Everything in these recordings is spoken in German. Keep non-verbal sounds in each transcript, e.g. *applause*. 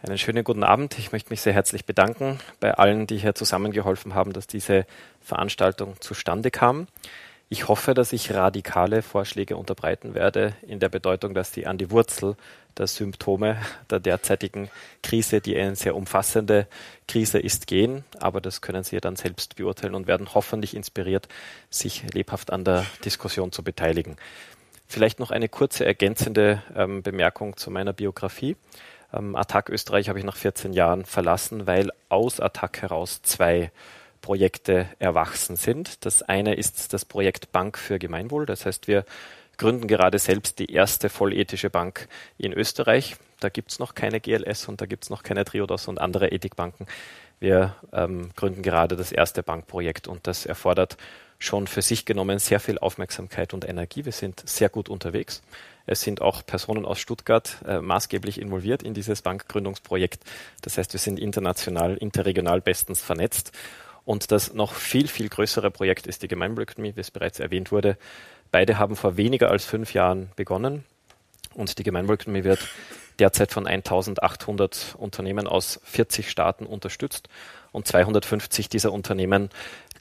Einen schönen guten Abend. Ich möchte mich sehr herzlich bedanken bei allen, die hier zusammengeholfen haben, dass diese Veranstaltung zustande kam. Ich hoffe, dass ich radikale Vorschläge unterbreiten werde in der Bedeutung, dass sie an die Wurzel der Symptome der derzeitigen Krise, die eine sehr umfassende Krise ist, gehen. Aber das können Sie dann selbst beurteilen und werden hoffentlich inspiriert, sich lebhaft an der Diskussion zu beteiligen. Vielleicht noch eine kurze ergänzende ähm, Bemerkung zu meiner Biografie. Ähm, Attac Österreich habe ich nach 14 Jahren verlassen, weil aus Attac heraus zwei Projekte erwachsen sind. Das eine ist das Projekt Bank für Gemeinwohl. Das heißt, wir gründen gerade selbst die erste vollethische Bank in Österreich. Da gibt es noch keine GLS und da gibt es noch keine Triodos und andere Ethikbanken. Wir ähm, gründen gerade das erste Bankprojekt und das erfordert schon für sich genommen sehr viel Aufmerksamkeit und Energie. Wir sind sehr gut unterwegs. Es sind auch Personen aus Stuttgart äh, maßgeblich involviert in dieses Bankgründungsprojekt. Das heißt, wir sind international, interregional bestens vernetzt. Und das noch viel, viel größere Projekt ist die Gemeinwohlökonomie, wie es bereits erwähnt wurde. Beide haben vor weniger als fünf Jahren begonnen. Und die Gemeinwohlökonomie wird derzeit von 1800 Unternehmen aus 40 Staaten unterstützt. Und 250 dieser Unternehmen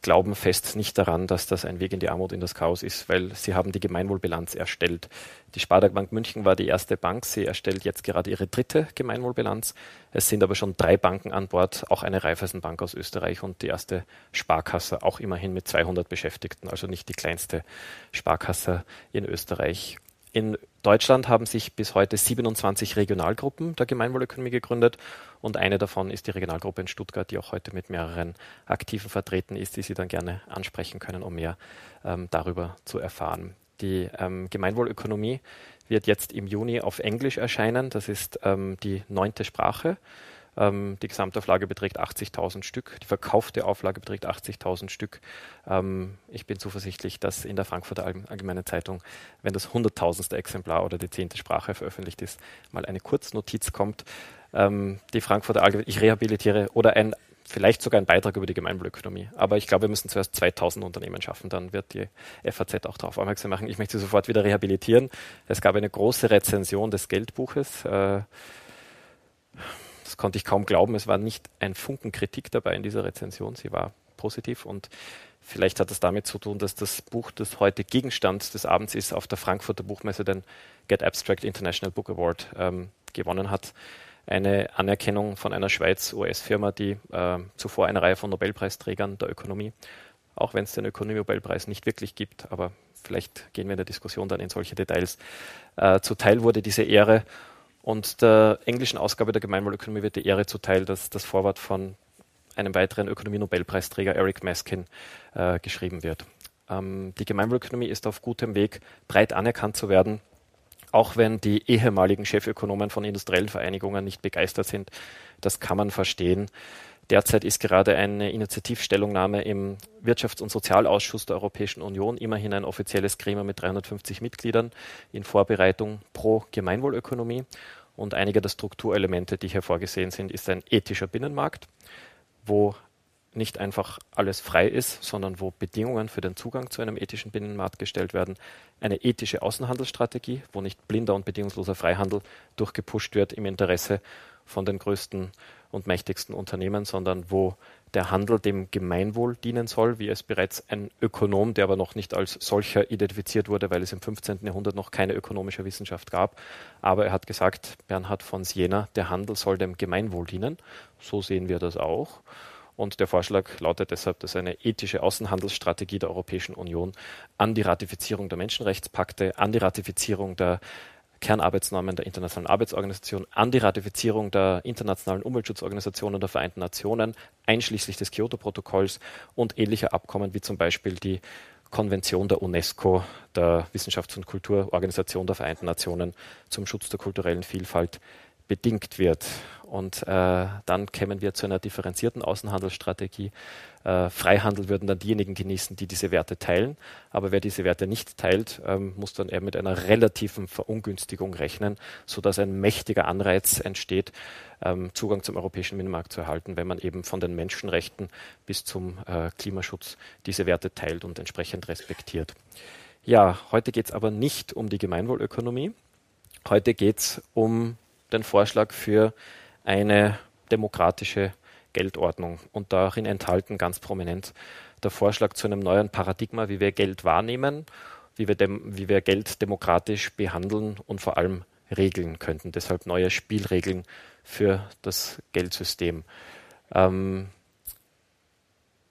glauben fest nicht daran, dass das ein Weg in die Armut, in das Chaos ist, weil sie haben die Gemeinwohlbilanz erstellt. Die Sparda Bank München war die erste Bank. Sie erstellt jetzt gerade ihre dritte Gemeinwohlbilanz. Es sind aber schon drei Banken an Bord, auch eine Raiffeisenbank aus Österreich und die erste Sparkasse, auch immerhin mit 200 Beschäftigten, also nicht die kleinste Sparkasse in Österreich. In Deutschland haben sich bis heute 27 Regionalgruppen der Gemeinwohlökonomie gegründet und eine davon ist die Regionalgruppe in Stuttgart, die auch heute mit mehreren Aktiven vertreten ist, die Sie dann gerne ansprechen können, um mehr ähm, darüber zu erfahren. Die ähm, Gemeinwohlökonomie wird jetzt im Juni auf Englisch erscheinen. Das ist ähm, die neunte Sprache. Ähm, die Gesamtauflage beträgt 80.000 Stück. Die verkaufte Auflage beträgt 80.000 Stück. Ähm, ich bin zuversichtlich, dass in der Frankfurter Allgemeinen Zeitung, wenn das hunderttausendste Exemplar oder die zehnte Sprache veröffentlicht ist, mal eine Kurznotiz kommt. Ähm, die Frankfurter Allgemeine, ich rehabilitiere oder ein vielleicht sogar ein Beitrag über die Gemeinwohlökonomie. Aber ich glaube, wir müssen zuerst 2000 Unternehmen schaffen, dann wird die FAZ auch darauf aufmerksam machen. Ich möchte sie sofort wieder rehabilitieren. Es gab eine große Rezension des Geldbuches. Äh, das konnte ich kaum glauben. Es war nicht ein Funken Kritik dabei in dieser Rezension. Sie war positiv und vielleicht hat es damit zu tun, dass das Buch, das heute Gegenstand des Abends ist, auf der Frankfurter Buchmesse den Get Abstract International Book Award ähm, gewonnen hat eine Anerkennung von einer Schweiz-US-Firma, die äh, zuvor eine Reihe von Nobelpreisträgern der Ökonomie, auch wenn es den Ökonomie-Nobelpreis nicht wirklich gibt, aber vielleicht gehen wir in der Diskussion dann in solche Details, äh, zuteil wurde diese Ehre. Und der englischen Ausgabe der Gemeinwohlökonomie wird die Ehre zuteil, dass das Vorwort von einem weiteren Ökonomie-Nobelpreisträger Eric Maskin äh, geschrieben wird. Ähm, die Gemeinwohlökonomie ist auf gutem Weg, breit anerkannt zu werden auch wenn die ehemaligen Chefökonomen von industriellen Vereinigungen nicht begeistert sind. Das kann man verstehen. Derzeit ist gerade eine Initiativstellungnahme im Wirtschafts- und Sozialausschuss der Europäischen Union, immerhin ein offizielles Gremium mit 350 Mitgliedern, in Vorbereitung pro Gemeinwohlökonomie. Und einige der Strukturelemente, die hier vorgesehen sind, ist ein ethischer Binnenmarkt, wo nicht einfach alles frei ist, sondern wo Bedingungen für den Zugang zu einem ethischen Binnenmarkt gestellt werden. Eine ethische Außenhandelsstrategie, wo nicht blinder und bedingungsloser Freihandel durchgepusht wird im Interesse von den größten und mächtigsten Unternehmen, sondern wo der Handel dem Gemeinwohl dienen soll, wie es bereits ein Ökonom, der aber noch nicht als solcher identifiziert wurde, weil es im 15. Jahrhundert noch keine ökonomische Wissenschaft gab. Aber er hat gesagt, Bernhard von Siena, der Handel soll dem Gemeinwohl dienen. So sehen wir das auch. Und der Vorschlag lautet deshalb, dass eine ethische Außenhandelsstrategie der Europäischen Union an die Ratifizierung der Menschenrechtspakte, an die Ratifizierung der Kernarbeitsnormen der Internationalen Arbeitsorganisation, an die Ratifizierung der Internationalen Umweltschutzorganisationen der Vereinten Nationen, einschließlich des Kyoto-Protokolls und ähnlicher Abkommen wie zum Beispiel die Konvention der UNESCO, der Wissenschafts- und Kulturorganisation der Vereinten Nationen zum Schutz der kulturellen Vielfalt bedingt wird. Und äh, dann kämen wir zu einer differenzierten Außenhandelsstrategie. Äh, Freihandel würden dann diejenigen genießen, die diese Werte teilen. Aber wer diese Werte nicht teilt, ähm, muss dann eher mit einer relativen Verungünstigung rechnen, sodass ein mächtiger Anreiz entsteht, ähm, Zugang zum europäischen Binnenmarkt zu erhalten, wenn man eben von den Menschenrechten bis zum äh, Klimaschutz diese Werte teilt und entsprechend respektiert. Ja, heute geht es aber nicht um die Gemeinwohlökonomie. Heute geht es um den Vorschlag für eine demokratische Geldordnung und darin enthalten ganz prominent der Vorschlag zu einem neuen Paradigma, wie wir Geld wahrnehmen, wie wir, dem, wie wir Geld demokratisch behandeln und vor allem regeln könnten. Deshalb neue Spielregeln für das Geldsystem. Ähm,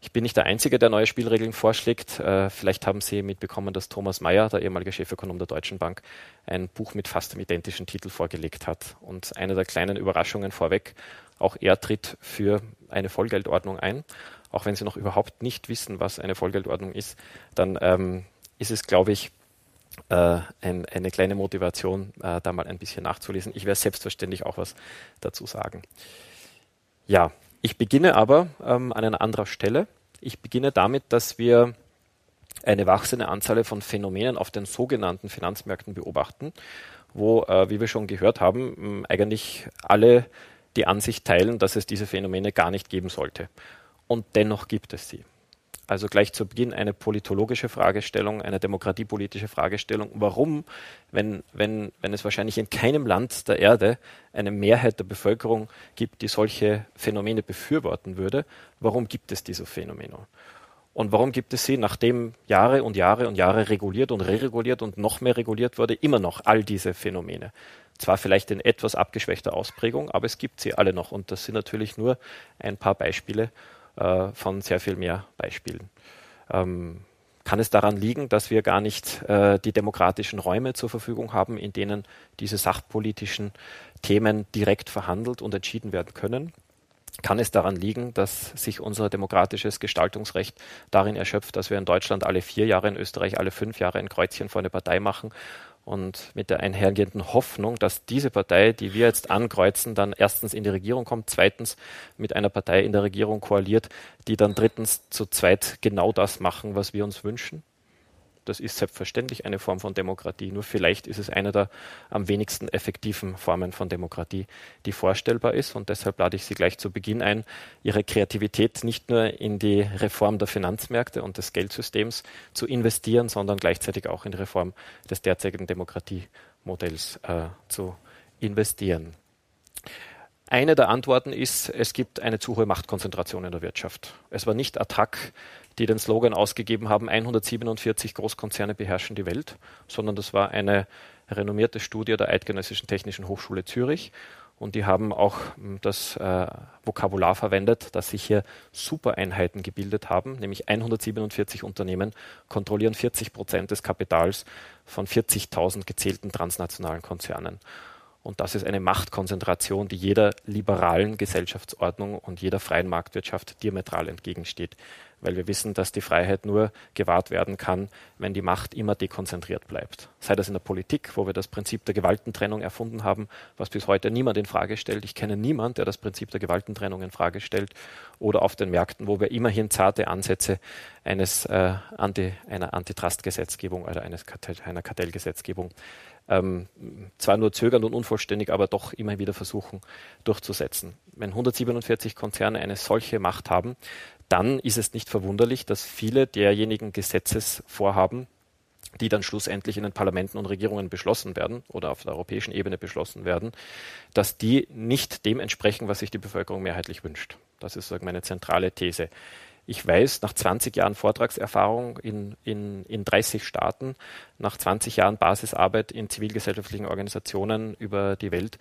ich bin nicht der Einzige, der neue Spielregeln vorschlägt. Äh, vielleicht haben Sie mitbekommen, dass Thomas Mayer, der ehemalige Chefökonom der Deutschen Bank, ein Buch mit fast dem identischen Titel vorgelegt hat. Und eine der kleinen Überraschungen vorweg, auch er tritt für eine Vollgeldordnung ein. Auch wenn Sie noch überhaupt nicht wissen, was eine Vollgeldordnung ist, dann ähm, ist es, glaube ich, äh, ein, eine kleine Motivation, äh, da mal ein bisschen nachzulesen. Ich werde selbstverständlich auch was dazu sagen. Ja, ich beginne aber ähm, an einer anderen Stelle. Ich beginne damit, dass wir eine wachsende Anzahl von Phänomenen auf den sogenannten Finanzmärkten beobachten, wo, äh, wie wir schon gehört haben, eigentlich alle die Ansicht teilen, dass es diese Phänomene gar nicht geben sollte. Und dennoch gibt es sie. Also gleich zu Beginn eine politologische Fragestellung, eine demokratiepolitische Fragestellung. Warum, wenn, wenn, wenn es wahrscheinlich in keinem Land der Erde eine Mehrheit der Bevölkerung gibt, die solche Phänomene befürworten würde, warum gibt es diese Phänomene? Und warum gibt es sie, nachdem Jahre und Jahre und Jahre reguliert und re-reguliert und noch mehr reguliert wurde, immer noch all diese Phänomene? Zwar vielleicht in etwas abgeschwächter Ausprägung, aber es gibt sie alle noch. Und das sind natürlich nur ein paar Beispiele äh, von sehr viel mehr Beispielen. Ähm, kann es daran liegen, dass wir gar nicht äh, die demokratischen Räume zur Verfügung haben, in denen diese sachpolitischen Themen direkt verhandelt und entschieden werden können? Kann es daran liegen, dass sich unser demokratisches Gestaltungsrecht darin erschöpft, dass wir in Deutschland alle vier Jahre, in Österreich alle fünf Jahre ein Kreuzchen vor eine Partei machen und mit der einhergehenden Hoffnung, dass diese Partei, die wir jetzt ankreuzen, dann erstens in die Regierung kommt, zweitens mit einer Partei in der Regierung koaliert, die dann drittens zu zweit genau das machen, was wir uns wünschen? Das ist selbstverständlich eine Form von Demokratie. Nur vielleicht ist es eine der am wenigsten effektiven Formen von Demokratie, die vorstellbar ist. Und deshalb lade ich Sie gleich zu Beginn ein, Ihre Kreativität nicht nur in die Reform der Finanzmärkte und des Geldsystems zu investieren, sondern gleichzeitig auch in die Reform des derzeitigen Demokratiemodells äh, zu investieren. Eine der Antworten ist, es gibt eine zu hohe Machtkonzentration in der Wirtschaft. Es war nicht Attac, die den Slogan ausgegeben haben, 147 Großkonzerne beherrschen die Welt, sondern das war eine renommierte Studie der Eidgenössischen Technischen Hochschule Zürich. Und die haben auch hm, das äh, Vokabular verwendet, dass sich hier Supereinheiten gebildet haben, nämlich 147 Unternehmen kontrollieren 40 Prozent des Kapitals von 40.000 gezählten transnationalen Konzernen. Und das ist eine Machtkonzentration, die jeder liberalen Gesellschaftsordnung und jeder freien Marktwirtschaft diametral entgegensteht weil wir wissen, dass die Freiheit nur gewahrt werden kann, wenn die Macht immer dekonzentriert bleibt. Sei das in der Politik, wo wir das Prinzip der Gewaltentrennung erfunden haben, was bis heute niemand in Frage stellt. Ich kenne niemanden, der das Prinzip der Gewaltentrennung in Frage stellt. Oder auf den Märkten, wo wir immerhin zarte Ansätze eines äh, Anti, einer Antitrust-Gesetzgebung oder eines Kartell, einer Kartellgesetzgebung ähm, zwar nur zögernd und unvollständig, aber doch immer wieder versuchen durchzusetzen. Wenn 147 Konzerne eine solche Macht haben, dann ist es nicht verwunderlich, dass viele derjenigen Gesetzesvorhaben, die dann schlussendlich in den Parlamenten und Regierungen beschlossen werden oder auf der europäischen Ebene beschlossen werden, dass die nicht dem entsprechen, was sich die Bevölkerung mehrheitlich wünscht. Das ist meine zentrale These. Ich weiß, nach 20 Jahren Vortragserfahrung in, in, in 30 Staaten, nach 20 Jahren Basisarbeit in zivilgesellschaftlichen Organisationen über die Welt,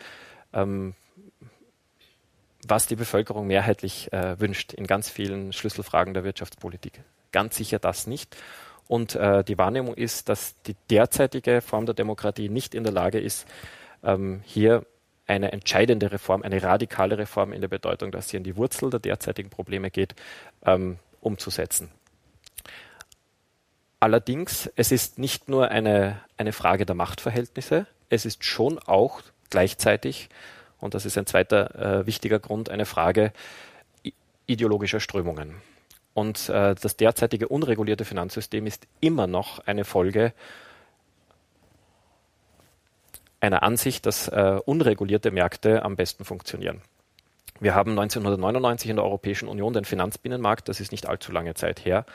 ähm, was die Bevölkerung mehrheitlich äh, wünscht in ganz vielen Schlüsselfragen der Wirtschaftspolitik. Ganz sicher das nicht. Und äh, die Wahrnehmung ist, dass die derzeitige Form der Demokratie nicht in der Lage ist, ähm, hier eine entscheidende Reform, eine radikale Reform in der Bedeutung, dass sie an die Wurzel der derzeitigen Probleme geht, ähm, umzusetzen. Allerdings, es ist nicht nur eine, eine Frage der Machtverhältnisse, es ist schon auch gleichzeitig und das ist ein zweiter äh, wichtiger Grund, eine Frage ideologischer Strömungen. Und äh, das derzeitige unregulierte Finanzsystem ist immer noch eine Folge einer Ansicht, dass äh, unregulierte Märkte am besten funktionieren. Wir haben 1999 in der Europäischen Union den Finanzbinnenmarkt, das ist nicht allzu lange Zeit her,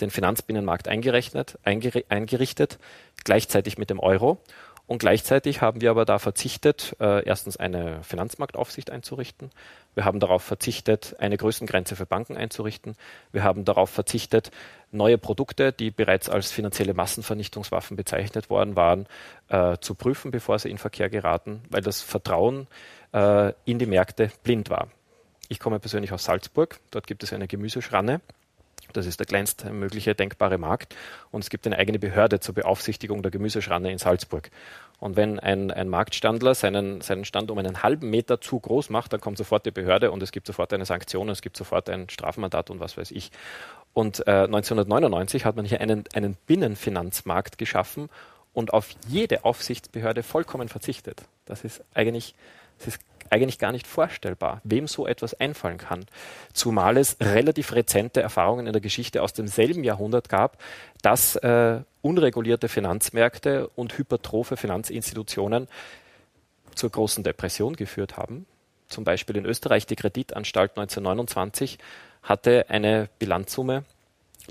den Finanzbinnenmarkt eingerechnet, eingerichtet, gleichzeitig mit dem Euro. Und gleichzeitig haben wir aber da verzichtet, äh, erstens eine Finanzmarktaufsicht einzurichten. Wir haben darauf verzichtet, eine Größengrenze für Banken einzurichten. Wir haben darauf verzichtet, neue Produkte, die bereits als finanzielle Massenvernichtungswaffen bezeichnet worden waren, äh, zu prüfen, bevor sie in Verkehr geraten, weil das Vertrauen äh, in die Märkte blind war. Ich komme persönlich aus Salzburg. Dort gibt es eine Gemüseschranne. Das ist der kleinste mögliche denkbare Markt. Und es gibt eine eigene Behörde zur Beaufsichtigung der Gemüseschranne in Salzburg. Und wenn ein, ein Marktstandler seinen, seinen Stand um einen halben Meter zu groß macht, dann kommt sofort die Behörde und es gibt sofort eine Sanktion, es gibt sofort ein Strafmandat und was weiß ich. Und äh, 1999 hat man hier einen, einen Binnenfinanzmarkt geschaffen und auf jede Aufsichtsbehörde vollkommen verzichtet. Das ist eigentlich, das ist eigentlich gar nicht vorstellbar, wem so etwas einfallen kann. Zumal es relativ rezente Erfahrungen in der Geschichte aus demselben Jahrhundert gab, dass äh, unregulierte Finanzmärkte und hypertrophe Finanzinstitutionen zur großen Depression geführt haben. Zum Beispiel in Österreich die Kreditanstalt 1929 hatte eine Bilanzsumme,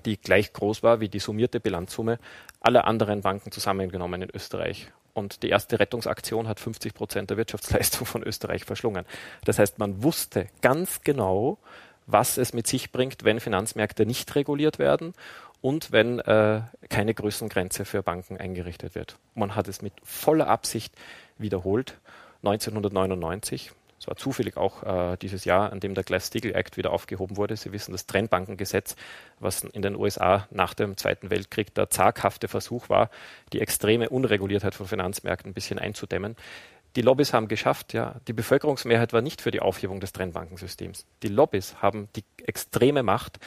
die gleich groß war wie die summierte Bilanzsumme aller anderen Banken zusammengenommen in Österreich. Und die erste Rettungsaktion hat 50 Prozent der Wirtschaftsleistung von Österreich verschlungen. Das heißt, man wusste ganz genau, was es mit sich bringt, wenn Finanzmärkte nicht reguliert werden und wenn äh, keine Größengrenze für Banken eingerichtet wird. Man hat es mit voller Absicht wiederholt. 1999 es war zufällig auch äh, dieses Jahr, an dem der Glass-Steagall Act wieder aufgehoben wurde. Sie wissen, das Trennbankengesetz, was in den USA nach dem Zweiten Weltkrieg der zaghafte Versuch war, die extreme Unreguliertheit von Finanzmärkten ein bisschen einzudämmen. Die Lobbys haben geschafft, ja, die Bevölkerungsmehrheit war nicht für die Aufhebung des Trennbankensystems. Die Lobbys haben die extreme Macht,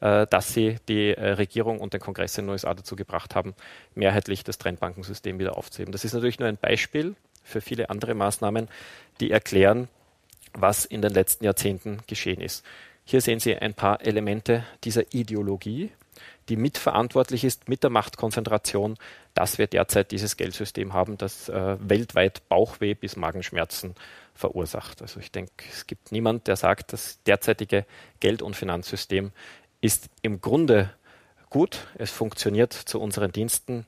äh, dass sie die äh, Regierung und den Kongress in den USA dazu gebracht haben, mehrheitlich das Trennbankensystem wieder aufzuheben. Das ist natürlich nur ein Beispiel für viele andere Maßnahmen, die erklären, was in den letzten Jahrzehnten geschehen ist. Hier sehen Sie ein paar Elemente dieser Ideologie, die mitverantwortlich ist mit der Machtkonzentration, dass wir derzeit dieses Geldsystem haben, das äh, weltweit Bauchweh bis Magenschmerzen verursacht. Also ich denke, es gibt niemand, der sagt, das derzeitige Geld- und Finanzsystem ist im Grunde gut, es funktioniert zu unseren Diensten.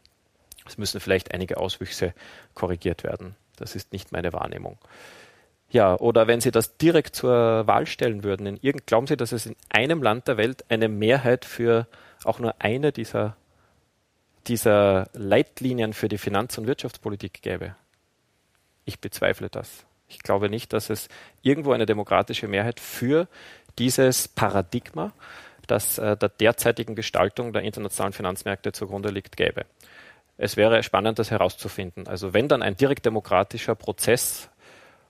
Es müssen vielleicht einige Auswüchse korrigiert werden. Das ist nicht meine Wahrnehmung. Ja, oder wenn Sie das direkt zur Wahl stellen würden, in irgend, glauben Sie, dass es in einem Land der Welt eine Mehrheit für auch nur eine dieser, dieser Leitlinien für die Finanz- und Wirtschaftspolitik gäbe? Ich bezweifle das. Ich glaube nicht, dass es irgendwo eine demokratische Mehrheit für dieses Paradigma, das äh, der derzeitigen Gestaltung der internationalen Finanzmärkte zugrunde liegt, gäbe. Es wäre spannend, das herauszufinden. Also wenn dann ein direkt demokratischer Prozess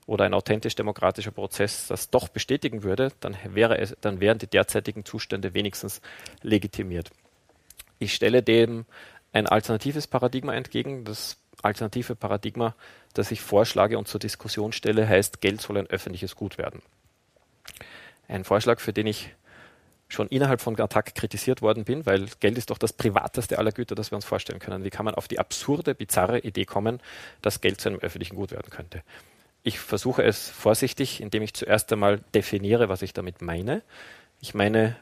oder ein authentisch demokratischer Prozess das doch bestätigen würde, dann wäre es, dann wären die derzeitigen Zustände wenigstens legitimiert. Ich stelle dem ein alternatives Paradigma entgegen. Das alternative Paradigma, das ich vorschlage und zur Diskussion stelle, heißt, Geld soll ein öffentliches Gut werden. Ein Vorschlag, für den ich schon innerhalb von Attac kritisiert worden bin, weil Geld ist doch das privateste aller Güter, das wir uns vorstellen können. Wie kann man auf die absurde, bizarre Idee kommen, dass Geld zu einem öffentlichen Gut werden könnte? Ich versuche es vorsichtig, indem ich zuerst einmal definiere, was ich damit meine. Ich meine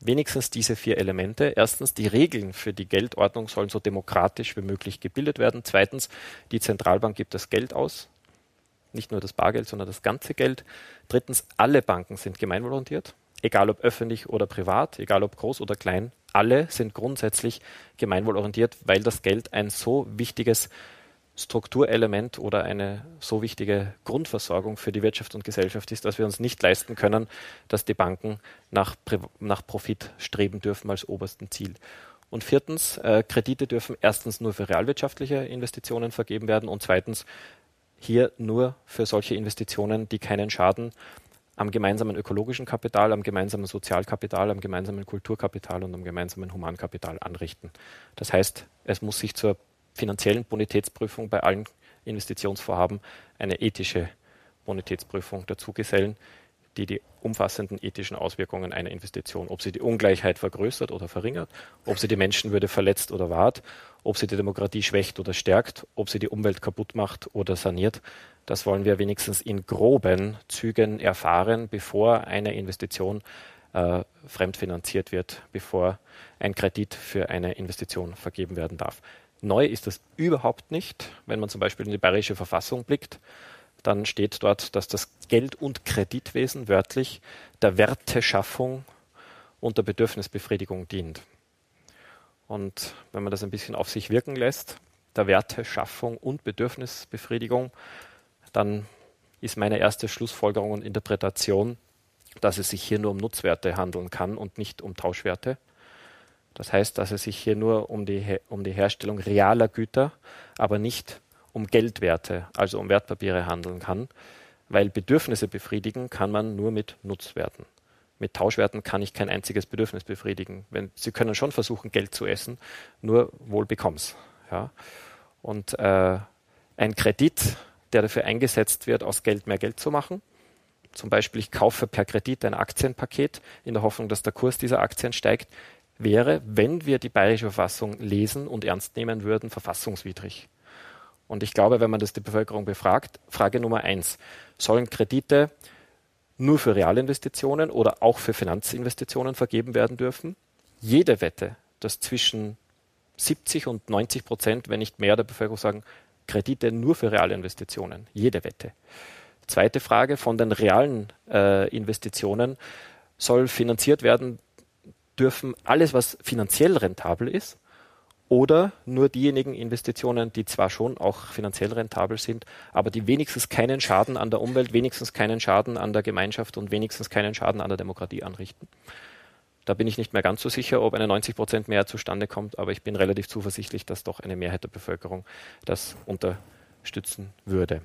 wenigstens diese vier Elemente. Erstens, die Regeln für die Geldordnung sollen so demokratisch wie möglich gebildet werden. Zweitens, die Zentralbank gibt das Geld aus, nicht nur das Bargeld, sondern das ganze Geld. Drittens, alle Banken sind gemeinwohlorientiert, egal ob öffentlich oder privat, egal ob groß oder klein. Alle sind grundsätzlich gemeinwohlorientiert, weil das Geld ein so wichtiges Strukturelement oder eine so wichtige Grundversorgung für die Wirtschaft und Gesellschaft ist, dass wir uns nicht leisten können, dass die Banken nach, nach Profit streben dürfen als obersten Ziel. Und viertens, äh, Kredite dürfen erstens nur für realwirtschaftliche Investitionen vergeben werden und zweitens hier nur für solche Investitionen, die keinen Schaden am gemeinsamen ökologischen Kapital, am gemeinsamen Sozialkapital, am gemeinsamen Kulturkapital und am gemeinsamen Humankapital anrichten. Das heißt, es muss sich zur finanziellen Bonitätsprüfung bei allen Investitionsvorhaben eine ethische Bonitätsprüfung dazugesellen, die die umfassenden ethischen Auswirkungen einer Investition, ob sie die Ungleichheit vergrößert oder verringert, ob sie die Menschenwürde verletzt oder wahrt, ob sie die Demokratie schwächt oder stärkt, ob sie die Umwelt kaputt macht oder saniert, das wollen wir wenigstens in groben Zügen erfahren, bevor eine Investition äh, fremdfinanziert wird, bevor ein Kredit für eine Investition vergeben werden darf. Neu ist das überhaupt nicht. Wenn man zum Beispiel in die bayerische Verfassung blickt, dann steht dort, dass das Geld- und Kreditwesen wörtlich der Werteschaffung und der Bedürfnisbefriedigung dient. Und wenn man das ein bisschen auf sich wirken lässt, der Werteschaffung und Bedürfnisbefriedigung, dann ist meine erste Schlussfolgerung und Interpretation, dass es sich hier nur um Nutzwerte handeln kann und nicht um Tauschwerte. Das heißt, dass es sich hier nur um die, um die Herstellung realer Güter, aber nicht um Geldwerte, also um Wertpapiere handeln kann, weil Bedürfnisse befriedigen kann man nur mit Nutzwerten. Mit Tauschwerten kann ich kein einziges Bedürfnis befriedigen. Wenn, Sie können schon versuchen, Geld zu essen, nur wohl bekomm's. Ja. Und äh, ein Kredit, der dafür eingesetzt wird, aus Geld mehr Geld zu machen, zum Beispiel ich kaufe per Kredit ein Aktienpaket in der Hoffnung, dass der Kurs dieser Aktien steigt, wäre, wenn wir die bayerische Verfassung lesen und ernst nehmen würden, verfassungswidrig. Und ich glaube, wenn man das die Bevölkerung befragt, Frage Nummer eins, sollen Kredite nur für Realinvestitionen oder auch für Finanzinvestitionen vergeben werden dürfen? Jede Wette, dass zwischen 70 und 90 Prozent, wenn nicht mehr der Bevölkerung sagen, Kredite nur für Realinvestitionen. Jede Wette. Zweite Frage, von den realen äh, Investitionen soll finanziert werden dürfen alles, was finanziell rentabel ist, oder nur diejenigen Investitionen, die zwar schon auch finanziell rentabel sind, aber die wenigstens keinen Schaden an der Umwelt, wenigstens keinen Schaden an der Gemeinschaft und wenigstens keinen Schaden an der Demokratie anrichten. Da bin ich nicht mehr ganz so sicher, ob eine 90 Prozent Mehrheit zustande kommt, aber ich bin relativ zuversichtlich, dass doch eine Mehrheit der Bevölkerung das unterstützen würde.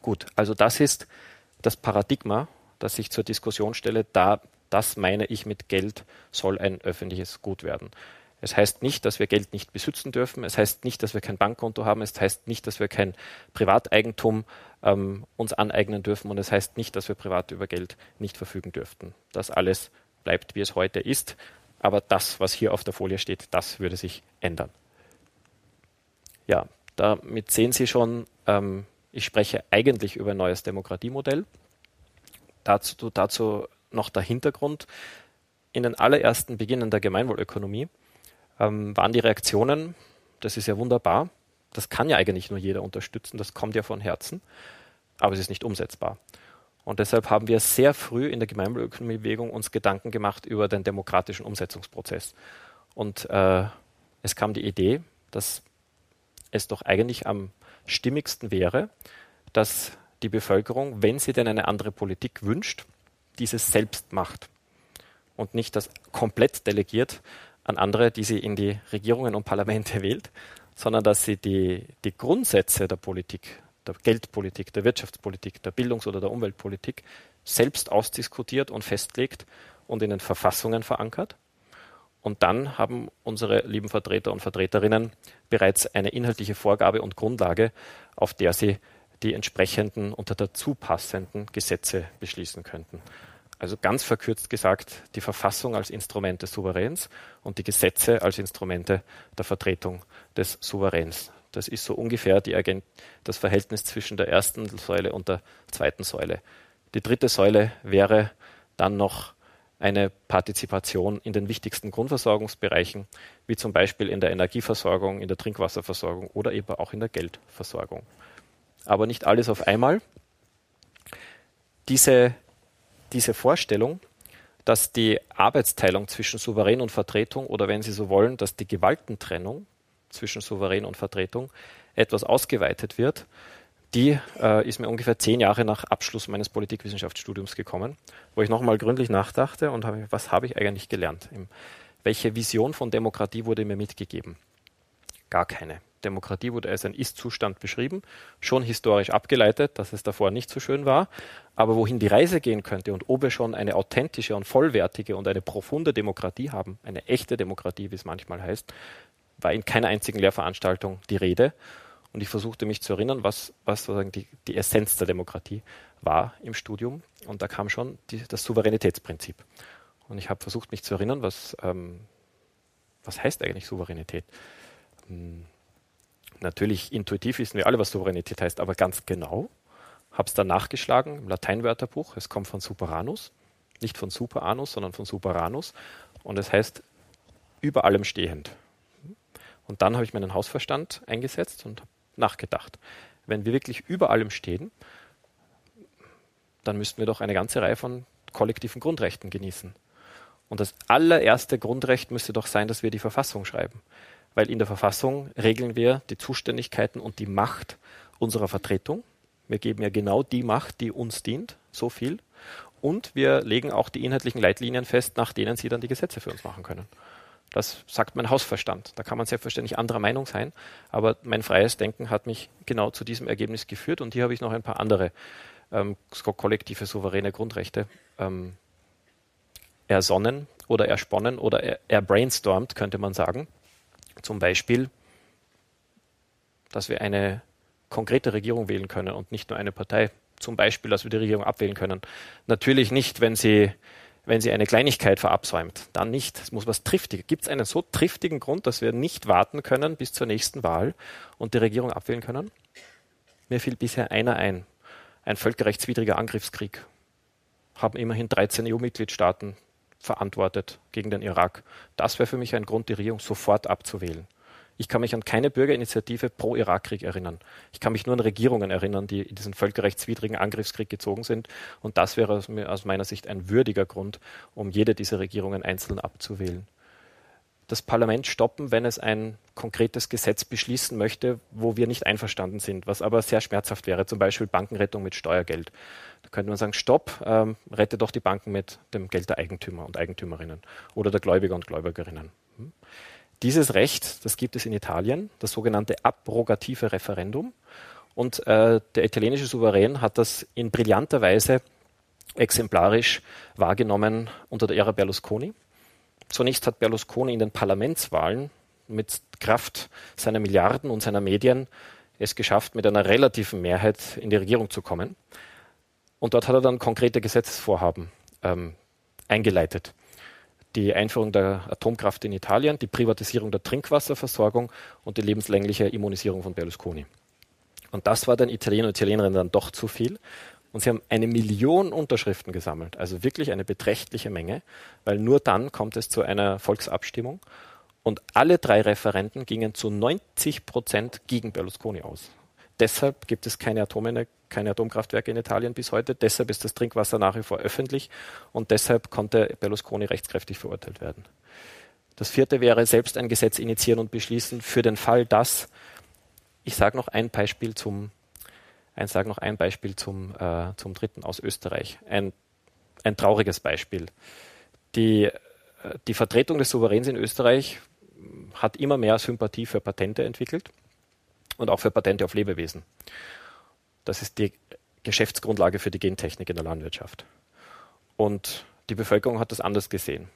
Gut, also das ist das Paradigma, das ich zur Diskussion stelle. Da, das meine ich mit Geld soll ein öffentliches Gut werden. Es heißt nicht, dass wir Geld nicht besitzen dürfen. Es heißt nicht, dass wir kein Bankkonto haben. Es heißt nicht, dass wir kein Privateigentum ähm, uns aneignen dürfen. Und es heißt nicht, dass wir privat über Geld nicht verfügen dürften. Das alles bleibt, wie es heute ist. Aber das, was hier auf der Folie steht, das würde sich ändern. Ja, damit sehen Sie schon, ähm, ich spreche eigentlich über ein neues Demokratiemodell. Dazu, dazu noch der Hintergrund. In den allerersten Beginnen der Gemeinwohlökonomie ähm, waren die Reaktionen, das ist ja wunderbar, das kann ja eigentlich nur jeder unterstützen, das kommt ja von Herzen, aber es ist nicht umsetzbar. Und deshalb haben wir sehr früh in der Gemeinwohlökonomiebewegung uns Gedanken gemacht über den demokratischen Umsetzungsprozess. Und äh, es kam die Idee, dass es doch eigentlich am stimmigsten wäre, dass die Bevölkerung, wenn sie denn eine andere Politik wünscht, dieses selbst macht und nicht das komplett delegiert an andere, die sie in die Regierungen und Parlamente *laughs* wählt, sondern dass sie die, die Grundsätze der Politik, der Geldpolitik, der Wirtschaftspolitik, der Bildungs- oder der Umweltpolitik selbst ausdiskutiert und festlegt und in den Verfassungen verankert. Und dann haben unsere lieben Vertreter und Vertreterinnen bereits eine inhaltliche Vorgabe und Grundlage, auf der sie die entsprechenden und dazu passenden Gesetze beschließen könnten. Also ganz verkürzt gesagt, die Verfassung als Instrument des Souveräns und die Gesetze als Instrumente der Vertretung des Souveräns. Das ist so ungefähr die, das Verhältnis zwischen der ersten Säule und der zweiten Säule. Die dritte Säule wäre dann noch eine Partizipation in den wichtigsten Grundversorgungsbereichen, wie zum Beispiel in der Energieversorgung, in der Trinkwasserversorgung oder eben auch in der Geldversorgung. Aber nicht alles auf einmal. Diese diese Vorstellung, dass die Arbeitsteilung zwischen Souverän und Vertretung oder wenn Sie so wollen, dass die Gewaltentrennung zwischen Souverän und Vertretung etwas ausgeweitet wird, die äh, ist mir ungefähr zehn Jahre nach Abschluss meines Politikwissenschaftsstudiums gekommen, wo ich nochmal gründlich nachdachte und habe, was habe ich eigentlich gelernt? Welche Vision von Demokratie wurde mir mitgegeben? Gar keine. Demokratie wurde als ein Ist-Zustand beschrieben, schon historisch abgeleitet, dass es davor nicht so schön war. Aber wohin die Reise gehen könnte und ob wir schon eine authentische und vollwertige und eine profunde Demokratie haben, eine echte Demokratie, wie es manchmal heißt, war in keiner einzigen Lehrveranstaltung die Rede. Und ich versuchte mich zu erinnern, was, was sozusagen die, die Essenz der Demokratie war im Studium. Und da kam schon die, das Souveränitätsprinzip. Und ich habe versucht, mich zu erinnern, was, ähm, was heißt eigentlich Souveränität? Hm Natürlich, intuitiv wissen wir alle, was Souveränität heißt, aber ganz genau habe es dann nachgeschlagen im Lateinwörterbuch. Es kommt von Superanus, nicht von Superanus, sondern von Superanus. Und es heißt über allem stehend. Und dann habe ich meinen Hausverstand eingesetzt und nachgedacht. Wenn wir wirklich über allem stehen, dann müssten wir doch eine ganze Reihe von kollektiven Grundrechten genießen. Und das allererste Grundrecht müsste doch sein, dass wir die Verfassung schreiben. Weil in der Verfassung regeln wir die Zuständigkeiten und die Macht unserer Vertretung. Wir geben ja genau die Macht, die uns dient, so viel. Und wir legen auch die inhaltlichen Leitlinien fest, nach denen sie dann die Gesetze für uns machen können. Das sagt mein Hausverstand. Da kann man selbstverständlich anderer Meinung sein, aber mein freies Denken hat mich genau zu diesem Ergebnis geführt und hier habe ich noch ein paar andere ähm, kollektive souveräne Grundrechte ähm, ersonnen oder ersponnen oder er, erbrainstormt, könnte man sagen. Zum Beispiel, dass wir eine konkrete Regierung wählen können und nicht nur eine Partei. Zum Beispiel, dass wir die Regierung abwählen können. Natürlich nicht, wenn sie, wenn sie eine Kleinigkeit verabsäumt. Dann nicht. Es muss was Triftiges. Gibt es einen so triftigen Grund, dass wir nicht warten können bis zur nächsten Wahl und die Regierung abwählen können? Mir fiel bisher einer ein. Ein völkerrechtswidriger Angriffskrieg. Haben immerhin 13 EU-Mitgliedstaaten verantwortet gegen den Irak. Das wäre für mich ein Grund, die Regierung sofort abzuwählen. Ich kann mich an keine Bürgerinitiative pro Irakkrieg erinnern. Ich kann mich nur an Regierungen erinnern, die in diesen völkerrechtswidrigen Angriffskrieg gezogen sind. Und das wäre aus, meiner Sicht ein würdiger Grund, um jede dieser Regierungen einzeln abzuwählen das Parlament stoppen, wenn es ein konkretes Gesetz beschließen möchte, wo wir nicht einverstanden sind, was aber sehr schmerzhaft wäre, zum Beispiel Bankenrettung mit Steuergeld. Da könnte man sagen, stopp, ähm, rette doch die Banken mit dem Geld der Eigentümer und Eigentümerinnen oder der Gläubiger und Gläubigerinnen. Hm? Dieses Recht, das gibt es in Italien, das sogenannte abrogative Referendum. Und äh, der italienische Souverän hat das in brillanter Weise exemplarisch wahrgenommen unter der Ära Berlusconi. Zunächst hat Berlusconi in den Parlamentswahlen mit Kraft seiner Milliarden und seiner Medien es geschafft, mit einer relativen Mehrheit in die Regierung zu kommen. Und dort hat er dann konkrete Gesetzesvorhaben ähm, eingeleitet. Die Einführung der Atomkraft in Italien, die Privatisierung der Trinkwasserversorgung und die lebenslängliche Immunisierung von Berlusconi. Und das war den Italienern und Italienerinnen dann doch zu viel. Und sie haben eine Million Unterschriften gesammelt, also wirklich eine beträchtliche Menge, weil nur dann kommt es zu einer Volksabstimmung. Und alle drei Referenten gingen zu 90 Prozent gegen Berlusconi aus. Deshalb gibt es keine, Atome, keine Atomkraftwerke in Italien bis heute. Deshalb ist das Trinkwasser nach wie vor öffentlich. Und deshalb konnte Berlusconi rechtskräftig verurteilt werden. Das vierte wäre selbst ein Gesetz initiieren und beschließen für den Fall, dass, ich sage noch ein Beispiel zum ich sage noch ein Beispiel zum, äh, zum dritten aus Österreich. Ein, ein trauriges Beispiel. Die, äh, die Vertretung des Souveräns in Österreich hat immer mehr Sympathie für Patente entwickelt und auch für Patente auf Lebewesen. Das ist die Geschäftsgrundlage für die Gentechnik in der Landwirtschaft. Und die Bevölkerung hat das anders gesehen.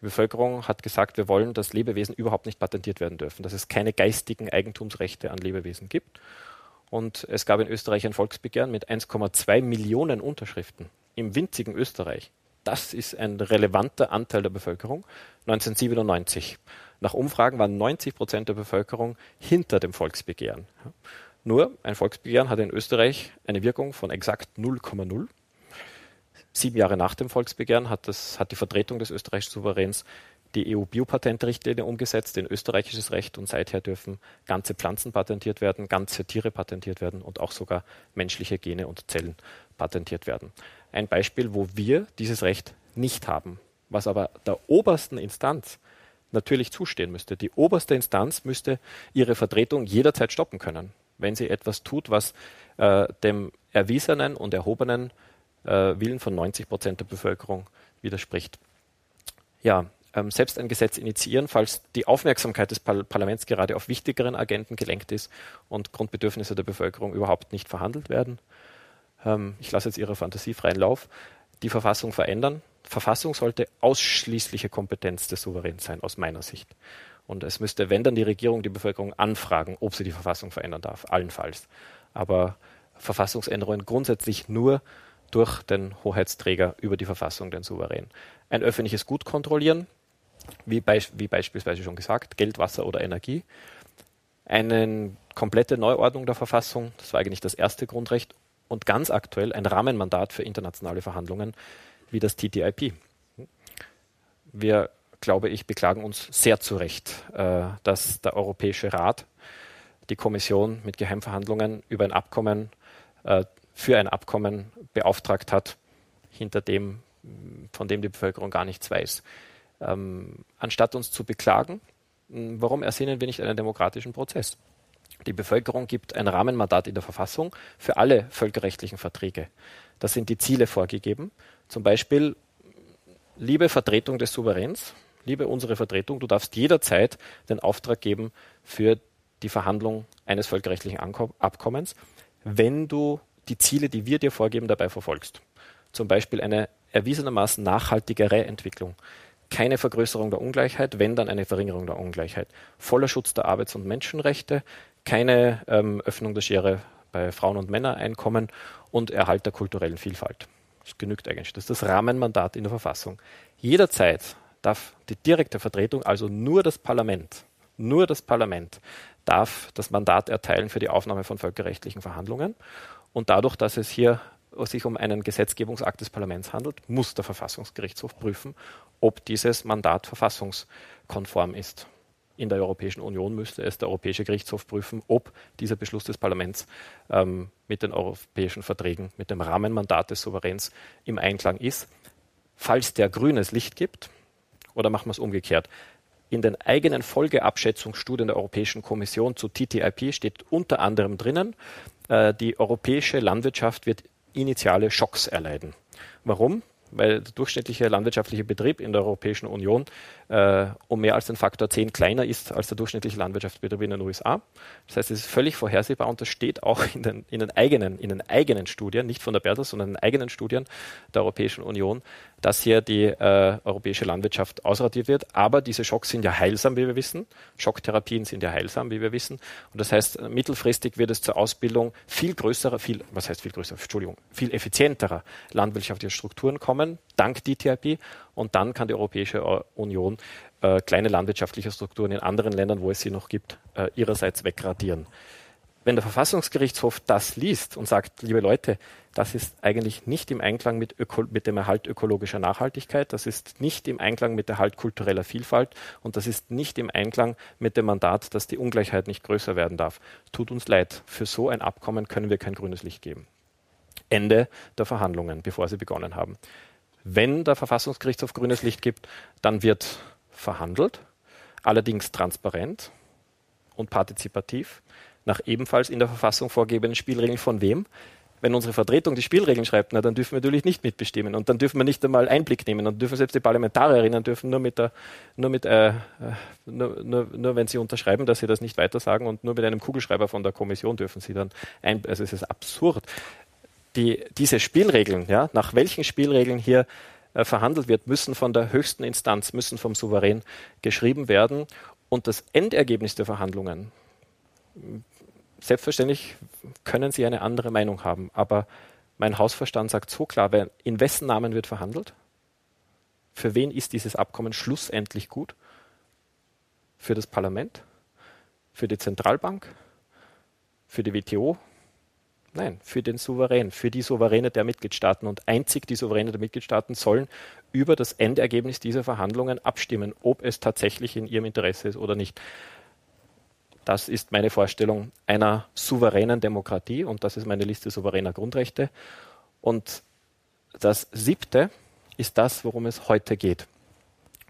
Die Bevölkerung hat gesagt, wir wollen, dass Lebewesen überhaupt nicht patentiert werden dürfen, dass es keine geistigen Eigentumsrechte an Lebewesen gibt und es gab in Österreich ein Volksbegehren mit 1,2 Millionen Unterschriften im winzigen Österreich. Das ist ein relevanter Anteil der Bevölkerung. 1997. Nach Umfragen waren 90 Prozent der Bevölkerung hinter dem Volksbegehren. Nur ein Volksbegehren hat in Österreich eine Wirkung von exakt 0,0. Sieben Jahre nach dem Volksbegehren hat, das, hat die Vertretung des österreichischen Souveräns die EU-Biopatentrichtlinie umgesetzt in österreichisches Recht und seither dürfen ganze Pflanzen patentiert werden, ganze Tiere patentiert werden und auch sogar menschliche Gene und Zellen patentiert werden. Ein Beispiel, wo wir dieses Recht nicht haben, was aber der obersten Instanz natürlich zustehen müsste. Die oberste Instanz müsste ihre Vertretung jederzeit stoppen können, wenn sie etwas tut, was äh, dem erwiesenen und erhobenen äh, Willen von 90 Prozent der Bevölkerung widerspricht. Ja, ähm, selbst ein Gesetz initiieren, falls die Aufmerksamkeit des Par Parlaments gerade auf wichtigeren Agenten gelenkt ist und Grundbedürfnisse der Bevölkerung überhaupt nicht verhandelt werden. Ähm, ich lasse jetzt Ihrer Fantasie freien Lauf. Die Verfassung verändern. Verfassung sollte ausschließliche Kompetenz des Souveräns sein, aus meiner Sicht. Und es müsste, wenn dann die Regierung die Bevölkerung anfragen, ob sie die Verfassung verändern darf, allenfalls. Aber Verfassungsänderungen grundsätzlich nur durch den Hoheitsträger über die Verfassung, den Souverän. Ein öffentliches Gut kontrollieren, wie, beisp wie beispielsweise schon gesagt, Geld, Wasser oder Energie. Eine komplette Neuordnung der Verfassung, das war eigentlich das erste Grundrecht, und ganz aktuell ein Rahmenmandat für internationale Verhandlungen wie das TTIP. Wir glaube ich, beklagen uns sehr zu Recht, äh, dass der Europäische Rat die Kommission mit Geheimverhandlungen über ein Abkommen, äh, für ein Abkommen beauftragt hat, hinter dem, von dem die Bevölkerung gar nichts weiß. Ähm, anstatt uns zu beklagen, warum ersehnen wir nicht einen demokratischen Prozess? Die Bevölkerung gibt ein Rahmenmandat in der Verfassung für alle völkerrechtlichen Verträge. Da sind die Ziele vorgegeben. Zum Beispiel, liebe Vertretung des Souveräns, liebe unsere Vertretung, du darfst jederzeit den Auftrag geben für die Verhandlung eines völkerrechtlichen Abkommens, wenn du die Ziele, die wir dir vorgeben, dabei verfolgst. Zum Beispiel eine erwiesenermaßen nachhaltigere Entwicklung. Keine Vergrößerung der Ungleichheit, wenn dann eine Verringerung der Ungleichheit. Voller Schutz der Arbeits- und Menschenrechte, keine ähm, Öffnung der Schere bei Frauen- und Männereinkommen und Erhalt der kulturellen Vielfalt. Das genügt eigentlich. Das ist das Rahmenmandat in der Verfassung. Jederzeit darf die direkte Vertretung, also nur das Parlament, nur das Parlament darf das Mandat erteilen für die Aufnahme von völkerrechtlichen Verhandlungen. Und dadurch, dass es hier sich um einen Gesetzgebungsakt des Parlaments handelt, muss der Verfassungsgerichtshof prüfen, ob dieses Mandat verfassungskonform ist in der Europäischen Union müsste es der Europäische Gerichtshof prüfen, ob dieser Beschluss des Parlaments ähm, mit den europäischen Verträgen, mit dem Rahmenmandat des Souveräns im Einklang ist. Falls der grünes Licht gibt, oder machen wir es umgekehrt, in den eigenen Folgeabschätzungsstudien der Europäischen Kommission zu TTIP steht unter anderem drinnen, äh, die europäische Landwirtschaft wird initiale Schocks erleiden. Warum? Weil der durchschnittliche landwirtschaftliche Betrieb in der Europäischen Union äh, um mehr als den Faktor 10 kleiner ist als der durchschnittliche Landwirtschaftsbetrieb in den USA. Das heißt, es ist völlig vorhersehbar und das steht auch in den, in den, eigenen, in den eigenen Studien, nicht von der Bertels, sondern in den eigenen Studien der Europäischen Union, dass hier die äh, europäische Landwirtschaft ausradiert wird. Aber diese Schocks sind ja heilsam, wie wir wissen. Schocktherapien sind ja heilsam, wie wir wissen. Und das heißt, mittelfristig wird es zur Ausbildung viel größerer, viel, was heißt viel größerer, Entschuldigung, viel effizienterer landwirtschaftlicher Strukturen kommen, dank DTIP. Und dann kann die Europäische Union äh, kleine landwirtschaftliche Strukturen in anderen Ländern, wo es sie noch gibt, äh, ihrerseits wegradieren. Wenn der Verfassungsgerichtshof das liest und sagt, liebe Leute, das ist eigentlich nicht im Einklang mit, Öko mit dem Erhalt ökologischer Nachhaltigkeit, das ist nicht im Einklang mit der Erhalt kultureller Vielfalt und das ist nicht im Einklang mit dem Mandat, dass die Ungleichheit nicht größer werden darf. Tut uns leid, für so ein Abkommen können wir kein grünes Licht geben. Ende der Verhandlungen, bevor sie begonnen haben. Wenn der Verfassungsgerichtshof grünes Licht gibt, dann wird verhandelt, allerdings transparent und partizipativ nach ebenfalls in der Verfassung vorgegebenen Spielregeln von wem? Wenn unsere Vertretung die Spielregeln schreibt, na, dann dürfen wir natürlich nicht mitbestimmen und dann dürfen wir nicht einmal Einblick nehmen und dürfen selbst die Parlamentarierinnen dürfen nur mit der, nur mit, äh, nur, nur, nur wenn sie unterschreiben, dass sie das nicht weitersagen und nur mit einem Kugelschreiber von der Kommission dürfen sie dann ein, also es ist absurd. Die, diese Spielregeln, ja, nach welchen Spielregeln hier äh, verhandelt wird, müssen von der höchsten Instanz, müssen vom Souverän geschrieben werden. Und das Endergebnis der Verhandlungen, selbstverständlich können Sie eine andere Meinung haben, aber mein Hausverstand sagt so klar, in wessen Namen wird verhandelt? Für wen ist dieses Abkommen schlussendlich gut? Für das Parlament? Für die Zentralbank? Für die WTO? Nein, für den Souverän, für die Souveräne der Mitgliedstaaten. Und einzig die Souveräne der Mitgliedstaaten sollen über das Endergebnis dieser Verhandlungen abstimmen, ob es tatsächlich in ihrem Interesse ist oder nicht. Das ist meine Vorstellung einer souveränen Demokratie und das ist meine Liste souveräner Grundrechte. Und das siebte ist das, worum es heute geht.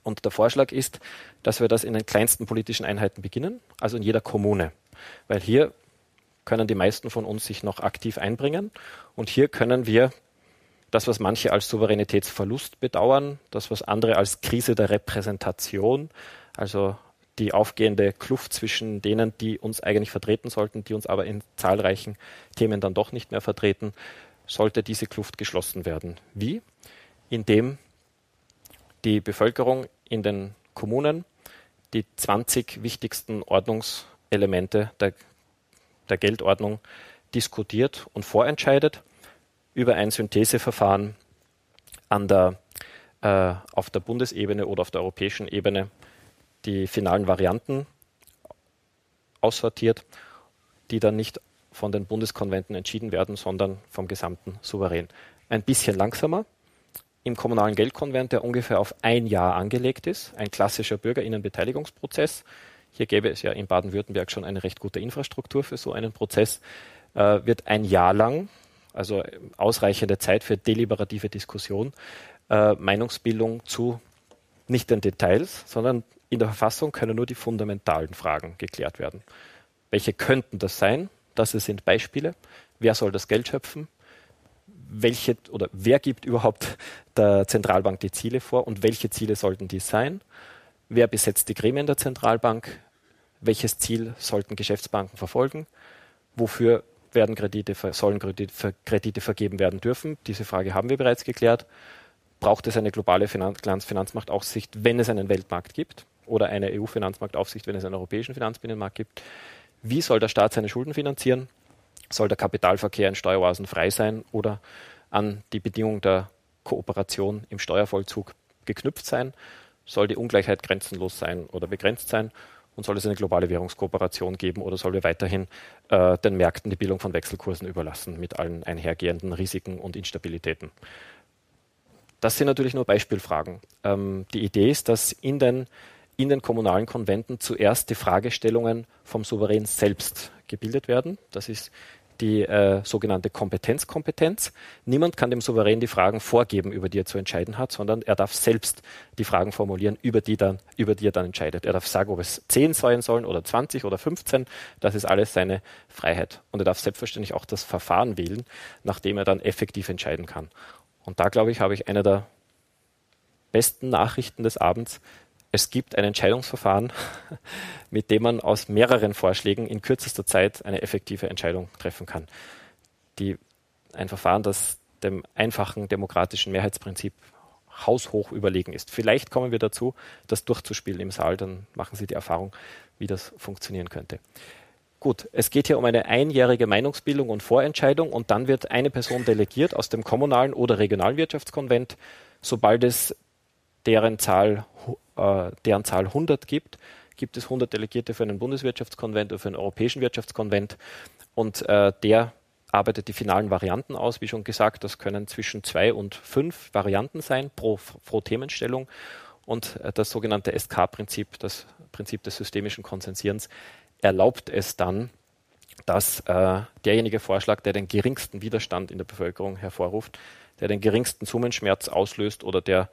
Und der Vorschlag ist, dass wir das in den kleinsten politischen Einheiten beginnen, also in jeder Kommune. Weil hier können die meisten von uns sich noch aktiv einbringen. Und hier können wir das, was manche als Souveränitätsverlust bedauern, das, was andere als Krise der Repräsentation, also die aufgehende Kluft zwischen denen, die uns eigentlich vertreten sollten, die uns aber in zahlreichen Themen dann doch nicht mehr vertreten, sollte diese Kluft geschlossen werden. Wie? Indem die Bevölkerung in den Kommunen die 20 wichtigsten Ordnungselemente der, der Geldordnung diskutiert und vorentscheidet über ein Syntheseverfahren an der, äh, auf der Bundesebene oder auf der europäischen Ebene die finalen Varianten aussortiert, die dann nicht von den Bundeskonventen entschieden werden, sondern vom gesamten Souverän. Ein bisschen langsamer, im kommunalen Geldkonvent, der ungefähr auf ein Jahr angelegt ist, ein klassischer Bürgerinnenbeteiligungsprozess. Hier gäbe es ja in Baden-Württemberg schon eine recht gute Infrastruktur für so einen Prozess, äh, wird ein Jahr lang, also ausreichende Zeit für deliberative Diskussion, äh, Meinungsbildung zu nicht den Details, sondern in der Verfassung können nur die fundamentalen Fragen geklärt werden. Welche könnten das sein? Das sind Beispiele. Wer soll das Geld schöpfen? Welche oder wer gibt überhaupt der Zentralbank die Ziele vor und welche Ziele sollten dies sein? Wer besetzt die Gremien der Zentralbank? Welches Ziel sollten Geschäftsbanken verfolgen? Wofür werden Kredite, sollen Kredite, vergeben werden dürfen? Diese Frage haben wir bereits geklärt. Braucht es eine globale Finanz Finanzmarktaufsicht, wenn es einen Weltmarkt gibt? Oder eine EU-Finanzmarktaufsicht, wenn es einen europäischen Finanzbinnenmarkt gibt? Wie soll der Staat seine Schulden finanzieren? Soll der Kapitalverkehr in Steueroasen frei sein oder an die Bedingung der Kooperation im Steuervollzug geknüpft sein? Soll die Ungleichheit grenzenlos sein oder begrenzt sein? Und soll es eine globale Währungskooperation geben oder soll wir weiterhin äh, den Märkten die Bildung von Wechselkursen überlassen mit allen einhergehenden Risiken und Instabilitäten? Das sind natürlich nur Beispielfragen. Ähm, die Idee ist, dass in den, in den kommunalen Konventen zuerst die Fragestellungen vom Souverän selbst gebildet werden. Das ist die äh, sogenannte Kompetenzkompetenz. Niemand kann dem Souverän die Fragen vorgeben, über die er zu entscheiden hat, sondern er darf selbst die Fragen formulieren, über die, dann, über die er dann entscheidet. Er darf sagen, ob es 10 sein sollen oder 20 oder 15. Das ist alles seine Freiheit. Und er darf selbstverständlich auch das Verfahren wählen, nachdem er dann effektiv entscheiden kann. Und da, glaube ich, habe ich eine der besten Nachrichten des Abends es gibt ein Entscheidungsverfahren, *laughs* mit dem man aus mehreren Vorschlägen in kürzester Zeit eine effektive Entscheidung treffen kann. Die, ein Verfahren, das dem einfachen demokratischen Mehrheitsprinzip haushoch überlegen ist. Vielleicht kommen wir dazu, das durchzuspielen im Saal, dann machen Sie die Erfahrung, wie das funktionieren könnte. Gut, es geht hier um eine einjährige Meinungsbildung und Vorentscheidung und dann wird eine Person delegiert aus dem kommunalen oder regionalen Wirtschaftskonvent, sobald es deren Zahl äh, deren Zahl 100 gibt, gibt es 100 Delegierte für einen Bundeswirtschaftskonvent oder für einen Europäischen Wirtschaftskonvent und äh, der arbeitet die finalen Varianten aus. Wie schon gesagt, das können zwischen zwei und fünf Varianten sein pro, pro Themenstellung. Und äh, das sogenannte SK-Prinzip, das Prinzip des systemischen Konsensierens, erlaubt es dann, dass äh, derjenige Vorschlag, der den geringsten Widerstand in der Bevölkerung hervorruft, der den geringsten Summenschmerz auslöst oder der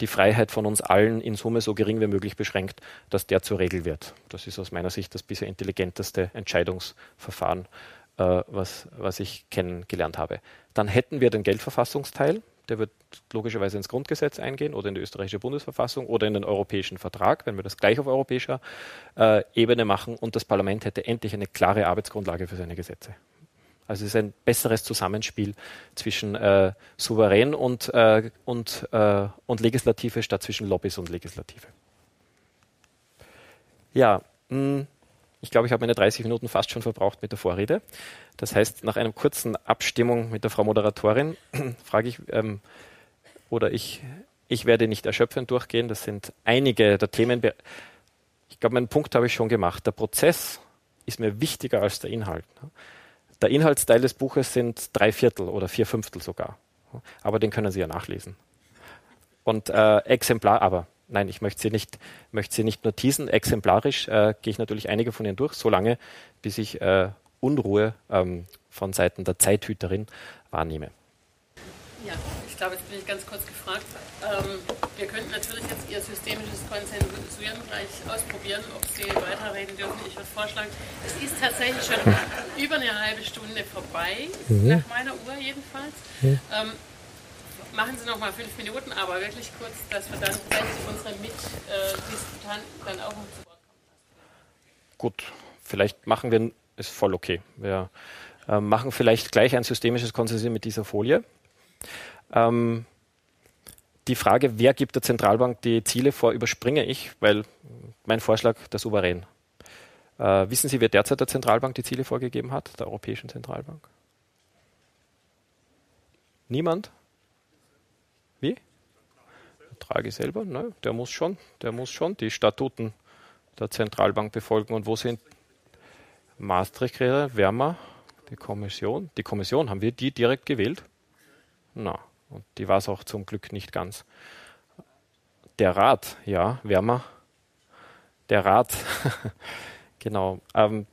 die Freiheit von uns allen in Summe so gering wie möglich beschränkt, dass der zur Regel wird. Das ist aus meiner Sicht das bisher intelligenteste Entscheidungsverfahren, äh, was, was ich kennengelernt habe. Dann hätten wir den Geldverfassungsteil, der wird logischerweise ins Grundgesetz eingehen oder in die österreichische Bundesverfassung oder in den europäischen Vertrag, wenn wir das gleich auf europäischer äh, Ebene machen und das Parlament hätte endlich eine klare Arbeitsgrundlage für seine Gesetze. Also es ist ein besseres Zusammenspiel zwischen äh, Souverän und, äh, und, äh, und Legislative statt zwischen Lobbys und Legislative. Ja, mh, hm, ich glaube, ich habe meine 30 Minuten fast schon verbraucht mit der Vorrede. Das heißt, nach einer kurzen Abstimmung mit der Frau Moderatorin *clears throat* frage ich, ähm, oder ich, ich werde nicht erschöpfend durchgehen. Das sind einige der Themen. Ich glaube, meinen Punkt habe ich schon gemacht. Der Prozess ist mir wichtiger als der Inhalt. Der Inhaltsteil des Buches sind drei Viertel oder vier Fünftel sogar. Aber den können Sie ja nachlesen. Und äh, Exemplar, aber nein, ich möchte Sie nicht, möchte Sie nicht nur teasen. Exemplarisch äh, gehe ich natürlich einige von Ihnen durch, solange bis ich äh, Unruhe ähm, von Seiten der Zeithüterin wahrnehme. Ja, ich glaube, jetzt bin ich ganz kurz gefragt. Ähm, wir könnten natürlich jetzt Ihr systemisches Konsensuieren gleich ausprobieren, ob Sie weiterreden dürfen. Ich würde vorschlagen, es ist tatsächlich schon *laughs* über eine halbe Stunde vorbei, mhm. nach meiner Uhr jedenfalls. Mhm. Ähm, machen Sie noch mal fünf Minuten, aber wirklich kurz, dass wir dann vielleicht unsere Mitdiskutanten äh, dann auch noch zu Wort kommen lassen. Gut, vielleicht machen wir, ist voll okay. Wir äh, machen vielleicht gleich ein systemisches Konsensieren mit dieser Folie. Ähm, die Frage, wer gibt der Zentralbank die Ziele vor, überspringe ich, weil mein Vorschlag der Souverän. Äh, wissen Sie, wer derzeit der Zentralbank die Ziele vorgegeben hat, der Europäischen Zentralbank? Niemand? Wie? Draghi selber? Ne, der muss schon, der muss schon die Statuten der Zentralbank befolgen. Und wo sind Maastricht-Kriterien, Wärmer, die Kommission? Die Kommission, haben wir die direkt gewählt? Na, Und die war es auch zum Glück nicht ganz. Der Rat, ja, wärmer. Der Rat, *laughs* genau. Ähm,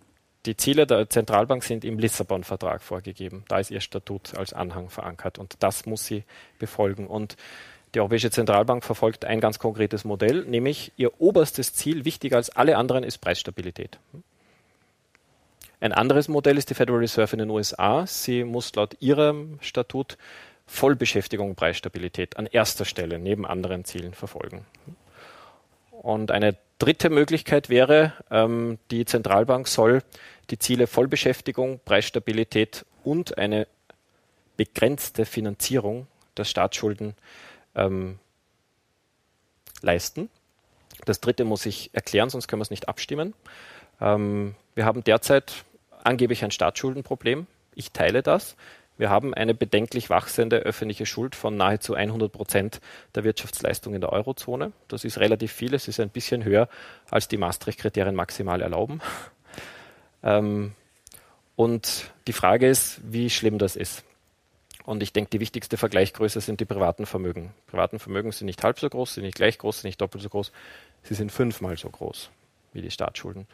die Ziele der Zentralbank sind im Lissabon-Vertrag vorgegeben. Da ist ihr Statut als Anhang verankert und das muss sie befolgen. Und die Europäische Zentralbank verfolgt ein ganz konkretes Modell, nämlich ihr oberstes Ziel, wichtiger als alle anderen, ist Preisstabilität. Ein anderes Modell ist die Federal Reserve in den USA. Sie muss laut ihrem Statut Vollbeschäftigung, Preisstabilität an erster Stelle neben anderen Zielen verfolgen. Und eine dritte Möglichkeit wäre, ähm, die Zentralbank soll die Ziele Vollbeschäftigung, Preisstabilität und eine begrenzte Finanzierung der Staatsschulden ähm, leisten. Das dritte muss ich erklären, sonst können wir es nicht abstimmen. Ähm, wir haben derzeit angeblich ein Staatsschuldenproblem. Ich teile das. Wir haben eine bedenklich wachsende öffentliche Schuld von nahezu 100 Prozent der Wirtschaftsleistung in der Eurozone. Das ist relativ viel. Es ist ein bisschen höher, als die Maastricht-Kriterien maximal erlauben. Ähm, und die Frage ist, wie schlimm das ist. Und ich denke, die wichtigste Vergleichsgröße sind die privaten Vermögen. Privaten Vermögen sind nicht halb so groß, sind nicht gleich groß, sind nicht doppelt so groß. Sie sind fünfmal so groß wie die Staatsschulden.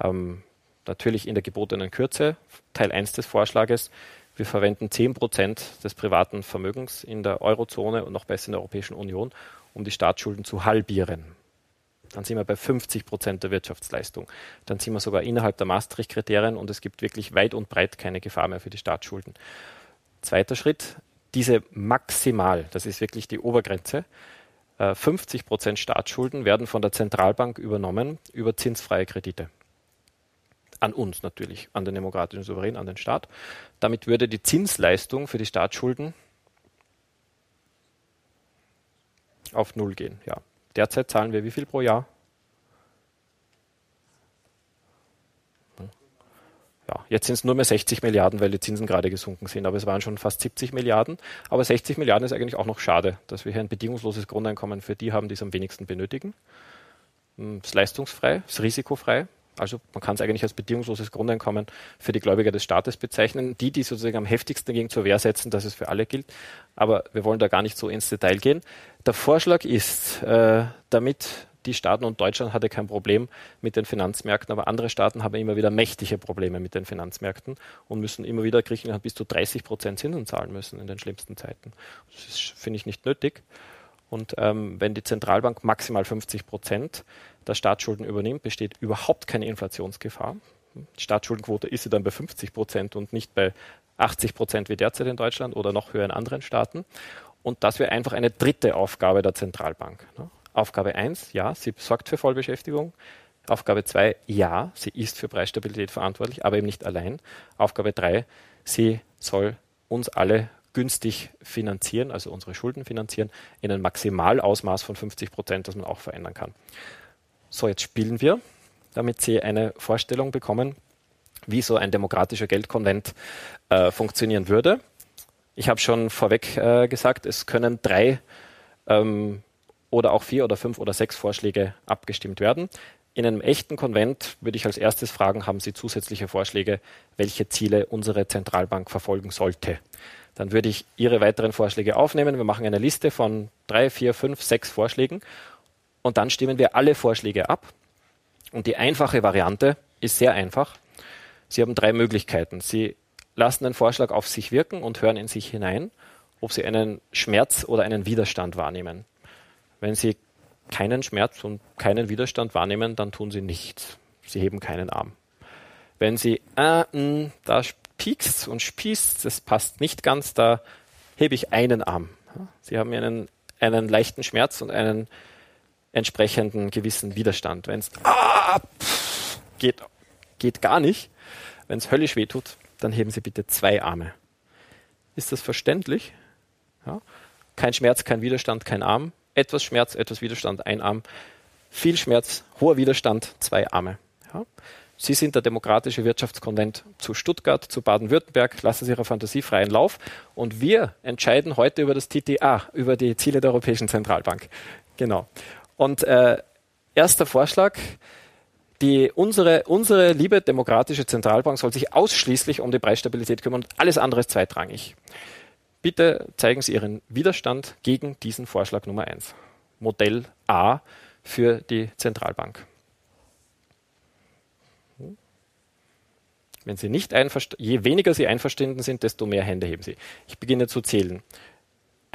Ähm, natürlich in der gebotenen Kürze. Teil 1 des Vorschlages. Wir verwenden 10 Prozent des privaten Vermögens in der Eurozone und noch besser in der Europäischen Union, um die Staatsschulden zu halbieren. Dann sind wir bei 50 Prozent der Wirtschaftsleistung. Dann sind wir sogar innerhalb der Maastricht-Kriterien und es gibt wirklich weit und breit keine Gefahr mehr für die Staatsschulden. Zweiter Schritt, diese maximal, das ist wirklich die Obergrenze, 50 äh, Prozent Staatsschulden werden von der Zentralbank übernommen über zinsfreie Kredite an uns natürlich, an den demokratischen Souverän, an den Staat. Damit würde die Zinsleistung für die Staatsschulden auf Null gehen. Ja. Derzeit zahlen wir wie viel pro Jahr? Ja, jetzt sind es nur mehr 60 Milliarden, weil die Zinsen gerade gesunken sind, aber es waren schon fast 70 Milliarden. Aber 60 Milliarden ist eigentlich auch noch schade, dass wir hier ein bedingungsloses Grundeinkommen für die haben, die es am wenigsten benötigen. Hm, es ist leistungsfrei, es ist risikofrei, also man kann es eigentlich als bedingungsloses Grundeinkommen für die Gläubiger des Staates bezeichnen. Die, die sozusagen am heftigsten dagegen zur Wehr setzen, dass es für alle gilt. Aber wir wollen da gar nicht so ins Detail gehen. Der Vorschlag ist, äh, damit die Staaten und Deutschland hatte kein Problem mit den Finanzmärkten, aber andere Staaten haben immer wieder mächtige Probleme mit den Finanzmärkten und müssen immer wieder Griechenland bis zu 30 Prozent Zinsen zahlen müssen in den schlimmsten Zeiten. Das finde ich nicht nötig. Und ähm, wenn die Zentralbank maximal 50 Prozent der Staatsschulden übernimmt, besteht überhaupt keine Inflationsgefahr. Die Staatsschuldenquote ist sie dann bei 50 Prozent und nicht bei 80 Prozent wie derzeit in Deutschland oder noch höher in anderen Staaten. Und das wäre einfach eine dritte Aufgabe der Zentralbank. Ne? Aufgabe 1, ja, sie sorgt für Vollbeschäftigung. Aufgabe 2, ja, sie ist für Preisstabilität verantwortlich, aber eben nicht allein. Aufgabe 3, sie soll uns alle günstig finanzieren, also unsere Schulden finanzieren, in einem Maximalausmaß von 50 Prozent, das man auch verändern kann. So, jetzt spielen wir, damit Sie eine Vorstellung bekommen, wie so ein demokratischer Geldkonvent äh, funktionieren würde. Ich habe schon vorweg äh, gesagt, es können drei ähm, oder auch vier oder fünf oder sechs Vorschläge abgestimmt werden. In einem echten Konvent würde ich als erstes fragen, haben Sie zusätzliche Vorschläge, welche Ziele unsere Zentralbank verfolgen sollte? Dann würde ich Ihre weiteren Vorschläge aufnehmen. Wir machen eine Liste von drei, vier, fünf, sechs Vorschlägen und dann stimmen wir alle Vorschläge ab. Und die einfache Variante ist sehr einfach. Sie haben drei Möglichkeiten. Sie lassen den Vorschlag auf sich wirken und hören in sich hinein, ob Sie einen Schmerz oder einen Widerstand wahrnehmen. Wenn Sie keinen Schmerz und keinen Widerstand wahrnehmen, dann tun Sie nichts. Sie heben keinen Arm. Wenn Sie, äh, mh, da piekst und spießt, das passt nicht ganz, da hebe ich einen Arm. Sie haben einen, einen leichten Schmerz und einen entsprechenden gewissen Widerstand. Wenn es ah, geht, geht gar nicht, wenn es höllisch weh tut, dann heben Sie bitte zwei Arme. Ist das verständlich? Ja? Kein Schmerz, kein Widerstand, kein Arm. Etwas Schmerz, etwas Widerstand, ein Arm. Viel Schmerz, hoher Widerstand, zwei Arme. Ja? Sie sind der demokratische Wirtschaftskonvent zu Stuttgart, zu Baden-Württemberg. Lassen Sie Ihre Fantasie freien Lauf. Und wir entscheiden heute über das TTA, über die Ziele der Europäischen Zentralbank. Genau. Und äh, erster Vorschlag, die, unsere, unsere liebe demokratische Zentralbank soll sich ausschließlich um die Preisstabilität kümmern und alles andere ist zweitrangig. Bitte zeigen Sie Ihren Widerstand gegen diesen Vorschlag Nummer 1. Modell A für die Zentralbank. Wenn Sie nicht je weniger Sie einverstanden sind, desto mehr Hände heben Sie. Ich beginne zu zählen.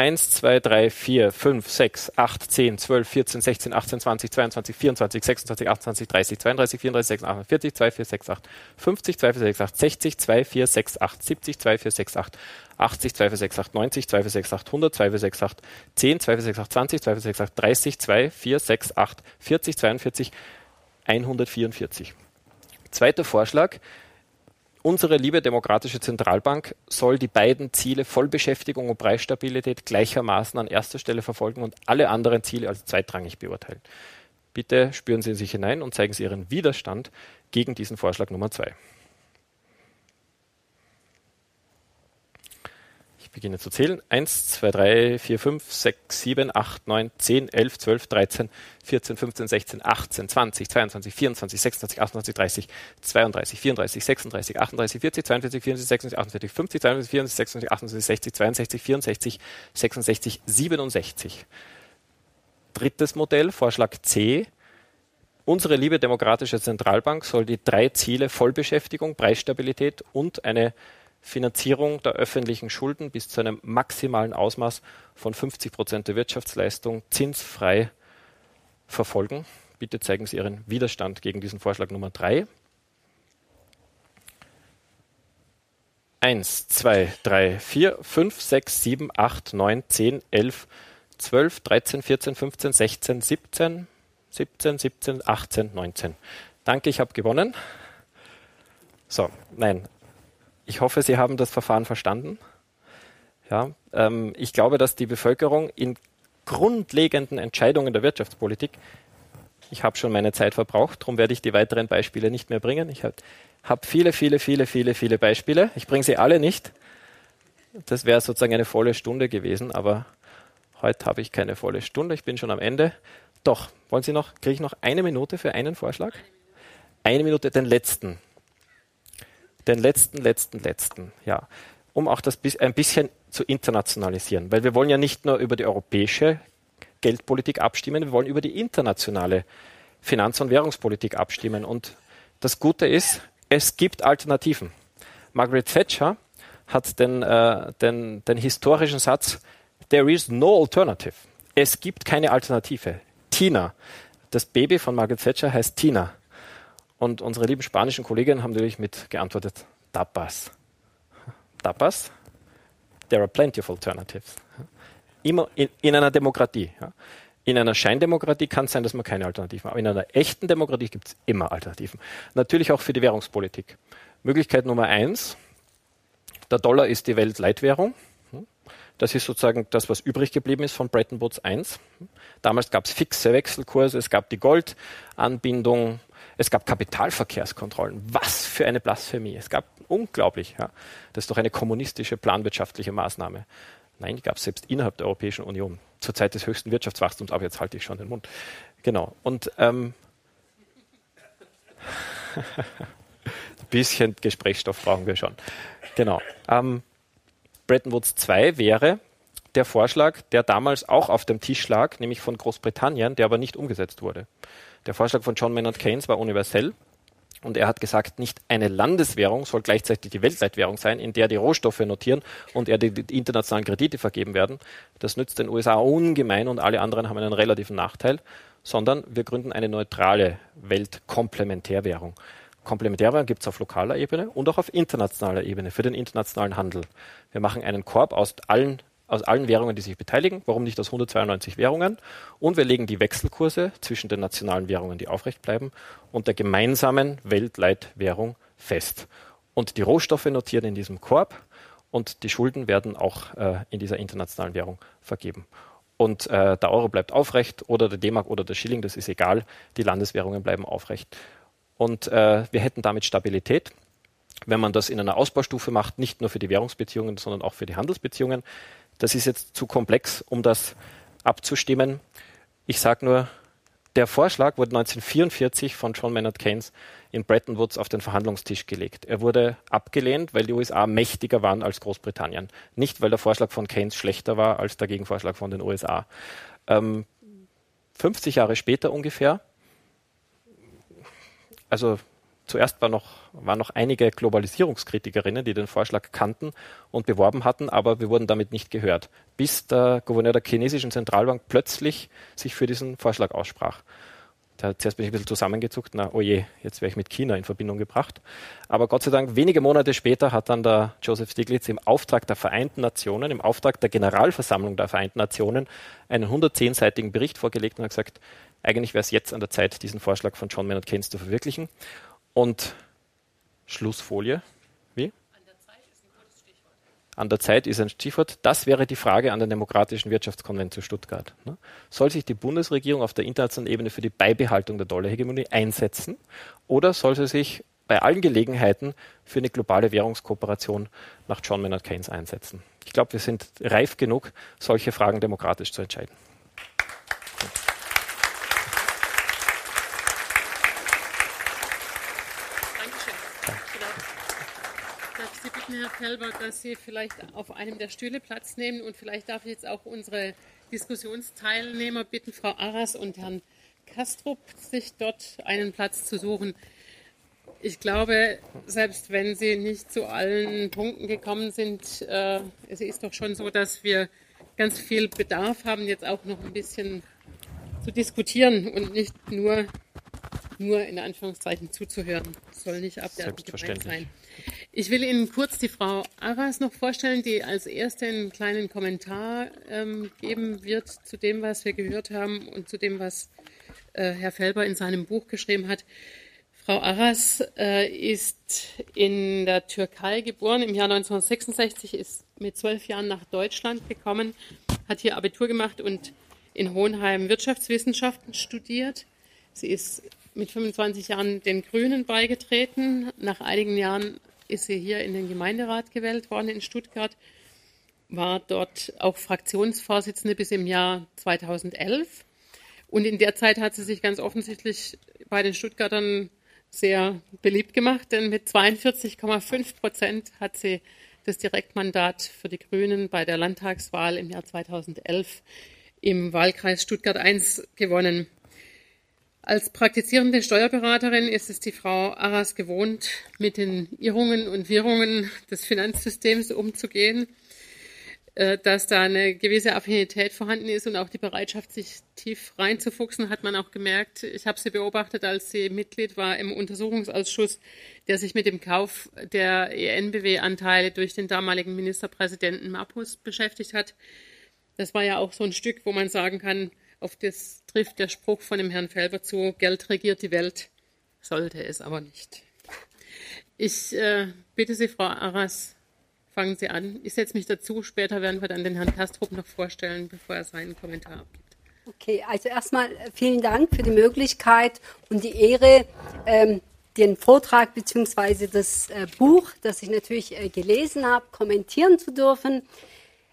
1, 2, 3, 4, 5, 6, 8, 10, 12, 14, 16, 18, 20, 22, 24, 26, 28, 30, 32, 34, 36, 48, 2, 4, 6, 8, 50, 2, 4, 6, 8, 60, 2, 4, 6, 8, 70, 2, 4, 6, 8, 80, 2, 4, 6, 8, 90, 2, 4, 6, 8, 100, 2, 4, 6, 8, 10, 2, 4, 6, 8, 20, 2, 4, 6,8, 30, 2, 4, 6, 8, 40, 42, 144. Zweiter Vorschlag. Unsere liebe demokratische Zentralbank soll die beiden Ziele Vollbeschäftigung und Preisstabilität gleichermaßen an erster Stelle verfolgen und alle anderen Ziele als zweitrangig beurteilen. Bitte spüren Sie in sich hinein und zeigen Sie Ihren Widerstand gegen diesen Vorschlag Nummer zwei. Beginne zu zählen. 1, 2, 3, 4, 5, 6, 7, 8, 9, 10, 11, 12, 13, 14, 15, 16, 18, 20, 22, 24, 26, 28, 30, 32, 34, 36, 38, 40, 42, 44, 46, 48, 50, 52, 54, 26, 28, 60, 62, 64, 66, 67. Drittes Modell, Vorschlag C. Unsere liebe demokratische Zentralbank soll die drei Ziele Vollbeschäftigung, Preisstabilität und eine Finanzierung der öffentlichen Schulden bis zu einem maximalen Ausmaß von 50 Prozent der Wirtschaftsleistung zinsfrei verfolgen. Bitte zeigen Sie Ihren Widerstand gegen diesen Vorschlag Nummer drei. Eins, zwei, drei, vier, fünf, sechs, sieben, acht, neun, zehn, elf, zwölf, dreizehn, vierzehn, fünfzehn, sechzehn, siebzehn, siebzehn, siebzehn, achtzehn, neunzehn. Danke, ich habe gewonnen. So, nein, ich hoffe, Sie haben das Verfahren verstanden. Ja, ähm, ich glaube, dass die Bevölkerung in grundlegenden Entscheidungen der Wirtschaftspolitik, ich habe schon meine Zeit verbraucht, darum werde ich die weiteren Beispiele nicht mehr bringen. Ich habe hab viele, viele, viele, viele, viele Beispiele. Ich bringe sie alle nicht. Das wäre sozusagen eine volle Stunde gewesen, aber heute habe ich keine volle Stunde. Ich bin schon am Ende. Doch, wollen Sie noch, kriege ich noch eine Minute für einen Vorschlag? Eine Minute, den letzten den letzten, letzten, letzten, ja, um auch das ein bisschen zu internationalisieren. Weil wir wollen ja nicht nur über die europäische Geldpolitik abstimmen, wir wollen über die internationale Finanz- und Währungspolitik abstimmen. Und das Gute ist, es gibt Alternativen. Margaret Thatcher hat den, äh, den, den historischen Satz, There is no alternative. Es gibt keine Alternative. Tina. Das Baby von Margaret Thatcher heißt Tina. Und unsere lieben spanischen Kollegen haben natürlich mit geantwortet, Tapas. Tapas? There are plenty of alternatives. Immer in, in einer Demokratie. Ja. In einer Scheindemokratie kann es sein, dass man keine Alternativen hat. Aber in einer echten Demokratie gibt es immer Alternativen. Natürlich auch für die Währungspolitik. Möglichkeit Nummer eins, der Dollar ist die Weltleitwährung. Das ist sozusagen das, was übrig geblieben ist von Bretton Woods I. Damals gab es fixe Wechselkurse, es gab die Goldanbindung, es gab Kapitalverkehrskontrollen. Was für eine Blasphemie. Es gab unglaublich. Ja. Das ist doch eine kommunistische planwirtschaftliche Maßnahme. Nein, die gab es selbst innerhalb der Europäischen Union. Zur Zeit des höchsten Wirtschaftswachstums, aber jetzt halte ich schon den Mund. Genau. Und ähm, ein *laughs* bisschen Gesprächsstoff brauchen wir schon. Genau. Ähm, Bretton Woods 2 wäre der Vorschlag, der damals auch auf dem Tisch lag, nämlich von Großbritannien, der aber nicht umgesetzt wurde. Der Vorschlag von John Maynard Keynes war universell. Und er hat gesagt, nicht eine Landeswährung soll gleichzeitig die Weltleitwährung sein, in der die Rohstoffe notieren und er die, internationalen Kredite vergeben werden. Das nützt den USA ungemein und alle anderen haben einen relativen Nachteil, sondern wir gründen eine neutrale Weltkomplementärwährung. Komplementärwährung gibt es auf lokaler Ebene und auch auf internationaler Ebene für den internationalen Handel. Wir machen einen Korb aus allen aus allen Währungen, die sich beteiligen. Warum nicht aus 192 Währungen? Und wir legen die Wechselkurse zwischen den nationalen Währungen, die aufrecht bleiben, und der gemeinsamen Weltleitwährung fest. Und die Rohstoffe notieren in diesem Korb und die Schulden werden auch äh, in dieser internationalen Währung vergeben. Und äh, der Euro bleibt aufrecht oder der D-Mark oder der Schilling, das ist egal. Die Landeswährungen bleiben aufrecht. Und äh, wir hätten damit Stabilität wenn man das in einer Ausbaustufe macht, nicht nur für die Währungsbeziehungen, sondern auch für die Handelsbeziehungen. Das ist jetzt zu komplex, um das abzustimmen. Ich sage nur, der Vorschlag wurde 1944 von John Maynard Keynes in Bretton Woods auf den Verhandlungstisch gelegt. Er wurde abgelehnt, weil die USA mächtiger waren als Großbritannien. Nicht, weil der Vorschlag von Keynes schlechter war als der Gegenvorschlag von den USA. Ähm, 50 Jahre später ungefähr, also zuerst war noch, waren noch einige Globalisierungskritikerinnen, die den Vorschlag kannten und beworben hatten, aber wir wurden damit nicht gehört, bis der Gouverneur der chinesischen Zentralbank plötzlich sich für diesen Vorschlag aussprach. Da, zuerst bin ich ein bisschen zusammengezuckt, na oje, oh jetzt wäre ich mit China in Verbindung gebracht. Aber Gott sei Dank, wenige Monate später hat dann der Joseph Stiglitz im Auftrag der Vereinten Nationen, im Auftrag der Generalversammlung der Vereinten Nationen einen 110-seitigen Bericht vorgelegt und hat gesagt, eigentlich wäre es jetzt an der Zeit, diesen Vorschlag von John Maynard Keynes zu verwirklichen. Und Schlussfolie. Wie? An der Zeit ist ein gutes Stichwort. An der Zeit ist ein Stichwort. Das wäre die Frage an den Demokratischen Wirtschaftskonvent zu Stuttgart. Ne? Soll sich die Bundesregierung auf der internationalen Ebene für die Beibehaltung der Dollarhegemonie einsetzen oder soll sie sich bei allen Gelegenheiten für eine globale Währungskooperation nach John Maynard Keynes einsetzen? Ich glaube, wir sind reif genug, solche Fragen demokratisch zu entscheiden. Herr Felber, dass Sie vielleicht auf einem der Stühle Platz nehmen und vielleicht darf ich jetzt auch unsere Diskussionsteilnehmer bitten, Frau Arras und Herrn Kastrup, sich dort einen Platz zu suchen. Ich glaube, selbst wenn Sie nicht zu allen Punkten gekommen sind, äh, es ist doch schon so, dass wir ganz viel Bedarf haben, jetzt auch noch ein bisschen zu diskutieren und nicht nur, nur in Anführungszeichen zuzuhören. Das soll nicht abwertend gemeint sein. Ich will Ihnen kurz die Frau Arras noch vorstellen, die als erste einen kleinen Kommentar ähm, geben wird zu dem, was wir gehört haben und zu dem, was äh, Herr Felber in seinem Buch geschrieben hat. Frau Arras äh, ist in der Türkei geboren im Jahr 1966, ist mit zwölf Jahren nach Deutschland gekommen, hat hier Abitur gemacht und in Hohenheim Wirtschaftswissenschaften studiert. Sie ist mit 25 Jahren den Grünen beigetreten. Nach einigen Jahren ist sie hier in den Gemeinderat gewählt worden in Stuttgart, war dort auch Fraktionsvorsitzende bis im Jahr 2011. Und in der Zeit hat sie sich ganz offensichtlich bei den Stuttgartern sehr beliebt gemacht, denn mit 42,5 Prozent hat sie das Direktmandat für die Grünen bei der Landtagswahl im Jahr 2011 im Wahlkreis Stuttgart I gewonnen. Als praktizierende Steuerberaterin ist es die Frau Arras gewohnt, mit den Irrungen und Wirrungen des Finanzsystems umzugehen, äh, dass da eine gewisse Affinität vorhanden ist und auch die Bereitschaft, sich tief reinzufuchsen, hat man auch gemerkt. Ich habe sie beobachtet, als sie Mitglied war im Untersuchungsausschuss, der sich mit dem Kauf der ENBW-Anteile durch den damaligen Ministerpräsidenten Mapus beschäftigt hat. Das war ja auch so ein Stück, wo man sagen kann, auf das trifft der Spruch von dem Herrn Felber zu, Geld regiert die Welt, sollte es aber nicht. Ich äh, bitte Sie, Frau Arras, fangen Sie an. Ich setze mich dazu. Später werden wir dann den Herrn Kastrup noch vorstellen, bevor er seinen Kommentar abgibt. Okay, also erstmal äh, vielen Dank für die Möglichkeit und die Ehre, ähm, den Vortrag bzw. das äh, Buch, das ich natürlich äh, gelesen habe, kommentieren zu dürfen.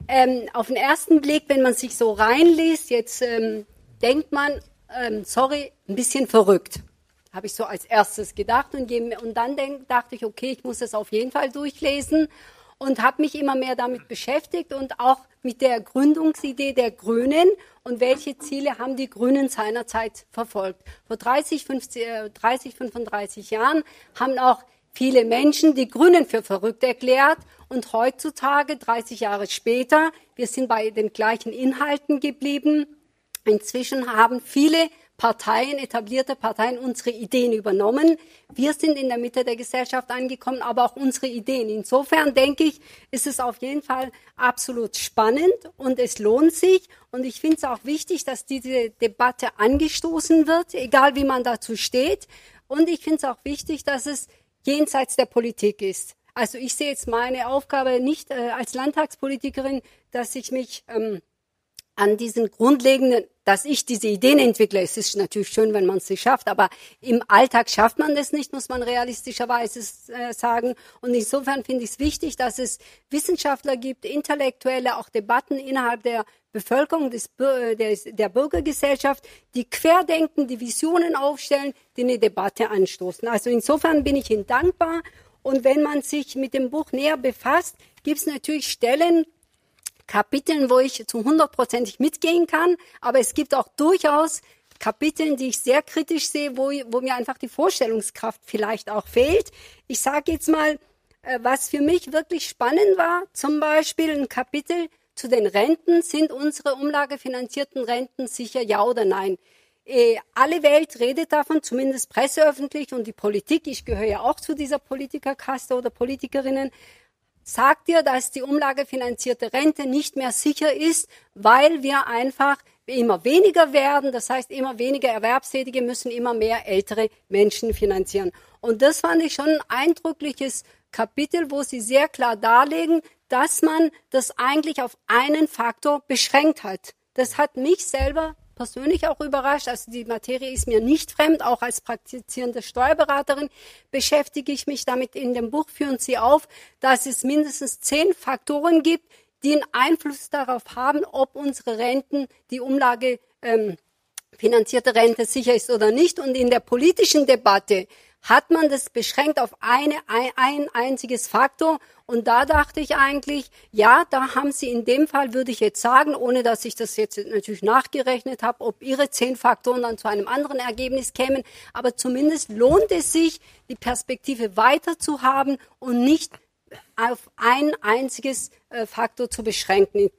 Ähm, auf den ersten Blick, wenn man sich so reinliest, jetzt ähm, denkt man, ähm, sorry, ein bisschen verrückt. Habe ich so als erstes gedacht. Und, und dann denk, dachte ich, okay, ich muss das auf jeden Fall durchlesen und habe mich immer mehr damit beschäftigt und auch mit der Gründungsidee der Grünen und welche Ziele haben die Grünen seinerzeit verfolgt. Vor 30, 50, 30 35 Jahren haben auch viele Menschen die Grünen für verrückt erklärt und heutzutage, 30 Jahre später, wir sind bei den gleichen Inhalten geblieben. Inzwischen haben viele Parteien, etablierte Parteien unsere Ideen übernommen. Wir sind in der Mitte der Gesellschaft angekommen, aber auch unsere Ideen. Insofern denke ich, ist es auf jeden Fall absolut spannend und es lohnt sich. Und ich finde es auch wichtig, dass diese Debatte angestoßen wird, egal wie man dazu steht. Und ich finde es auch wichtig, dass es jenseits der Politik ist. Also ich sehe jetzt meine Aufgabe nicht äh, als Landtagspolitikerin, dass ich mich ähm, an diesen grundlegenden, dass ich diese Ideen entwickle. Es ist natürlich schön, wenn man es schafft, aber im Alltag schafft man das nicht, muss man realistischerweise äh, sagen. Und insofern finde ich es wichtig, dass es Wissenschaftler gibt, Intellektuelle, auch Debatten innerhalb der Bevölkerung, des, der, der Bürgergesellschaft, die querdenken, die Visionen aufstellen, die eine Debatte anstoßen. Also insofern bin ich Ihnen dankbar. Und wenn man sich mit dem Buch näher befasst, gibt es natürlich Stellen, Kapiteln, wo ich zu hundertprozentig mitgehen kann, aber es gibt auch durchaus Kapiteln, die ich sehr kritisch sehe, wo, wo mir einfach die Vorstellungskraft vielleicht auch fehlt. Ich sage jetzt mal, äh, was für mich wirklich spannend war, zum Beispiel ein Kapitel zu den Renten. Sind unsere umlagefinanzierten Renten sicher ja oder nein? Äh, alle Welt redet davon, zumindest presseöffentlich und die Politik. Ich gehöre ja auch zu dieser Politikerkaste oder Politikerinnen sagt dir, dass die umlagefinanzierte Rente nicht mehr sicher ist, weil wir einfach immer weniger werden. Das heißt, immer weniger Erwerbstätige müssen immer mehr ältere Menschen finanzieren. Und das fand ich schon ein eindrückliches Kapitel, wo sie sehr klar darlegen, dass man das eigentlich auf einen Faktor beschränkt hat. Das hat mich selber persönlich auch überrascht. Also die Materie ist mir nicht fremd. Auch als praktizierende Steuerberaterin beschäftige ich mich damit. In dem Buch führen Sie auf, dass es mindestens zehn Faktoren gibt, die einen Einfluss darauf haben, ob unsere Renten, die Umlage ähm, finanzierte Rente sicher ist oder nicht. Und in der politischen Debatte hat man das beschränkt auf eine, ein, ein einziges Faktor. Und da dachte ich eigentlich, ja, da haben Sie in dem Fall, würde ich jetzt sagen, ohne dass ich das jetzt natürlich nachgerechnet habe, ob Ihre zehn Faktoren dann zu einem anderen Ergebnis kämen. Aber zumindest lohnt es sich, die Perspektive weiter zu haben und nicht auf ein einziges äh, Faktor zu beschränken.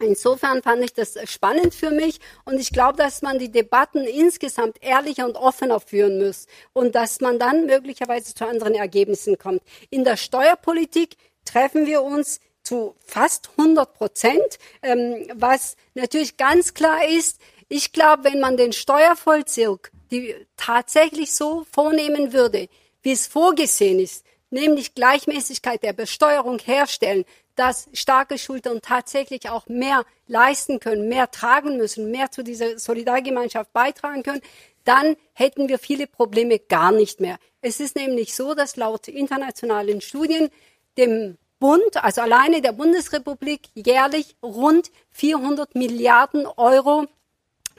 Insofern fand ich das spannend für mich und ich glaube, dass man die Debatten insgesamt ehrlicher und offener führen muss und dass man dann möglicherweise zu anderen Ergebnissen kommt. In der Steuerpolitik treffen wir uns zu fast 100 Prozent, ähm, was natürlich ganz klar ist. Ich glaube, wenn man den Steuervollzug die tatsächlich so vornehmen würde, wie es vorgesehen ist, nämlich Gleichmäßigkeit der Besteuerung herstellen, dass starke Schultern tatsächlich auch mehr leisten können, mehr tragen müssen, mehr zu dieser Solidargemeinschaft beitragen können, dann hätten wir viele Probleme gar nicht mehr. Es ist nämlich so, dass laut internationalen Studien dem Bund, also alleine der Bundesrepublik, jährlich rund 400 Milliarden Euro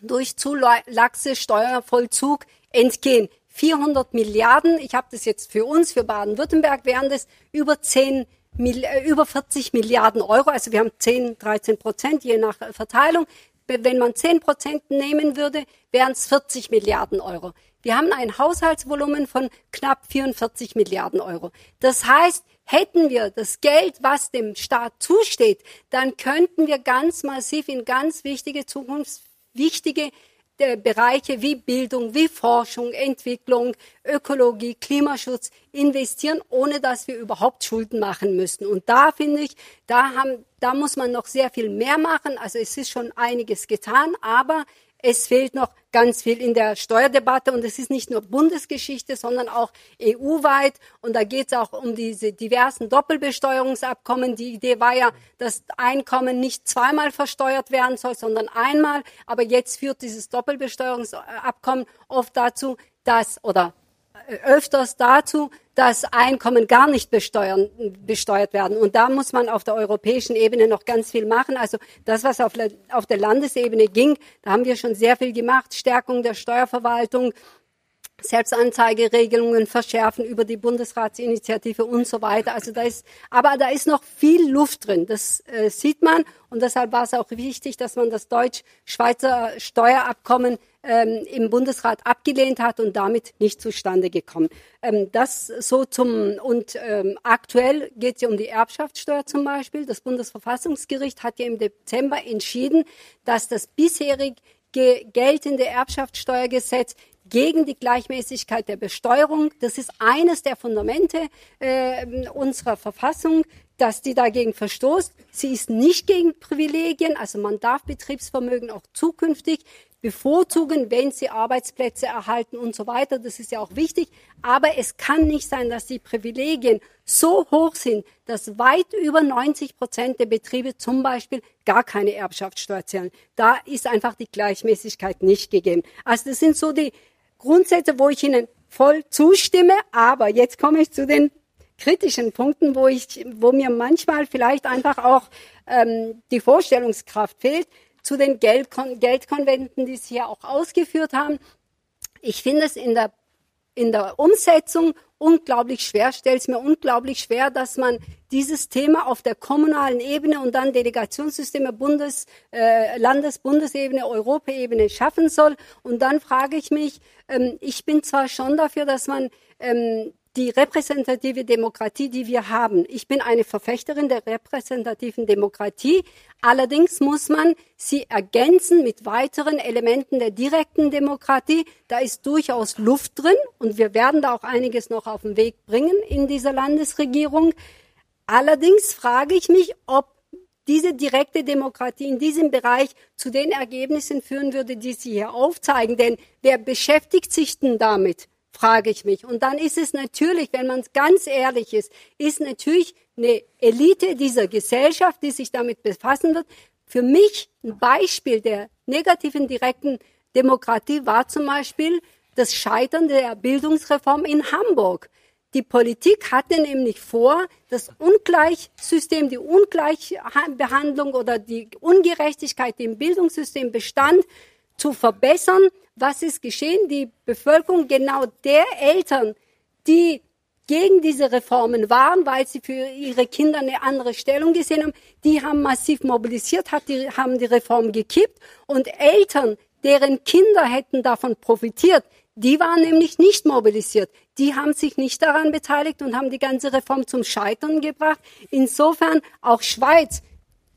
durch zu laxe Steuervollzug entgehen. 400 Milliarden, ich habe das jetzt für uns, für Baden-Württemberg, wären das über 10 äh, über 40 Milliarden Euro. Also wir haben 10, 13 Prozent je nach äh, Verteilung. Wenn man 10 Prozent nehmen würde, wären es 40 Milliarden Euro. Wir haben ein Haushaltsvolumen von knapp 44 Milliarden Euro. Das heißt, hätten wir das Geld, was dem Staat zusteht, dann könnten wir ganz massiv in ganz wichtige zukunftswichtige Bereiche wie Bildung, wie Forschung, Entwicklung, Ökologie, Klimaschutz investieren, ohne dass wir überhaupt Schulden machen müssen. Und da finde ich, da haben, da muss man noch sehr viel mehr machen. Also es ist schon einiges getan, aber es fehlt noch ganz viel in der Steuerdebatte und es ist nicht nur Bundesgeschichte, sondern auch EU-weit. Und da geht es auch um diese diversen Doppelbesteuerungsabkommen. Die Idee war ja, dass Einkommen nicht zweimal versteuert werden soll, sondern einmal. Aber jetzt führt dieses Doppelbesteuerungsabkommen oft dazu, dass oder öfters dazu, dass Einkommen gar nicht besteuern, besteuert werden. Und da muss man auf der europäischen Ebene noch ganz viel machen. Also das, was auf, auf der Landesebene ging, da haben wir schon sehr viel gemacht. Stärkung der Steuerverwaltung, Selbstanzeigeregelungen verschärfen über die Bundesratsinitiative und so weiter. Also da ist, aber da ist noch viel Luft drin. Das äh, sieht man und deshalb war es auch wichtig, dass man das Deutsch-Schweizer Steuerabkommen ähm, im Bundesrat abgelehnt hat und damit nicht zustande gekommen. Ähm, das so zum und ähm, aktuell geht es ja um die Erbschaftssteuer zum Beispiel. Das Bundesverfassungsgericht hat ja im Dezember entschieden, dass das bisherig geltende Erbschaftssteuergesetz gegen die Gleichmäßigkeit der Besteuerung. Das ist eines der Fundamente äh, unserer Verfassung, dass die dagegen verstoßt. Sie ist nicht gegen Privilegien, also man darf Betriebsvermögen auch zukünftig bevorzugen, wenn sie Arbeitsplätze erhalten und so weiter. Das ist ja auch wichtig. Aber es kann nicht sein, dass die Privilegien so hoch sind, dass weit über 90 Prozent der Betriebe zum Beispiel gar keine Erbschaftssteuer zahlen. Da ist einfach die Gleichmäßigkeit nicht gegeben. Also das sind so die Grundsätze, wo ich Ihnen voll zustimme. Aber jetzt komme ich zu den kritischen Punkten, wo ich, wo mir manchmal vielleicht einfach auch ähm, die Vorstellungskraft fehlt zu den Geldkon Geldkonventen, die Sie ja auch ausgeführt haben. Ich finde es in der, in der Umsetzung unglaublich schwer, stellt es mir unglaublich schwer, dass man dieses Thema auf der kommunalen Ebene und dann Delegationssysteme Bundes, äh, Landes-, Bundesebene, Europaebene schaffen soll. Und dann frage ich mich, ähm, ich bin zwar schon dafür, dass man ähm, die repräsentative Demokratie, die wir haben. Ich bin eine Verfechterin der repräsentativen Demokratie. Allerdings muss man sie ergänzen mit weiteren Elementen der direkten Demokratie. Da ist durchaus Luft drin und wir werden da auch einiges noch auf den Weg bringen in dieser Landesregierung. Allerdings frage ich mich, ob diese direkte Demokratie in diesem Bereich zu den Ergebnissen führen würde, die Sie hier aufzeigen. Denn wer beschäftigt sich denn damit? Frage ich mich. Und dann ist es natürlich, wenn man ganz ehrlich ist, ist natürlich eine Elite dieser Gesellschaft, die sich damit befassen wird. Für mich ein Beispiel der negativen direkten Demokratie war zum Beispiel das Scheitern der Bildungsreform in Hamburg. Die Politik hatte nämlich vor, das Ungleichsystem, die Ungleichbehandlung oder die Ungerechtigkeit, die im Bildungssystem bestand, zu verbessern was ist geschehen? Die Bevölkerung genau der Eltern, die gegen diese Reformen waren, weil sie für ihre Kinder eine andere Stellung gesehen haben, die haben massiv mobilisiert, hat die, haben die Reform gekippt und Eltern, deren Kinder hätten davon profitiert, die waren nämlich nicht mobilisiert. Die haben sich nicht daran beteiligt und haben die ganze Reform zum Scheitern gebracht. Insofern auch Schweiz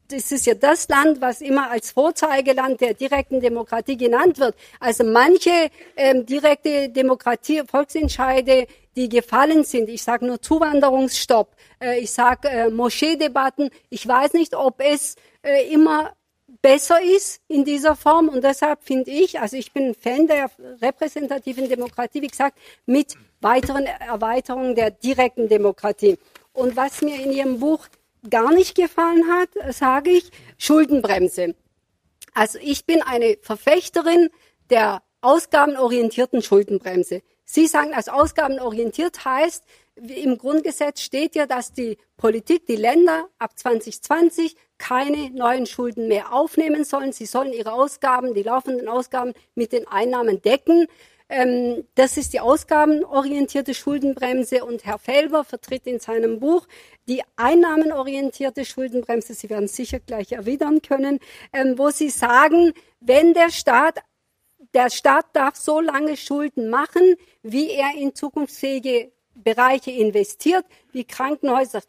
das ist ja das Land, was immer als Vorzeigeland der direkten Demokratie genannt wird. Also manche ähm, direkte Demokratie, Volksentscheide, die gefallen sind. Ich sage nur Zuwanderungsstopp, äh, ich sage äh, Moscheedebatten. Ich weiß nicht, ob es äh, immer besser ist in dieser Form und deshalb finde ich, also ich bin Fan der repräsentativen Demokratie, wie gesagt, mit weiteren Erweiterungen der direkten Demokratie. Und was mir in Ihrem Buch gar nicht gefallen hat, sage ich, Schuldenbremse. Also ich bin eine Verfechterin der ausgabenorientierten Schuldenbremse. Sie sagen, als ausgabenorientiert heißt, im Grundgesetz steht ja, dass die Politik, die Länder ab 2020 keine neuen Schulden mehr aufnehmen sollen. Sie sollen ihre Ausgaben, die laufenden Ausgaben mit den Einnahmen decken. Ähm, das ist die ausgabenorientierte Schuldenbremse und Herr Felber vertritt in seinem Buch die einnahmenorientierte Schuldenbremse. Sie werden sicher gleich erwidern können, ähm, wo Sie sagen, wenn der Staat der Staat darf so lange Schulden machen, wie er in zukunftsfähige Bereiche investiert, wie Krankenhäuser,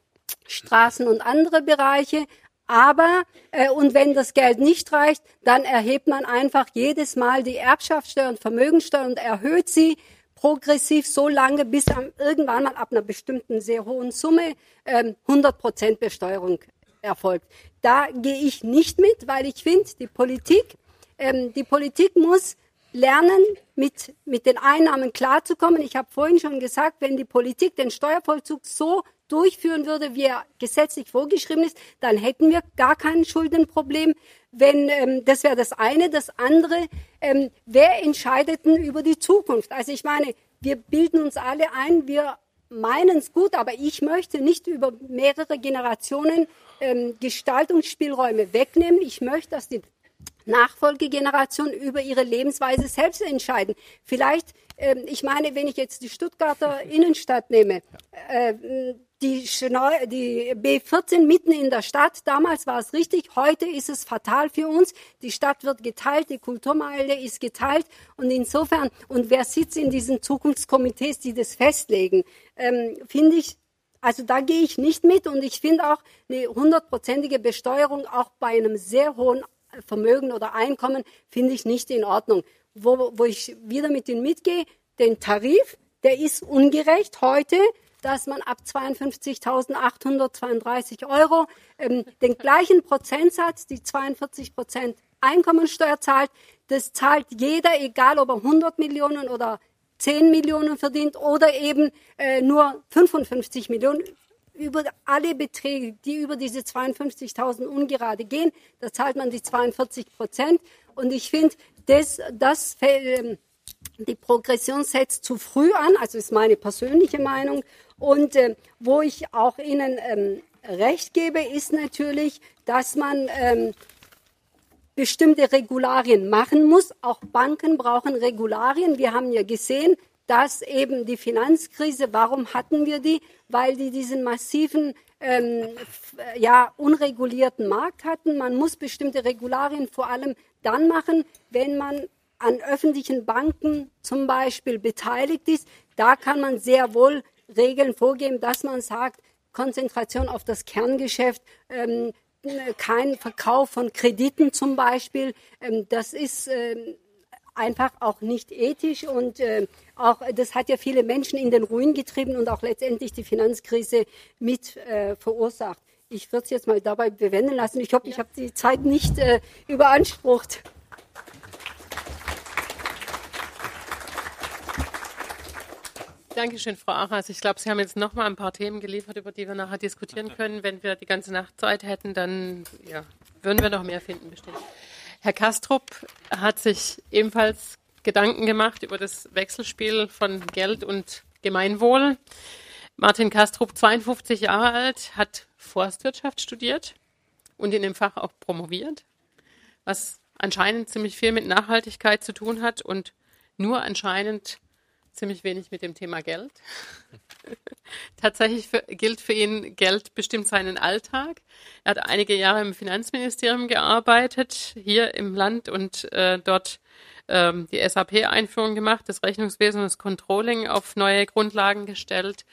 Straßen und andere Bereiche. Aber, äh, und wenn das Geld nicht reicht, dann erhebt man einfach jedes Mal die Erbschaftssteuer und Vermögensteuer und erhöht sie progressiv so lange, bis dann irgendwann mal ab einer bestimmten sehr hohen Summe ähm, 100 Prozent Besteuerung erfolgt. Da gehe ich nicht mit, weil ich finde, die Politik, ähm, die Politik muss lernen, mit, mit den Einnahmen klarzukommen. Ich habe vorhin schon gesagt, wenn die Politik den Steuervollzug so durchführen würde, wie er gesetzlich vorgeschrieben ist, dann hätten wir gar kein Schuldenproblem. Wenn ähm, das wäre das eine, das andere, ähm, wer entscheidet denn über die Zukunft? Also ich meine, wir bilden uns alle ein, wir meinen es gut, aber ich möchte nicht über mehrere Generationen ähm, Gestaltungsspielräume wegnehmen. Ich möchte, dass die Nachfolgegenerationen über ihre Lebensweise selbst entscheiden. Vielleicht, ähm, ich meine, wenn ich jetzt die Stuttgarter Innenstadt nehme, äh, die, die B14 mitten in der Stadt, damals war es richtig, heute ist es fatal für uns. Die Stadt wird geteilt, die Kulturmeile ist geteilt und insofern, und wer sitzt in diesen Zukunftskomitees, die das festlegen, ähm, finde ich, also da gehe ich nicht mit und ich finde auch eine hundertprozentige Besteuerung auch bei einem sehr hohen Vermögen oder Einkommen finde ich nicht in Ordnung. Wo, wo ich wieder mit Ihnen mitgehe, den Tarif, der ist ungerecht heute dass man ab 52.832 Euro ähm, den gleichen Prozentsatz, die 42 Prozent Einkommensteuer zahlt. Das zahlt jeder, egal ob er 100 Millionen oder 10 Millionen verdient oder eben äh, nur 55 Millionen. Über alle Beträge, die über diese 52.000 ungerade gehen, da zahlt man die 42 Prozent. Und ich finde, das, das äh, die Progression setzt zu früh an, also ist meine persönliche Meinung. Und äh, wo ich auch Ihnen ähm, recht gebe, ist natürlich, dass man ähm, bestimmte Regularien machen muss. Auch Banken brauchen Regularien. Wir haben ja gesehen, dass eben die Finanzkrise, warum hatten wir die? Weil die diesen massiven, ähm, ja, unregulierten Markt hatten. Man muss bestimmte Regularien vor allem dann machen, wenn man an öffentlichen Banken zum Beispiel beteiligt ist, da kann man sehr wohl Regeln vorgeben, dass man sagt, Konzentration auf das Kerngeschäft, ähm, kein Verkauf von Krediten zum Beispiel. Ähm, das ist ähm, einfach auch nicht ethisch und äh, auch das hat ja viele Menschen in den Ruin getrieben und auch letztendlich die Finanzkrise mit äh, verursacht. Ich würde es jetzt mal dabei bewenden lassen. Ich hoffe, ich habe die Zeit nicht äh, überansprucht. Dankeschön, Frau Achas. Ich glaube, Sie haben jetzt noch mal ein paar Themen geliefert, über die wir nachher diskutieren können. Wenn wir die ganze Nacht Zeit hätten, dann ja, würden wir noch mehr finden, bestimmt. Herr Kastrup hat sich ebenfalls Gedanken gemacht über das Wechselspiel von Geld und Gemeinwohl. Martin Kastrup, 52 Jahre alt, hat Forstwirtschaft studiert und in dem Fach auch promoviert, was anscheinend ziemlich viel mit Nachhaltigkeit zu tun hat und nur anscheinend ziemlich wenig mit dem Thema Geld. *laughs* Tatsächlich für, gilt für ihn, Geld bestimmt seinen Alltag. Er hat einige Jahre im Finanzministerium gearbeitet, hier im Land und äh, dort ähm, die SAP-Einführung gemacht, das Rechnungswesen und das Controlling auf neue Grundlagen gestellt.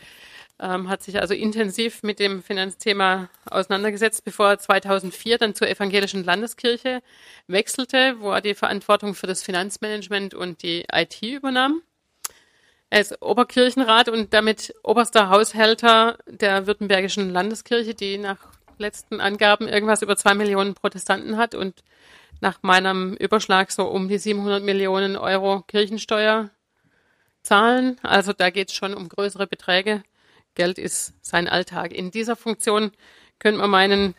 Ähm, hat sich also intensiv mit dem Finanzthema auseinandergesetzt, bevor er 2004 dann zur evangelischen Landeskirche wechselte, wo er die Verantwortung für das Finanzmanagement und die IT übernahm. Er ist Oberkirchenrat und damit oberster Haushälter der Württembergischen Landeskirche, die nach letzten Angaben irgendwas über zwei Millionen Protestanten hat und nach meinem Überschlag so um die 700 Millionen Euro Kirchensteuer zahlen. Also da geht es schon um größere Beträge. Geld ist sein Alltag. In dieser Funktion könnte man meinen,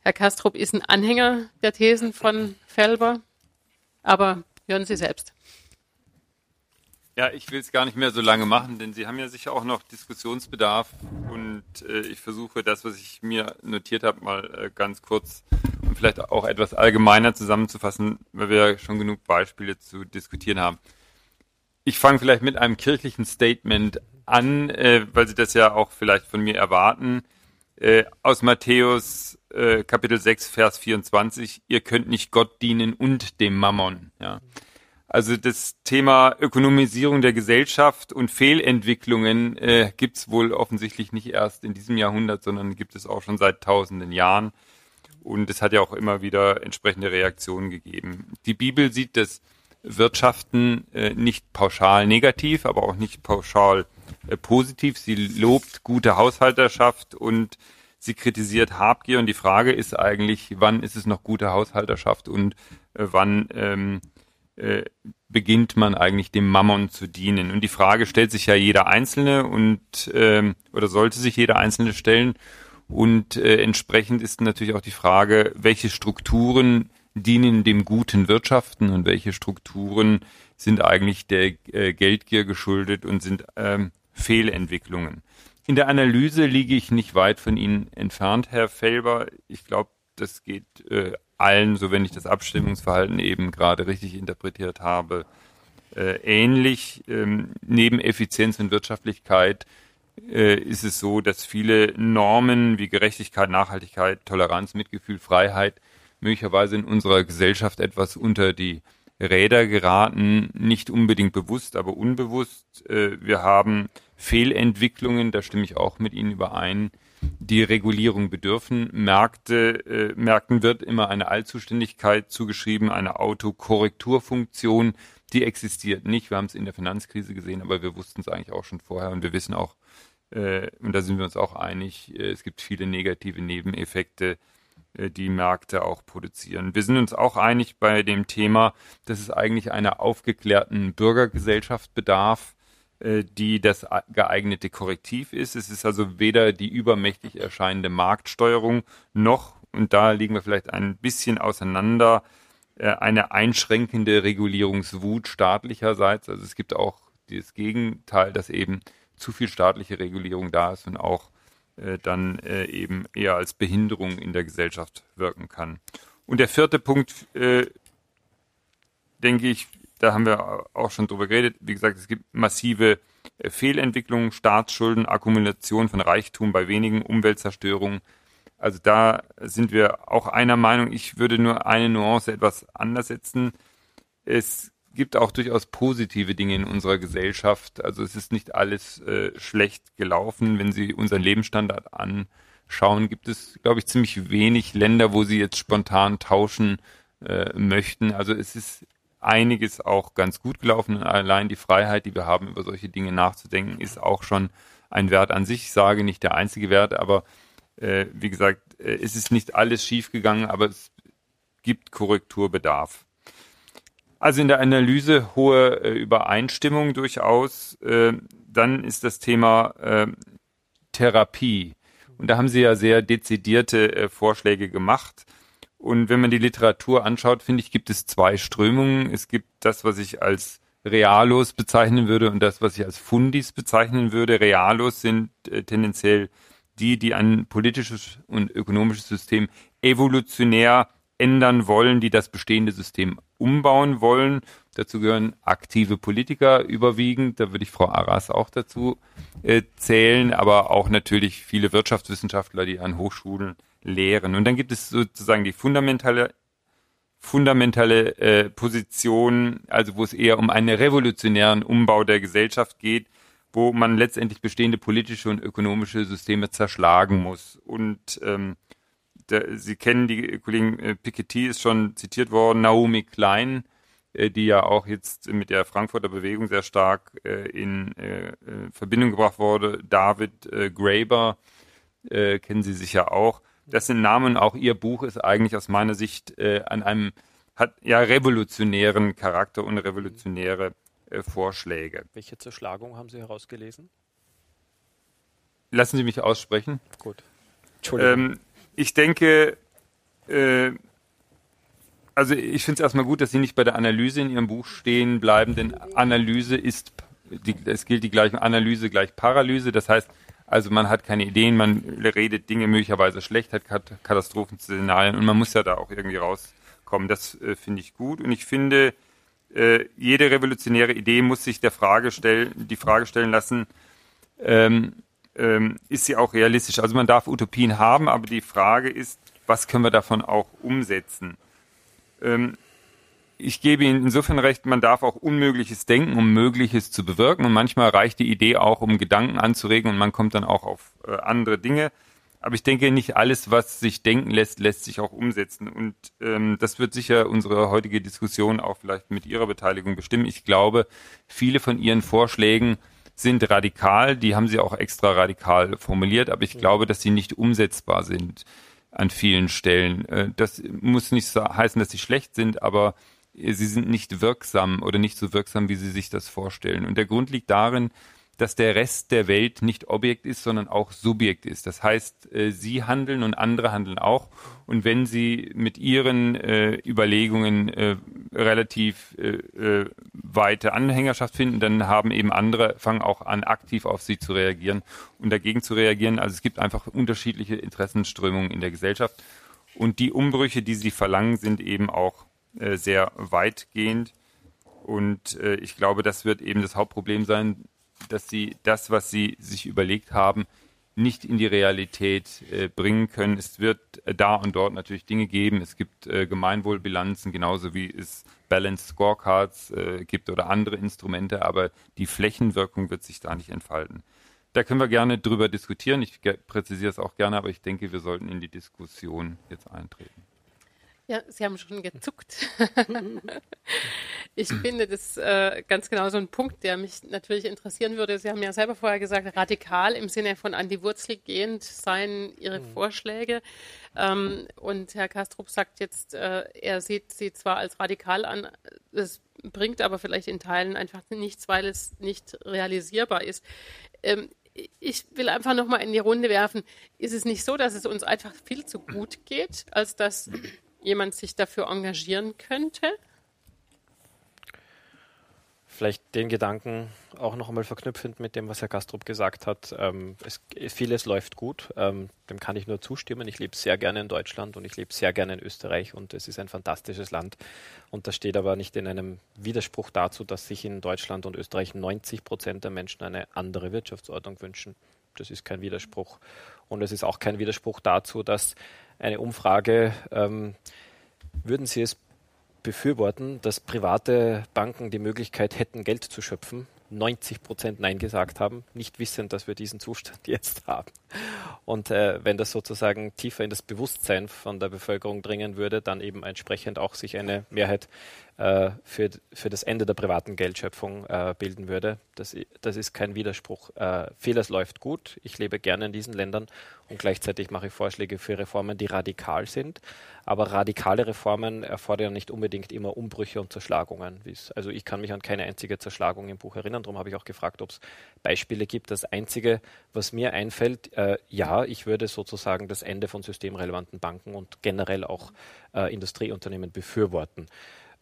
Herr Kastrup ist ein Anhänger der Thesen von Felber. Aber hören Sie selbst. Ja, ich will es gar nicht mehr so lange machen, denn Sie haben ja sicher auch noch Diskussionsbedarf und äh, ich versuche das, was ich mir notiert habe, mal äh, ganz kurz und vielleicht auch etwas allgemeiner zusammenzufassen, weil wir ja schon genug Beispiele zu diskutieren haben. Ich fange vielleicht mit einem kirchlichen Statement an, äh, weil Sie das ja auch vielleicht von mir erwarten. Äh, aus Matthäus äh, Kapitel 6, Vers 24, ihr könnt nicht Gott dienen und dem Mammon. Ja. Also das Thema Ökonomisierung der Gesellschaft und Fehlentwicklungen äh, gibt es wohl offensichtlich nicht erst in diesem Jahrhundert, sondern gibt es auch schon seit tausenden Jahren. Und es hat ja auch immer wieder entsprechende Reaktionen gegeben. Die Bibel sieht das Wirtschaften äh, nicht pauschal negativ, aber auch nicht pauschal äh, positiv. Sie lobt gute Haushalterschaft und sie kritisiert Habgier. Und die Frage ist eigentlich, wann ist es noch gute Haushalterschaft und äh, wann ähm, äh, beginnt man eigentlich dem Mammon zu dienen. Und die Frage stellt sich ja jeder Einzelne und ähm, oder sollte sich jeder Einzelne stellen. Und äh, entsprechend ist natürlich auch die Frage, welche Strukturen dienen dem guten Wirtschaften und welche Strukturen sind eigentlich der äh, Geldgier geschuldet und sind ähm, Fehlentwicklungen. In der Analyse liege ich nicht weit von Ihnen entfernt, Herr Felber. Ich glaube, das geht äh, allen, so wenn ich das Abstimmungsverhalten eben gerade richtig interpretiert habe, äh, ähnlich. Ähm, neben Effizienz und Wirtschaftlichkeit äh, ist es so, dass viele Normen wie Gerechtigkeit, Nachhaltigkeit, Toleranz, Mitgefühl, Freiheit möglicherweise in unserer Gesellschaft etwas unter die Räder geraten, nicht unbedingt bewusst, aber unbewusst. Äh, wir haben Fehlentwicklungen, da stimme ich auch mit Ihnen überein, die Regulierung bedürfen. Märkte, äh, Märkten wird immer eine Allzuständigkeit zugeschrieben, eine Autokorrekturfunktion, die existiert nicht. Wir haben es in der Finanzkrise gesehen, aber wir wussten es eigentlich auch schon vorher und wir wissen auch, äh, und da sind wir uns auch einig, äh, es gibt viele negative Nebeneffekte, äh, die Märkte auch produzieren. Wir sind uns auch einig bei dem Thema, dass es eigentlich einer aufgeklärten Bürgergesellschaft bedarf, die das geeignete Korrektiv ist. Es ist also weder die übermächtig erscheinende Marktsteuerung noch, und da liegen wir vielleicht ein bisschen auseinander, äh, eine einschränkende Regulierungswut staatlicherseits. Also es gibt auch das Gegenteil, dass eben zu viel staatliche Regulierung da ist und auch äh, dann äh, eben eher als Behinderung in der Gesellschaft wirken kann. Und der vierte Punkt, äh, denke ich, da haben wir auch schon drüber geredet. Wie gesagt, es gibt massive äh, Fehlentwicklungen, Staatsschulden, Akkumulation von Reichtum bei wenigen, Umweltzerstörung. Also da sind wir auch einer Meinung. Ich würde nur eine Nuance etwas anders setzen. Es gibt auch durchaus positive Dinge in unserer Gesellschaft. Also es ist nicht alles äh, schlecht gelaufen. Wenn Sie unseren Lebensstandard anschauen, gibt es, glaube ich, ziemlich wenig Länder, wo Sie jetzt spontan tauschen äh, möchten. Also es ist einiges auch ganz gut gelaufen. Allein die Freiheit, die wir haben, über solche Dinge nachzudenken, ist auch schon ein Wert an sich. Ich sage nicht der einzige Wert, aber äh, wie gesagt, äh, es ist nicht alles schiefgegangen, aber es gibt Korrekturbedarf. Also in der Analyse hohe äh, Übereinstimmung durchaus. Äh, dann ist das Thema äh, Therapie. Und da haben Sie ja sehr dezidierte äh, Vorschläge gemacht. Und wenn man die Literatur anschaut, finde ich, gibt es zwei Strömungen. Es gibt das, was ich als Realos bezeichnen würde und das, was ich als Fundis bezeichnen würde. Realos sind äh, tendenziell die, die ein politisches und ökonomisches System evolutionär ändern wollen, die das bestehende System umbauen wollen. Dazu gehören aktive Politiker überwiegend. Da würde ich Frau Arras auch dazu äh, zählen, aber auch natürlich viele Wirtschaftswissenschaftler, die an Hochschulen lehren. Und dann gibt es sozusagen die fundamentale fundamentale äh, Position, also wo es eher um einen revolutionären Umbau der Gesellschaft geht, wo man letztendlich bestehende politische und ökonomische Systeme zerschlagen muss. Und ähm, der, Sie kennen die Kollegin äh, Piketty, ist schon zitiert worden, Naomi Klein, äh, die ja auch jetzt mit der Frankfurter Bewegung sehr stark äh, in äh, äh, Verbindung gebracht wurde. David äh, Graeber kennen Sie sicher auch. Das sind Namen, auch Ihr Buch ist eigentlich aus meiner Sicht an einem, hat ja revolutionären Charakter und revolutionäre Vorschläge. Welche Zerschlagung haben Sie herausgelesen? Lassen Sie mich aussprechen. Gut. Entschuldigung. Ähm, ich denke, äh, also ich finde es erstmal gut, dass Sie nicht bei der Analyse in Ihrem Buch stehen bleiben, denn Analyse ist, die, es gilt die gleiche Analyse gleich Paralyse. Das heißt, also man hat keine Ideen, man redet Dinge möglicherweise schlecht, hat Katastrophenszenarien und man muss ja da auch irgendwie rauskommen. Das äh, finde ich gut und ich finde, äh, jede revolutionäre Idee muss sich der Frage stellen, die Frage stellen lassen, ähm, ähm, ist sie auch realistisch. Also man darf Utopien haben, aber die Frage ist, was können wir davon auch umsetzen? Ähm, ich gebe Ihnen insofern recht, man darf auch Unmögliches denken, um Mögliches zu bewirken. Und manchmal reicht die Idee auch, um Gedanken anzuregen und man kommt dann auch auf äh, andere Dinge. Aber ich denke, nicht alles, was sich denken lässt, lässt sich auch umsetzen. Und ähm, das wird sicher unsere heutige Diskussion auch vielleicht mit Ihrer Beteiligung bestimmen. Ich glaube, viele von Ihren Vorschlägen sind radikal, die haben sie auch extra radikal formuliert, aber ich glaube, dass sie nicht umsetzbar sind an vielen Stellen. Äh, das muss nicht heißen, dass sie schlecht sind, aber sie sind nicht wirksam oder nicht so wirksam, wie sie sich das vorstellen. Und der Grund liegt darin, dass der Rest der Welt nicht Objekt ist, sondern auch Subjekt ist. Das heißt, äh, sie handeln und andere handeln auch. Und wenn sie mit ihren äh, Überlegungen äh, relativ äh, äh, weite Anhängerschaft finden, dann haben eben andere, fangen auch an, aktiv auf sie zu reagieren und dagegen zu reagieren. Also es gibt einfach unterschiedliche Interessenströmungen in der Gesellschaft. Und die Umbrüche, die sie verlangen, sind eben auch äh, sehr weitgehend. Und äh, ich glaube, das wird eben das Hauptproblem sein, dass sie das, was sie sich überlegt haben, nicht in die Realität äh, bringen können. Es wird äh, da und dort natürlich Dinge geben. Es gibt äh, Gemeinwohlbilanzen, genauso wie es Balanced Scorecards äh, gibt oder andere Instrumente, aber die Flächenwirkung wird sich da nicht entfalten. Da können wir gerne drüber diskutieren. Ich präzisiere es auch gerne, aber ich denke, wir sollten in die Diskussion jetzt eintreten. Ja, Sie haben schon gezuckt. *laughs* Ich finde das äh, ganz genau so ein Punkt, der mich natürlich interessieren würde. Sie haben ja selber vorher gesagt, radikal im Sinne von an die Wurzel gehend seien Ihre mhm. Vorschläge. Ähm, und Herr Kastrup sagt jetzt, äh, er sieht sie zwar als radikal an, es bringt aber vielleicht in Teilen einfach nichts, weil es nicht realisierbar ist. Ähm, ich will einfach nochmal in die Runde werfen. Ist es nicht so, dass es uns einfach viel zu gut geht, als dass jemand sich dafür engagieren könnte? vielleicht den Gedanken auch noch einmal verknüpfend mit dem, was Herr Kastrup gesagt hat. Ähm, es, vieles läuft gut, ähm, dem kann ich nur zustimmen. Ich lebe sehr gerne in Deutschland und ich lebe sehr gerne in Österreich und es ist ein fantastisches Land. Und das steht aber nicht in einem Widerspruch dazu, dass sich in Deutschland und Österreich 90 Prozent der Menschen eine andere Wirtschaftsordnung wünschen. Das ist kein Widerspruch. Und es ist auch kein Widerspruch dazu, dass eine Umfrage, ähm, würden Sie es befürworten, dass private Banken die Möglichkeit hätten, Geld zu schöpfen, 90 Prozent Nein gesagt haben, nicht wissend, dass wir diesen Zustand *laughs* jetzt haben. Und äh, wenn das sozusagen tiefer in das Bewusstsein von der Bevölkerung dringen würde, dann eben entsprechend auch sich eine Mehrheit äh, für, für das Ende der privaten Geldschöpfung äh, bilden würde. Das, das ist kein Widerspruch. Äh, vieles läuft gut. Ich lebe gerne in diesen Ländern und gleichzeitig mache ich Vorschläge für Reformen, die radikal sind. Aber radikale Reformen erfordern nicht unbedingt immer Umbrüche und Zerschlagungen. Also ich kann mich an keine einzige Zerschlagung im Buch erinnern. Darum habe ich auch gefragt, ob es Beispiele gibt. Das Einzige, was mir einfällt, äh, ja, ich würde sozusagen das Ende von systemrelevanten Banken und generell auch äh, Industrieunternehmen befürworten.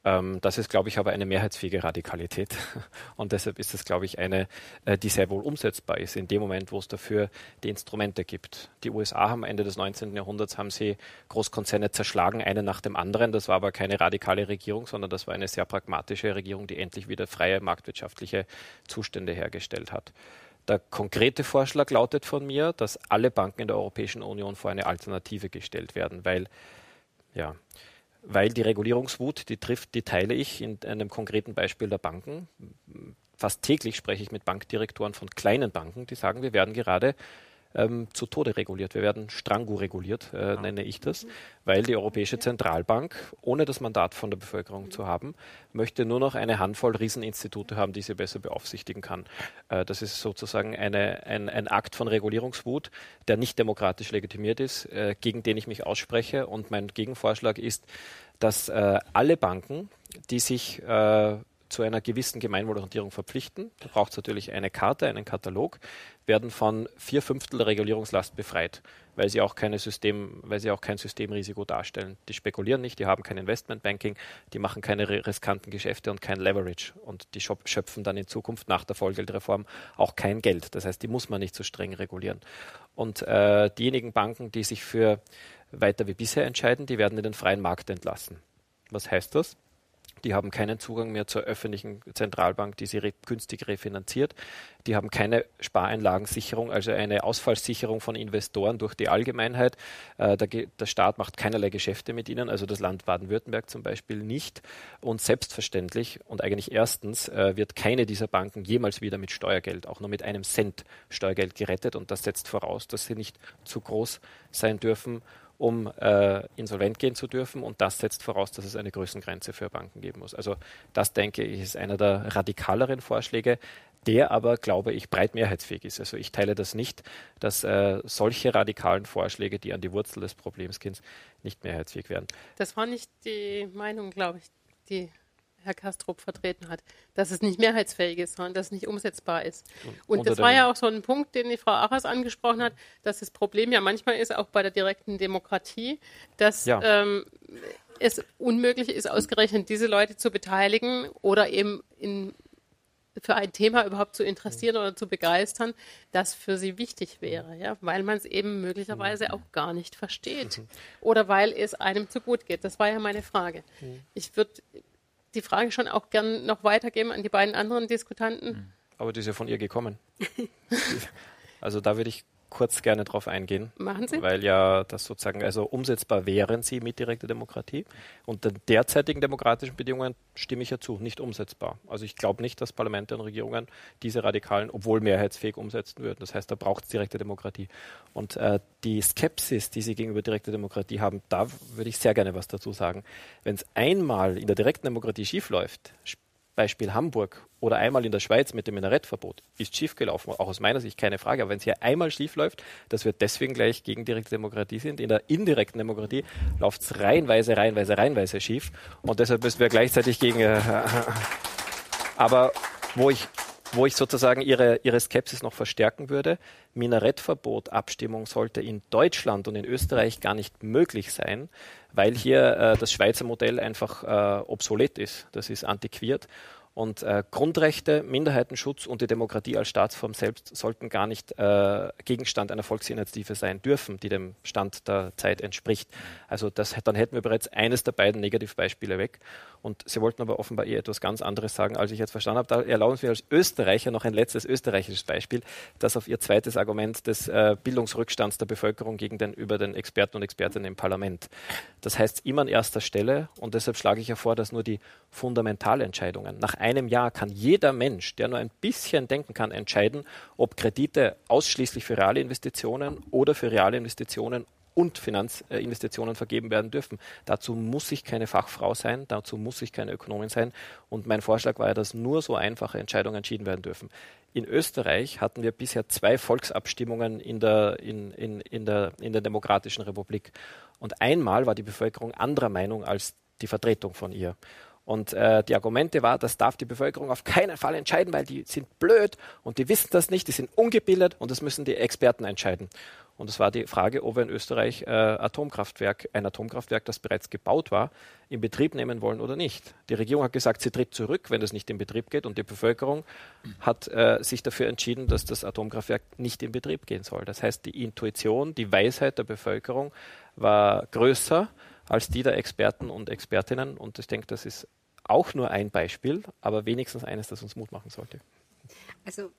Ähm, das ist, glaube ich, aber eine mehrheitsfähige Radikalität. *laughs* Und deshalb ist es, glaube ich, eine, äh, die sehr wohl umsetzbar ist, in dem Moment, wo es dafür die Instrumente gibt. Die USA haben Ende des 19. Jahrhunderts haben sie Großkonzerne zerschlagen, eine nach dem anderen. Das war aber keine radikale Regierung, sondern das war eine sehr pragmatische Regierung, die endlich wieder freie marktwirtschaftliche Zustände hergestellt hat. Der konkrete Vorschlag lautet von mir, dass alle Banken in der Europäischen Union vor eine Alternative gestellt werden, weil, ja, weil die Regulierungswut, die trifft, die teile ich in einem konkreten Beispiel der Banken. Fast täglich spreche ich mit Bankdirektoren von kleinen Banken, die sagen, wir werden gerade ähm, zu Tode reguliert. Wir werden strangu reguliert, äh, nenne ich das, weil die Europäische Zentralbank, ohne das Mandat von der Bevölkerung zu haben, möchte nur noch eine Handvoll Rieseninstitute haben, die sie besser beaufsichtigen kann. Äh, das ist sozusagen eine, ein, ein, Akt von Regulierungswut, der nicht demokratisch legitimiert ist, äh, gegen den ich mich ausspreche. Und mein Gegenvorschlag ist, dass äh, alle Banken, die sich äh, zu einer gewissen Gemeinwohlorientierung verpflichten. Da braucht es natürlich eine Karte, einen Katalog, werden von vier Fünftel der Regulierungslast befreit, weil sie auch keine System, weil sie auch kein Systemrisiko darstellen. Die spekulieren nicht, die haben kein Investmentbanking, die machen keine riskanten Geschäfte und kein Leverage und die schöpfen dann in Zukunft nach der Vollgeldreform auch kein Geld. Das heißt, die muss man nicht so streng regulieren. Und äh, diejenigen Banken, die sich für weiter wie bisher entscheiden, die werden in den freien Markt entlassen. Was heißt das? Die haben keinen Zugang mehr zur öffentlichen Zentralbank, die sie re günstig refinanziert. Die haben keine Spareinlagensicherung, also eine Ausfallsicherung von Investoren durch die Allgemeinheit. Äh, der, der, Staat macht keinerlei Geschäfte mit ihnen, also das Land Baden-Württemberg zum Beispiel nicht. Und selbstverständlich und eigentlich erstens äh, wird keine dieser Banken jemals wieder mit Steuergeld, auch nur mit einem Cent Steuergeld gerettet. Und das setzt voraus, dass sie nicht zu groß sein dürfen um äh, insolvent gehen zu dürfen. Und das setzt voraus, dass es eine Größengrenze für Banken geben muss. Also das, denke ich, ist einer der radikaleren Vorschläge, der aber, glaube ich, breit mehrheitsfähig ist. Also ich teile das nicht, dass äh, solche radikalen Vorschläge, die an die Wurzel des Problems gehen, nicht mehrheitsfähig werden. Das war nicht die Meinung, glaube ich, die Herr Kastrup vertreten hat, dass es nicht mehrheitsfähig ist, sondern dass es nicht umsetzbar ist. Und, und das war ja auch so ein Punkt, den die Frau Achers angesprochen hat, dass das Problem ja manchmal ist, auch bei der direkten Demokratie, dass ja. ähm, es unmöglich ist, ausgerechnet diese Leute zu beteiligen oder eben in, für ein Thema überhaupt zu interessieren oder zu begeistern, das für sie wichtig wäre, ja, weil man es eben möglicherweise auch gar nicht versteht oder weil es einem zu gut geht. Das war ja meine Frage. Ich würde die Frage schon auch gern noch weitergeben an die beiden anderen Diskutanten. Hm. Aber die ist ja von ihr gekommen. *laughs* also da würde ich kurz gerne drauf eingehen. Machen Sie. Weil ja das sozusagen, also umsetzbar wären sie mit direkter Demokratie. Unter derzeitigen demokratischen Bedingungen stimme ich ja zu, nicht umsetzbar. Also ich glaube nicht, dass Parlamente und Regierungen diese radikalen, obwohl mehrheitsfähig umsetzen würden. Das heißt, da braucht es direkte Demokratie. Und äh, die Skepsis, die Sie gegenüber direkter Demokratie haben, da würde ich sehr gerne was dazu sagen. Wenn es einmal in der direkten Demokratie schiefläuft, Beispiel Hamburg oder einmal in der Schweiz mit dem Minarettverbot ist schiefgelaufen, auch aus meiner Sicht keine Frage. Aber wenn es hier einmal schief läuft, dass wir deswegen gleich gegen direkte Demokratie sind, in der indirekten Demokratie läuft es reihenweise, reihenweise, reihenweise schief. Und deshalb müssen wir gleichzeitig gegen. Äh, *laughs* aber wo ich wo ich sozusagen ihre, ihre Skepsis noch verstärken würde. Minarettverbot, Abstimmung sollte in Deutschland und in Österreich gar nicht möglich sein, weil hier äh, das Schweizer Modell einfach äh, obsolet ist. Das ist antiquiert. Und äh, Grundrechte, Minderheitenschutz und die Demokratie als Staatsform selbst sollten gar nicht äh, Gegenstand einer Volksinitiative sein dürfen, die dem Stand der Zeit entspricht. Also das, dann hätten wir bereits eines der beiden Negativbeispiele weg. Und Sie wollten aber offenbar eher etwas ganz anderes sagen, als ich jetzt verstanden habe. Da erlauben Sie mir als Österreicher noch ein letztes österreichisches Beispiel, das auf Ihr zweites Argument des äh, Bildungsrückstands der Bevölkerung gegen den, über den Experten und Expertinnen im Parlament. Das heißt immer an erster Stelle und deshalb schlage ich ja vor, dass nur die Fundamentalentscheidungen. Nach einem Jahr kann jeder Mensch, der nur ein bisschen denken kann, entscheiden, ob Kredite ausschließlich für reale Investitionen oder für reale Investitionen und Finanzinvestitionen vergeben werden dürfen. Dazu muss ich keine Fachfrau sein, dazu muss ich keine Ökonomin sein. Und mein Vorschlag war ja, dass nur so einfache Entscheidungen entschieden werden dürfen. In Österreich hatten wir bisher zwei Volksabstimmungen in der, in, in, in der, in der Demokratischen Republik. Und einmal war die Bevölkerung anderer Meinung als die Vertretung von ihr. Und äh, die Argumente war, das darf die Bevölkerung auf keinen Fall entscheiden, weil die sind blöd und die wissen das nicht, die sind ungebildet und das müssen die Experten entscheiden. Und es war die Frage, ob wir in Österreich äh, Atomkraftwerk, ein Atomkraftwerk, das bereits gebaut war, in Betrieb nehmen wollen oder nicht. Die Regierung hat gesagt, sie tritt zurück, wenn es nicht in Betrieb geht. Und die Bevölkerung hat äh, sich dafür entschieden, dass das Atomkraftwerk nicht in Betrieb gehen soll. Das heißt, die Intuition, die Weisheit der Bevölkerung war größer als die der Experten und Expertinnen. Und ich denke, das ist auch nur ein Beispiel, aber wenigstens eines, das uns Mut machen sollte. Also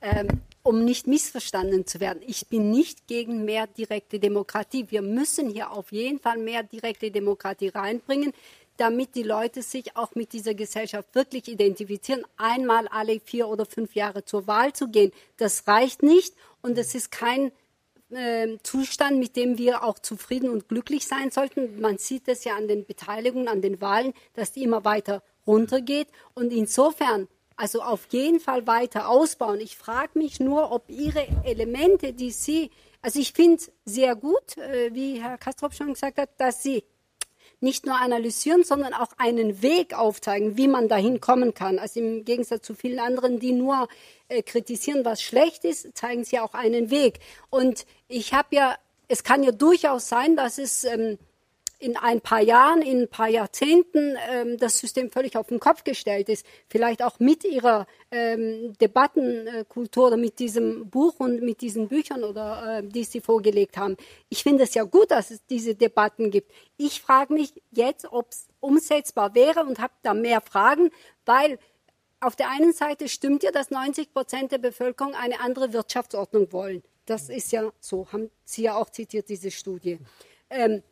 ähm, um nicht missverstanden zu werden. Ich bin nicht gegen mehr direkte Demokratie. Wir müssen hier auf jeden Fall mehr direkte Demokratie reinbringen, damit die Leute sich auch mit dieser Gesellschaft wirklich identifizieren. Einmal alle vier oder fünf Jahre zur Wahl zu gehen, das reicht nicht und es ist kein äh, Zustand, mit dem wir auch zufrieden und glücklich sein sollten. Man sieht es ja an den Beteiligungen, an den Wahlen, dass die immer weiter runtergeht. Und insofern also auf jeden Fall weiter ausbauen. Ich frage mich nur, ob Ihre Elemente, die Sie, also ich finde sehr gut, äh, wie Herr Kastrop schon gesagt hat, dass Sie nicht nur analysieren, sondern auch einen Weg aufzeigen, wie man dahin kommen kann. Also im Gegensatz zu vielen anderen, die nur äh, kritisieren, was schlecht ist, zeigen sie auch einen Weg. Und ich habe ja, es kann ja durchaus sein, dass es ähm, in ein paar Jahren, in ein paar Jahrzehnten ähm, das System völlig auf den Kopf gestellt ist. Vielleicht auch mit ihrer ähm, Debattenkultur oder mit diesem Buch und mit diesen Büchern oder äh, die sie vorgelegt haben. Ich finde es ja gut, dass es diese Debatten gibt. Ich frage mich jetzt, ob es umsetzbar wäre und habe da mehr Fragen, weil auf der einen Seite stimmt ja, dass 90 Prozent der Bevölkerung eine andere Wirtschaftsordnung wollen. Das ist ja so, haben Sie ja auch zitiert, diese Studie. Ähm,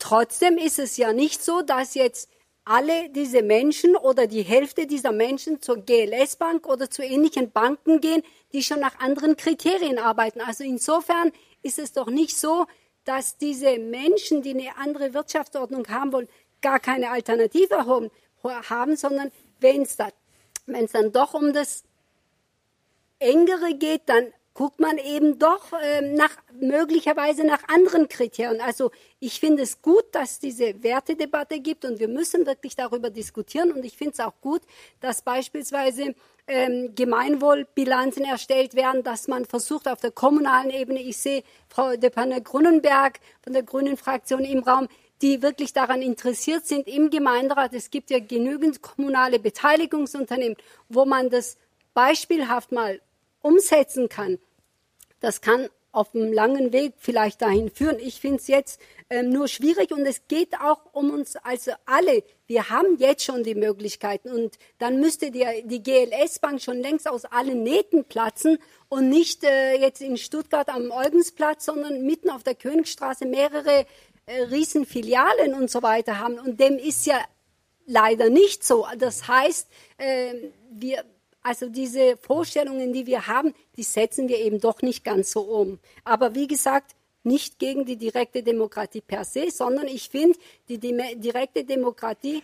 Trotzdem ist es ja nicht so, dass jetzt alle diese Menschen oder die Hälfte dieser Menschen zur GLS-Bank oder zu ähnlichen Banken gehen, die schon nach anderen Kriterien arbeiten. Also insofern ist es doch nicht so, dass diese Menschen, die eine andere Wirtschaftsordnung haben wollen, gar keine Alternative haben, sondern wenn es dann, dann doch um das Engere geht, dann guckt man eben doch äh, nach möglicherweise nach anderen Kriterien. Also ich finde es gut, dass diese Wertedebatte gibt und wir müssen wirklich darüber diskutieren. Und ich finde es auch gut, dass beispielsweise ähm, Gemeinwohlbilanzen erstellt werden, dass man versucht auf der kommunalen Ebene, ich sehe Frau Depanne Grunenberg von der Grünen Fraktion im Raum, die wirklich daran interessiert sind im Gemeinderat. Es gibt ja genügend kommunale Beteiligungsunternehmen, wo man das beispielhaft mal umsetzen kann, das kann auf einem langen Weg vielleicht dahin führen. Ich finde es jetzt ähm, nur schwierig und es geht auch um uns also alle. Wir haben jetzt schon die Möglichkeiten und dann müsste die, die GLS-Bank schon längst aus allen Nähten platzen und nicht äh, jetzt in Stuttgart am Eugensplatz, sondern mitten auf der Königstraße mehrere äh, Riesenfilialen und so weiter haben. Und dem ist ja leider nicht so. Das heißt, äh, wir also diese Vorstellungen, die wir haben, die setzen wir eben doch nicht ganz so um. Aber wie gesagt, nicht gegen die direkte Demokratie per se, sondern ich finde, die direkte Demokratie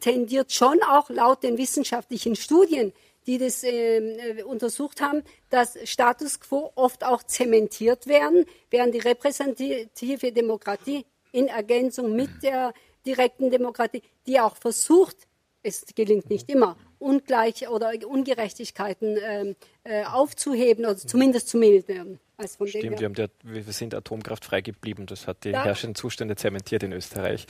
tendiert schon auch laut den wissenschaftlichen Studien, die das äh, untersucht haben, dass Status quo oft auch zementiert werden, während die repräsentative Demokratie in Ergänzung mit der direkten Demokratie, die auch versucht, es gelingt nicht immer, Ungleich oder Ungerechtigkeiten äh, äh, aufzuheben oder zumindest zu mildern. Also Stimmt, wir, haben der, wir sind atomkraftfrei geblieben. Das hat die ja. herrschenden Zustände zementiert in Österreich.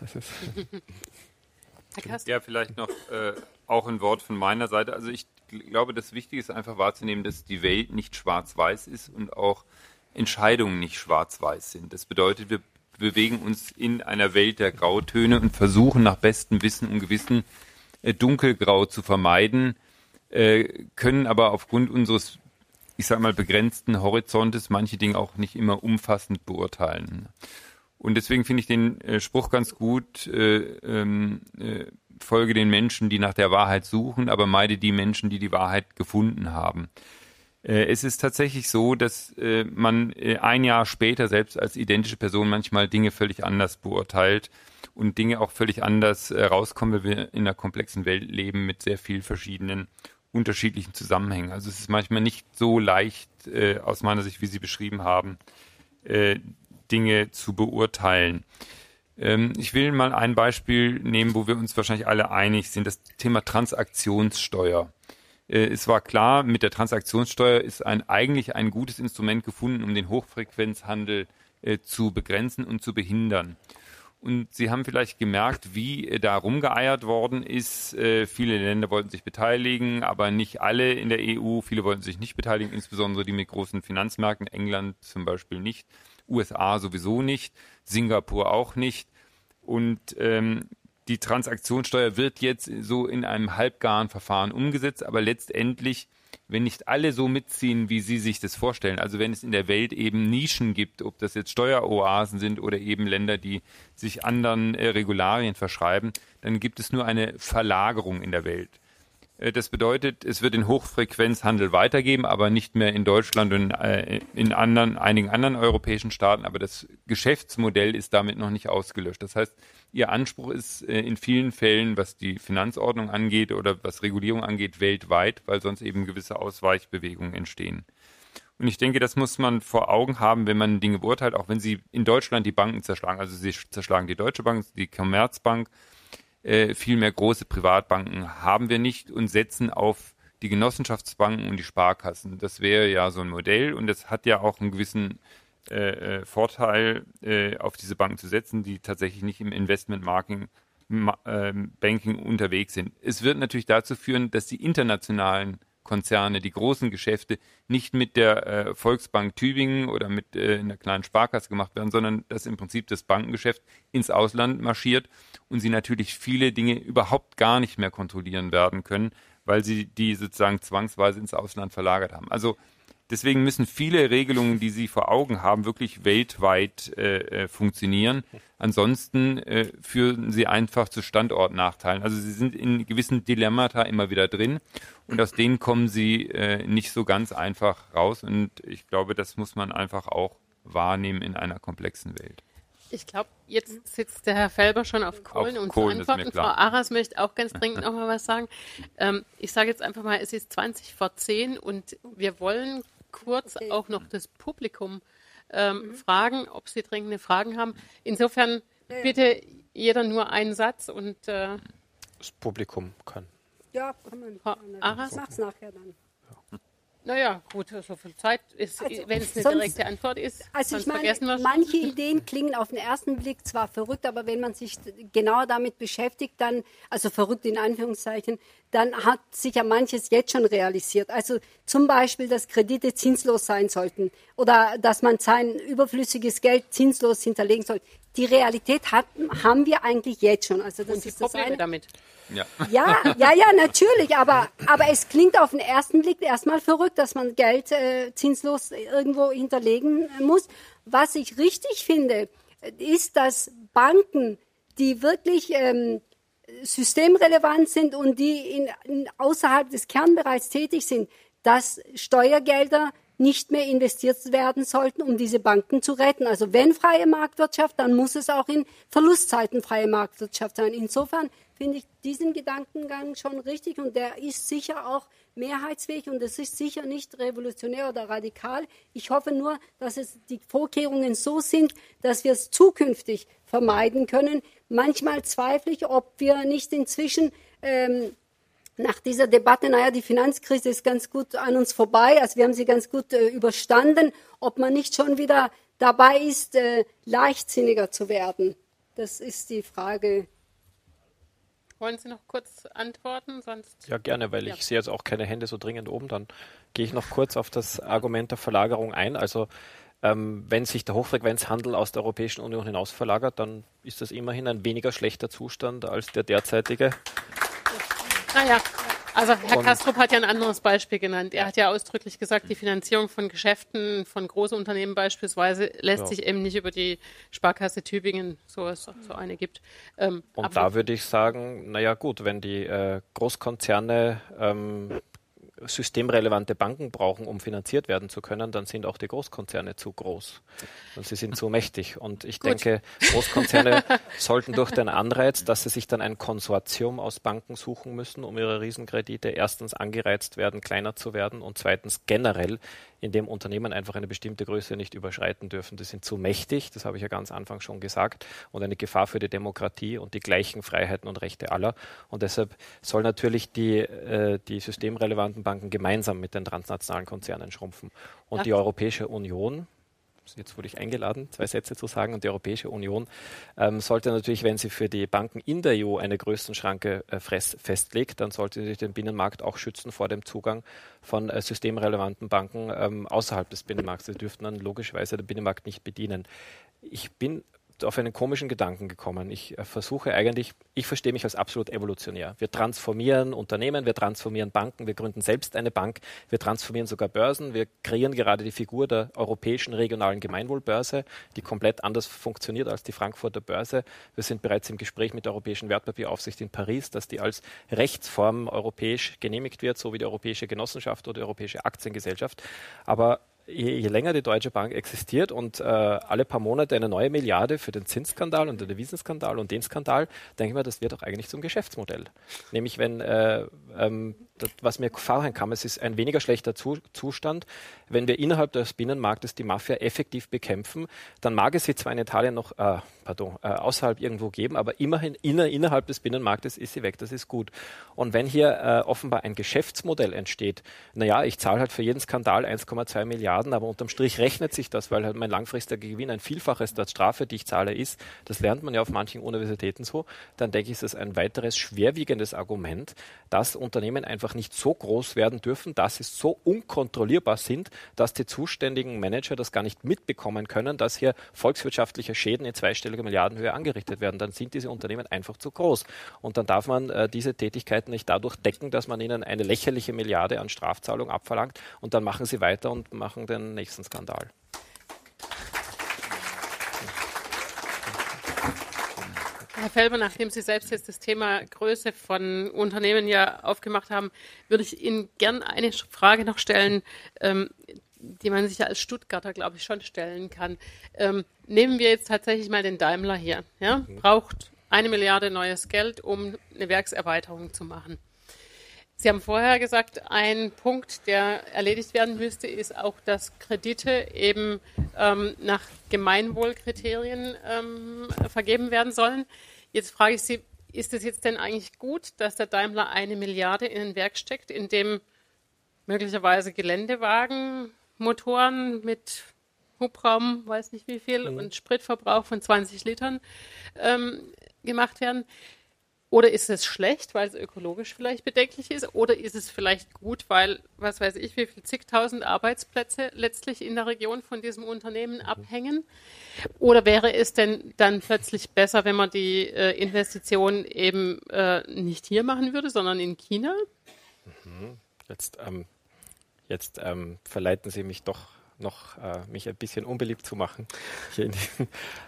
*laughs* ja, vielleicht noch äh, auch ein Wort von meiner Seite. Also ich glaube, das Wichtige ist einfach wahrzunehmen, dass die Welt nicht schwarz-weiß ist und auch Entscheidungen nicht schwarz-weiß sind. Das bedeutet, wir bewegen uns in einer Welt der Grautöne und versuchen nach bestem Wissen und Gewissen dunkelgrau zu vermeiden, äh, können aber aufgrund unseres, ich sage mal, begrenzten Horizontes manche Dinge auch nicht immer umfassend beurteilen. Und deswegen finde ich den äh, Spruch ganz gut, äh, ähm, äh, folge den Menschen, die nach der Wahrheit suchen, aber meide die Menschen, die die Wahrheit gefunden haben. Äh, es ist tatsächlich so, dass äh, man äh, ein Jahr später selbst als identische Person manchmal Dinge völlig anders beurteilt und Dinge auch völlig anders rauskommen, weil wir in einer komplexen Welt leben mit sehr viel verschiedenen unterschiedlichen Zusammenhängen. Also es ist manchmal nicht so leicht, aus meiner Sicht, wie Sie beschrieben haben, Dinge zu beurteilen. Ähm, ich will mal ein Beispiel nehmen, wo wir uns wahrscheinlich alle einig sind, das Thema Transaktionssteuer. Äh, es war klar, mit der Transaktionssteuer ist ein, eigentlich ein gutes Instrument gefunden, um den Hochfrequenzhandel äh, zu begrenzen und zu behindern. Und Sie haben vielleicht gemerkt, wie äh, da rumgeeiert worden ist. Äh, viele Länder wollten sich beteiligen, aber nicht alle in der EU. Viele wollten sich nicht beteiligen, insbesondere die mit großen Finanzmärkten. England zum Beispiel nicht, USA sowieso nicht, Singapur auch nicht. Und ähm, die Transaktionssteuer wird jetzt so in einem halbgaren Verfahren umgesetzt, aber letztendlich, wenn nicht alle so mitziehen, wie Sie sich das vorstellen, also wenn es in der Welt eben Nischen gibt, ob das jetzt Steueroasen sind oder eben Länder, die sich anderen äh, Regularien verschreiben, dann gibt es nur eine Verlagerung in der Welt. Äh, das bedeutet, es wird den Hochfrequenzhandel weitergeben, aber nicht mehr in Deutschland und äh, in anderen, einigen anderen europäischen Staaten. Aber das Geschäftsmodell ist damit noch nicht ausgelöscht. Das heißt, Ihr Anspruch ist äh, in vielen Fällen, was die Finanzordnung angeht oder was Regulierung angeht, weltweit, weil sonst eben gewisse Ausweichbewegungen entstehen. Und ich denke, das muss man vor Augen haben, wenn man Dinge beurteilt, auch wenn Sie in Deutschland die Banken zerschlagen. Also Sie zerschlagen die Deutsche Bank, die Commerzbank, äh, viel mehr große Privatbanken haben wir nicht und setzen auf die Genossenschaftsbanken und die Sparkassen. Das wäre ja so ein Modell und das hat ja auch einen gewissen äh, äh Vorteil, äh, auf diese Banken zu setzen, die tatsächlich nicht im Investment-Marketing äh, Banking unterwegs sind. Es wird natürlich dazu führen, dass die internationalen Konzerne, die großen Geschäfte nicht mit der äh, Volksbank Tübingen oder mit äh, einer kleinen Sparkasse gemacht werden, sondern dass im Prinzip das Bankengeschäft ins Ausland marschiert und sie natürlich viele Dinge überhaupt gar nicht mehr kontrollieren werden können, weil sie die sozusagen zwangsweise ins Ausland verlagert haben. Also Deswegen müssen viele Regelungen, die Sie vor Augen haben, wirklich weltweit äh, äh, funktionieren. Ansonsten äh, führen sie einfach zu Standortnachteilen. Also Sie sind in gewissen Dilemmata immer wieder drin und aus denen kommen Sie äh, nicht so ganz einfach raus. Und ich glaube, das muss man einfach auch wahrnehmen in einer komplexen Welt. Ich glaube, jetzt sitzt der Herr Felber schon auf Kohlen auf und Kohlen zu antworten. Frau Aras möchte auch ganz dringend *laughs* noch mal was sagen. Ähm, ich sage jetzt einfach mal, es ist 20 vor 10 und wir wollen kurz okay. auch noch das Publikum ähm, mhm. fragen, ob sie dringende Fragen haben. Insofern ja. bitte jeder nur einen Satz und äh, das Publikum kann. Ja, kann man. Aras? Sag's nachher dann. Naja, gut, so viel Zeit ist, also, wenn es eine sonst, direkte Antwort ist. Also ich meine, manche Ideen klingen auf den ersten Blick zwar verrückt, aber wenn man sich genauer damit beschäftigt, dann, also verrückt in Anführungszeichen, dann hat sich ja manches jetzt schon realisiert. Also zum Beispiel, dass Kredite zinslos sein sollten oder dass man sein überflüssiges Geld zinslos hinterlegen sollte die Realität hat, haben wir eigentlich jetzt schon. Also das Und die ist Probleme das eine. damit. Ja. ja, ja, ja, natürlich. Aber, aber es klingt auf den ersten Blick erstmal verrückt, dass man Geld äh, zinslos irgendwo hinterlegen muss. Was ich richtig finde, ist, dass Banken, die wirklich ähm, systemrelevant sind und die in, in außerhalb des Kernbereichs tätig sind, dass Steuergelder nicht mehr investiert werden sollten, um diese Banken zu retten. Also wenn freie Marktwirtschaft, dann muss es auch in Verlustzeiten freie Marktwirtschaft sein. Insofern finde ich diesen Gedankengang schon richtig und der ist sicher auch mehrheitsfähig und es ist sicher nicht revolutionär oder radikal. Ich hoffe nur, dass es die Vorkehrungen so sind, dass wir es zukünftig vermeiden können. Manchmal zweifle ich, ob wir nicht inzwischen ähm, nach dieser Debatte, naja, die Finanzkrise ist ganz gut an uns vorbei, also wir haben sie ganz gut äh, überstanden, ob man nicht schon wieder dabei ist, äh, leichtsinniger zu werden. Das ist die Frage. Wollen Sie noch kurz antworten? Sonst ja, gerne, weil ja. ich sehe jetzt auch keine Hände so dringend oben. Dann gehe ich noch kurz auf das Argument der Verlagerung ein. Also ähm, wenn sich der Hochfrequenzhandel aus der Europäischen Union hinaus verlagert, dann ist das immerhin ein weniger schlechter Zustand als der derzeitige. Naja, also Herr Kastrup hat ja ein anderes Beispiel genannt. Er hat ja ausdrücklich gesagt, die Finanzierung von Geschäften von großen Unternehmen beispielsweise lässt ja. sich eben nicht über die Sparkasse Tübingen, so es so eine gibt. Ähm, Und da würde ich sagen, naja gut, wenn die äh, Großkonzerne ähm, systemrelevante Banken brauchen, um finanziert werden zu können, dann sind auch die Großkonzerne zu groß. Und sie sind zu mächtig. Und ich Gut. denke, Großkonzerne *laughs* sollten durch den Anreiz, dass sie sich dann ein Konsortium aus Banken suchen müssen, um ihre Riesenkredite erstens angereizt werden, kleiner zu werden und zweitens generell in dem Unternehmen einfach eine bestimmte Größe nicht überschreiten dürfen. Die sind zu mächtig, das habe ich ja ganz Anfang schon gesagt, und eine Gefahr für die Demokratie und die gleichen Freiheiten und Rechte aller. Und deshalb soll natürlich die, äh, die systemrelevanten Banken gemeinsam mit den transnationalen Konzernen schrumpfen. Und ja. die Europäische Union, jetzt wurde ich eingeladen, zwei Sätze zu sagen. Und die Europäische Union ähm, sollte natürlich, wenn sie für die Banken in der EU eine Größenschranke äh, festlegt, dann sollte sie den Binnenmarkt auch schützen vor dem Zugang von äh, systemrelevanten Banken ähm, außerhalb des Binnenmarkts. Sie dürften dann logischerweise den Binnenmarkt nicht bedienen. Ich bin auf einen komischen Gedanken gekommen. Ich äh, versuche eigentlich, ich verstehe mich als absolut evolutionär. Wir transformieren Unternehmen, wir transformieren Banken, wir gründen selbst eine Bank, wir transformieren sogar Börsen, wir kreieren gerade die Figur der europäischen regionalen Gemeinwohlbörse, die komplett anders funktioniert als die Frankfurter Börse. Wir sind bereits im Gespräch mit der Europäischen Wertpapieraufsicht in Paris, dass die als Rechtsform europäisch genehmigt wird, so wie die Europäische Genossenschaft oder die Europäische Aktiengesellschaft. Aber je, je, länger die Deutsche Bank existiert und äh, alle paar Monate eine neue Milliarde für den Zinsskandal und den Devisenskandal und den Skandal, denke ich mir, das wird auch eigentlich zum Geschäftsmodell. Nämlich wenn, äh, ähm, was mir vorhin kam, es ist ein weniger schlechter Zu Zustand, wenn wir innerhalb des Binnenmarktes die Mafia effektiv bekämpfen, dann mag es sie zwar in Italien noch, äh, pardon, äh, außerhalb irgendwo geben, aber immerhin inner, innerhalb des Binnenmarktes ist sie weg, das ist gut. Und wenn hier äh, offenbar ein Geschäftsmodell entsteht, naja, ich zahle halt für jeden Skandal 1,2 Milliarden, aber unterm Strich rechnet sich das, weil halt mein langfristiger Gewinn ein Vielfaches der Strafe, die ich zahle, ist, das lernt man ja auf manchen Universitäten so, dann denke ich, ist das ein weiteres schwerwiegendes Argument, dass Unternehmen einfach nicht so groß werden dürfen, dass sie so unkontrollierbar sind, dass die zuständigen Manager das gar nicht mitbekommen können, dass hier volkswirtschaftliche Schäden in zweistelliger Milliardenhöhe angerichtet werden. Dann sind diese Unternehmen einfach zu groß. Und dann darf man äh, diese Tätigkeiten nicht dadurch decken, dass man ihnen eine lächerliche Milliarde an Strafzahlung abverlangt und dann machen sie weiter und machen den nächsten Skandal. Herr Felber, nachdem Sie selbst jetzt das Thema Größe von Unternehmen ja aufgemacht haben, würde ich Ihnen gern eine Frage noch stellen, ähm, die man sich ja als Stuttgarter, glaube ich, schon stellen kann. Ähm, nehmen wir jetzt tatsächlich mal den Daimler hier. Ja? Mhm. Braucht eine Milliarde neues Geld, um eine Werkserweiterung zu machen. Sie haben vorher gesagt, ein Punkt, der erledigt werden müsste, ist auch, dass Kredite eben ähm, nach Gemeinwohlkriterien ähm, vergeben werden sollen. Jetzt frage ich Sie, ist es jetzt denn eigentlich gut, dass der Daimler eine Milliarde in ein Werk steckt, in dem möglicherweise Geländewagen, Motoren mit Hubraum, weiß nicht wie viel, mhm. und Spritverbrauch von 20 Litern ähm, gemacht werden? Oder ist es schlecht, weil es ökologisch vielleicht bedenklich ist? Oder ist es vielleicht gut, weil, was weiß ich, wie viele zigtausend Arbeitsplätze letztlich in der Region von diesem Unternehmen mhm. abhängen? Oder wäre es denn dann plötzlich besser, wenn man die äh, Investition eben äh, nicht hier machen würde, sondern in China? Mhm. Jetzt, ähm, jetzt ähm, verleiten Sie mich doch noch äh, mich ein bisschen unbeliebt zu machen.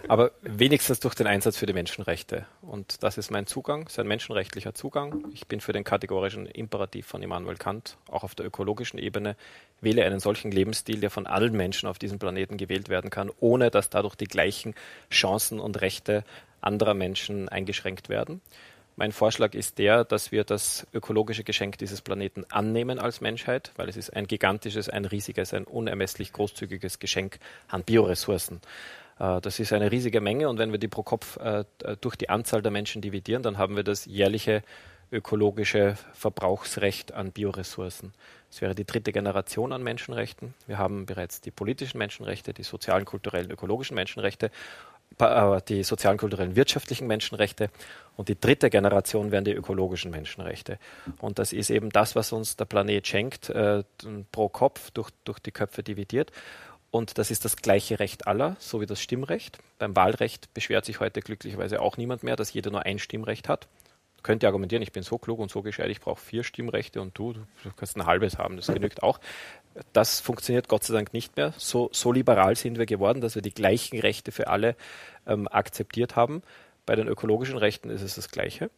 Aber wenigstens durch den Einsatz für die Menschenrechte. Und das ist mein Zugang, ist ein menschenrechtlicher Zugang. Ich bin für den kategorischen Imperativ von Immanuel Kant, auch auf der ökologischen Ebene. Wähle einen solchen Lebensstil, der von allen Menschen auf diesem Planeten gewählt werden kann, ohne dass dadurch die gleichen Chancen und Rechte anderer Menschen eingeschränkt werden. Mein Vorschlag ist der, dass wir das ökologische Geschenk dieses Planeten annehmen als Menschheit, weil es ist ein gigantisches, ein riesiges, ein unermesslich großzügiges Geschenk an Bioressourcen. Äh, das ist eine riesige Menge und wenn wir die pro Kopf äh, durch die Anzahl der Menschen dividieren, dann haben wir das jährliche ökologische Verbrauchsrecht an Bioressourcen. Es wäre die dritte Generation an Menschenrechten. Wir haben bereits die politischen Menschenrechte, die sozialen, kulturellen, ökologischen Menschenrechte äh, die sozialen, kulturellen, wirtschaftlichen Menschenrechte und die dritte Generation wären die ökologischen Menschenrechte. Und das ist eben das, was uns der Planet schenkt, äh, pro Kopf durch, durch die Köpfe dividiert. Und das ist das gleiche Recht aller, so wie das Stimmrecht. Beim Wahlrecht beschwert sich heute glücklicherweise auch niemand mehr, dass jeder nur ein Stimmrecht hat. Könnte argumentieren, ich bin so klug und so gescheit, ich brauche vier Stimmrechte und du, du kannst ein halbes haben, das genügt auch. Das funktioniert Gott sei Dank nicht mehr. So, so liberal sind wir geworden, dass wir die gleichen Rechte für alle ähm, akzeptiert haben. Bei den ökologischen Rechten ist es das Gleiche.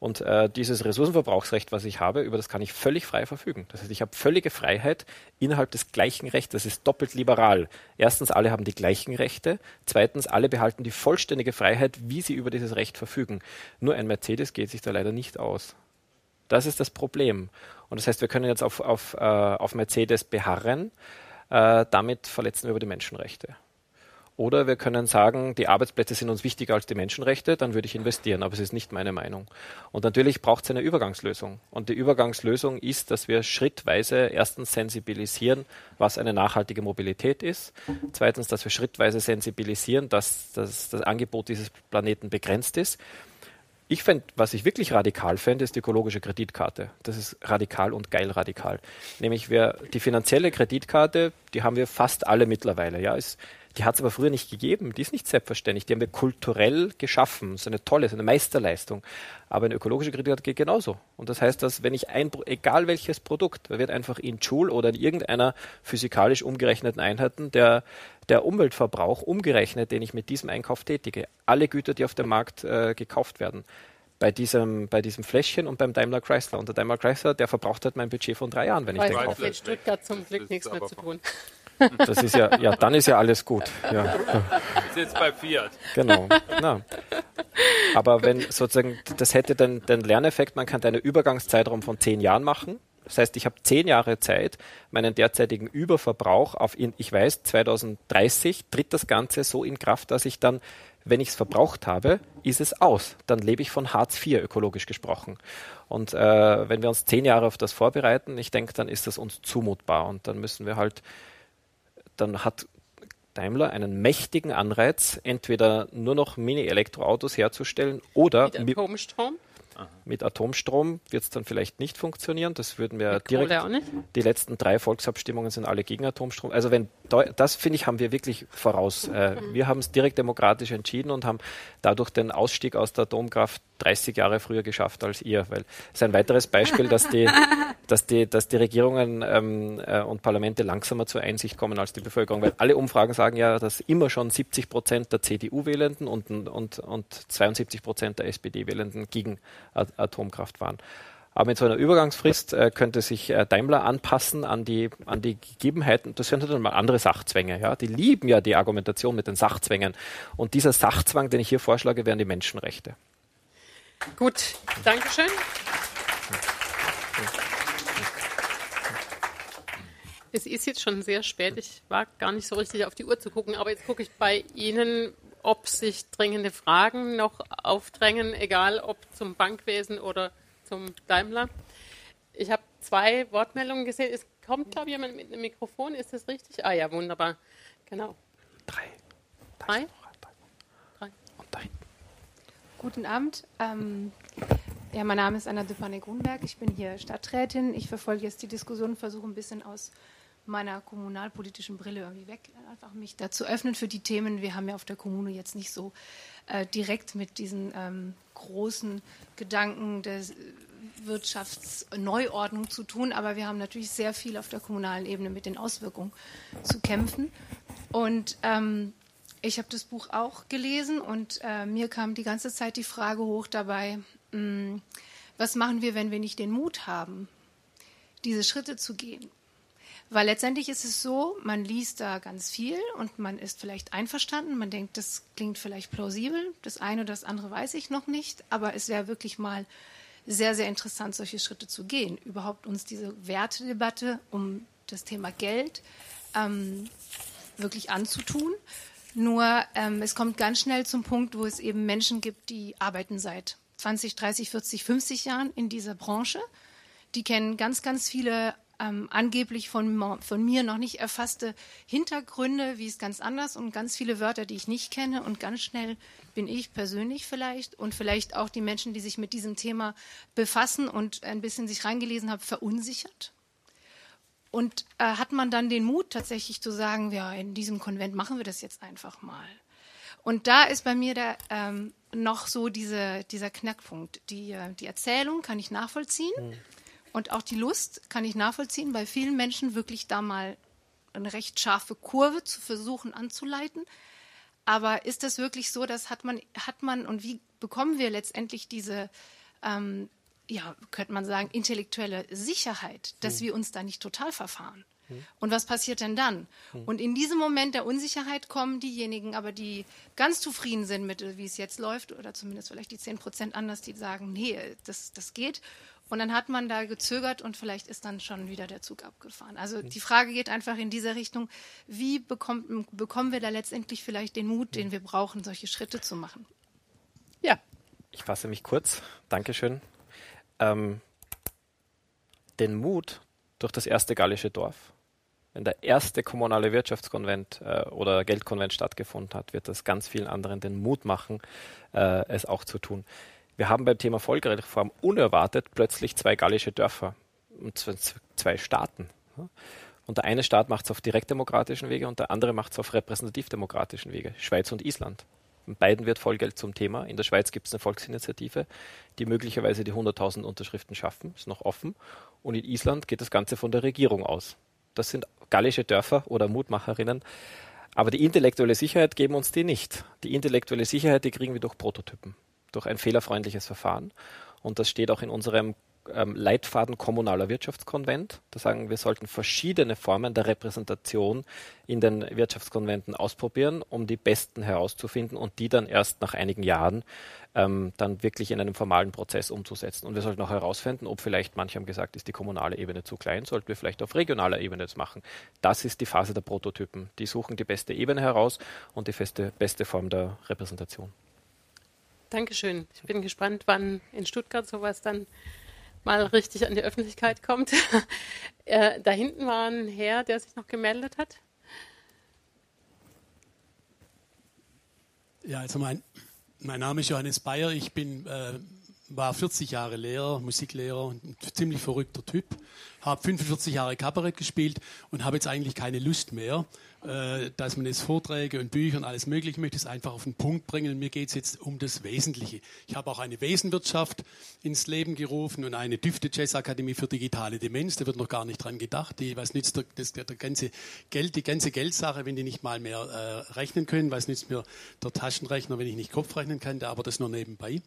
Und äh, dieses Ressourcenverbrauchsrecht, was ich habe, über das kann ich völlig frei verfügen. Das heißt, ich habe völlige Freiheit innerhalb des gleichen Rechts. Das ist doppelt liberal. Erstens, alle haben die gleichen Rechte. Zweitens, alle behalten die vollständige Freiheit, wie sie über dieses Recht verfügen. Nur ein Mercedes geht sich da leider nicht aus. Das ist das Problem. Und das heißt, wir können jetzt auf, auf, äh, auf Mercedes beharren. Äh, damit verletzen wir über die Menschenrechte. Oder wir können sagen, die Arbeitsplätze sind uns wichtiger als die Menschenrechte, dann würde ich investieren, aber es ist nicht meine Meinung. Und natürlich braucht es eine Übergangslösung. Und die Übergangslösung ist, dass wir schrittweise erstens sensibilisieren, was eine nachhaltige Mobilität ist. Zweitens, dass wir schrittweise sensibilisieren, dass, dass das Angebot dieses Planeten begrenzt ist. Ich fände, was ich wirklich radikal fände, ist die ökologische Kreditkarte. Das ist radikal und geil radikal. Nämlich wir, die finanzielle Kreditkarte, die haben wir fast alle mittlerweile. Ja, ist, die hat es aber früher nicht gegeben. Die ist nicht selbstverständlich. Die haben wir kulturell geschaffen. Das ist eine tolle, ist eine Meisterleistung. Aber eine ökologische Kreditkarte geht genauso. Und das heißt, dass wenn ich ein, egal welches Produkt, da wird einfach in Joule oder in irgendeiner physikalisch umgerechneten Einheiten der, der Umweltverbrauch umgerechnet, den ich mit diesem Einkauf tätige. Alle Güter, die auf dem Markt äh, gekauft werden bei diesem, bei diesem Fläschchen und beim Daimler Chrysler. Und der Daimler Chrysler, der verbraucht halt mein Budget von drei Jahren, wenn ich den kaufe. Mit Stuttgart zum Glück nichts mehr zu tun. Das ist ja, ja, dann ist ja alles gut. Ja. Ist jetzt bei Fiat. Genau. Ja. Aber wenn sozusagen, das hätte den, den Lerneffekt, man kann einen Übergangszeitraum von zehn Jahren machen. Das heißt, ich habe zehn Jahre Zeit, meinen derzeitigen Überverbrauch auf, in, ich weiß, 2030 tritt das Ganze so in Kraft, dass ich dann, wenn ich es verbraucht habe, ist es aus. Dann lebe ich von Hartz IV ökologisch gesprochen. Und äh, wenn wir uns zehn Jahre auf das vorbereiten, ich denke, dann ist das uns zumutbar und dann müssen wir halt dann hat Daimler einen mächtigen Anreiz, entweder nur noch Mini-Elektroautos herzustellen oder mit Atomstrom. Mit Atomstrom wird es dann vielleicht nicht funktionieren. Das würden wir Mit direkt. Die letzten drei Volksabstimmungen sind alle gegen Atomstrom. Also wenn das finde ich, haben wir wirklich voraus. Äh, wir haben es direkt demokratisch entschieden und haben dadurch den Ausstieg aus der Atomkraft 30 Jahre früher geschafft als ihr. Weil es ist ein weiteres Beispiel, dass die, *laughs* dass die, dass die Regierungen ähm, äh, und Parlamente langsamer zur Einsicht kommen als die Bevölkerung. Weil alle Umfragen sagen ja, dass immer schon 70 Prozent der CDU-Wählenden und, und, und 72 Prozent der SPD-Wählenden gegen Atomkraft waren. Aber mit so einer Übergangsfrist äh, könnte sich äh, Daimler anpassen an die, an die Gegebenheiten. Das sind dann mal andere Sachzwänge. Ja? Die lieben ja die Argumentation mit den Sachzwängen. Und dieser Sachzwang, den ich hier vorschlage, wären die Menschenrechte. Gut, Dankeschön. Es ist jetzt schon sehr spät. Ich war gar nicht so richtig auf die Uhr zu gucken, aber jetzt gucke ich bei Ihnen, ob sich dringende Fragen noch aufdrängen, egal ob zum Bankwesen oder zum Daimler. Ich habe zwei Wortmeldungen gesehen. Es kommt, glaube ich, jemand mit einem Mikrofon. Ist das richtig? Ah ja, wunderbar. Genau. Drei. Drei? Drei. Und drei. Guten Abend. Ähm, ja, mein Name ist Anna Dupane-Grunberg. Ich bin hier Stadträtin. Ich verfolge jetzt die Diskussion, versuche ein bisschen aus meiner kommunalpolitischen Brille irgendwie weg, einfach mich dazu öffnen für die Themen. Wir haben ja auf der Kommune jetzt nicht so äh, direkt mit diesen ähm, großen Gedanken der Wirtschaftsneuordnung zu tun, aber wir haben natürlich sehr viel auf der kommunalen Ebene mit den Auswirkungen zu kämpfen. Und ähm, ich habe das Buch auch gelesen und äh, mir kam die ganze Zeit die Frage hoch dabei, mh, hm, was machen wir, wenn wir nicht den Mut haben, diese Schritte zu gehen? Weil letztendlich ist es so, man liest da ganz viel und man ist vielleicht einverstanden, man denkt, das klingt vielleicht plausibel, das eine oder das andere weiß ich noch nicht, aber es wäre wirklich mal sehr, sehr interessant, solche Schritte zu gehen, überhaupt uns diese Wertedebatte um das Thema Geld ähm, wirklich anzutun. Nur ähm, es kommt ganz schnell zum Punkt, wo es eben Menschen gibt, die arbeiten seit 20, 30, 40, 50 Jahren in dieser Branche. Die kennen ganz, ganz viele ähm, angeblich von, von mir noch nicht erfasste Hintergründe, wie es ganz anders und ganz viele Wörter, die ich nicht kenne. Und ganz schnell bin ich persönlich vielleicht und vielleicht auch die Menschen, die sich mit diesem Thema befassen und ein bisschen sich reingelesen haben, verunsichert. Und äh, hat man dann den Mut, tatsächlich zu sagen, ja, in diesem Konvent machen wir das jetzt einfach mal. Und da ist bei mir der, ähm, noch so diese, dieser Knackpunkt. Die, äh, die Erzählung kann ich nachvollziehen mhm. Und auch die Lust kann ich nachvollziehen, bei vielen Menschen wirklich da mal eine recht scharfe Kurve zu versuchen anzuleiten. Aber ist das wirklich so, dass hat man, hat man und wie bekommen wir letztendlich diese ähm, ja, könnte man sagen, intellektuelle Sicherheit, dass hm. wir uns da nicht total verfahren. Hm. Und was passiert denn dann? Hm. Und in diesem Moment der Unsicherheit kommen diejenigen, aber die ganz zufrieden sind mit, wie es jetzt läuft, oder zumindest vielleicht die 10 Prozent anders, die sagen, nee, das, das geht. Und dann hat man da gezögert und vielleicht ist dann schon wieder der Zug abgefahren. Also die Frage geht einfach in dieser Richtung, wie bekommt, bekommen wir da letztendlich vielleicht den Mut, den wir brauchen, solche Schritte zu machen? Ja. Ich fasse mich kurz. Dankeschön ähm, den Mut durch das erste gallische Dorf. Wenn der erste kommunale Wirtschaftskonvent äh, oder Geldkonvent stattgefunden hat, wird das ganz vielen anderen den Mut machen, äh, es auch zu tun. Wir haben beim Thema Folgereform unerwartet plötzlich zwei gallische Dörfer und zwei Staaten. Und der eine Staat macht es auf direktdemokratischen Wege und der andere macht es auf repräsentativdemokratischen Wege, Schweiz und Island. In beiden wird Vollgeld zum Thema. In der Schweiz gibt es eine Volksinitiative, die möglicherweise die 100.000 Unterschriften schaffen. Ist noch offen. Und in Island geht das Ganze von der Regierung aus. Das sind gallische Dörfer oder Mutmacherinnen. Aber die intellektuelle Sicherheit geben uns die nicht. Die intellektuelle Sicherheit, die kriegen wir durch Prototypen, durch ein fehlerfreundliches Verfahren. Und das steht auch in unserem ähm, Leitfaden kommunaler Wirtschaftskonvent. Da sagen wir sollten verschiedene Formen der Repräsentation in den Wirtschaftskonventen ausprobieren, um die besten herauszufinden und die dann erst nach einigen Jahren ähm, dann wirklich in einem formalen Prozess umzusetzen. Und wir sollten auch herausfinden, ob vielleicht, manche haben gesagt, ist die kommunale Ebene zu klein, sollten wir vielleicht auf regionaler Ebene das machen. Das ist die Phase der Prototypen. Die suchen die beste Ebene heraus und die beste, beste Form der Repräsentation. Dankeschön. Ich bin gespannt, wann in Stuttgart sowas dann mal richtig an die Öffentlichkeit kommt. *laughs* äh, da hinten war ein Herr, der sich noch gemeldet hat. Ja, also mein, mein Name ist Johannes Bayer. Ich bin, äh, war 40 Jahre Lehrer, Musiklehrer, ein ziemlich verrückter Typ. Habe 45 Jahre Kabarett gespielt und habe jetzt eigentlich keine Lust mehr, äh, dass man jetzt Vorträge und Bücher und alles Mögliche möchte, es einfach auf den Punkt bringen. Mir geht es jetzt um das Wesentliche. Ich habe auch eine Wesenwirtschaft ins Leben gerufen und eine Düfte Jazz Akademie für digitale Demenz. Da wird noch gar nicht dran gedacht. Die, was nützt der, das, der, der ganze Geld, die ganze Geldsache, wenn die nicht mal mehr äh, rechnen können? Was nützt mir der Taschenrechner, wenn ich nicht Kopf rechnen kann? Aber das nur nebenbei.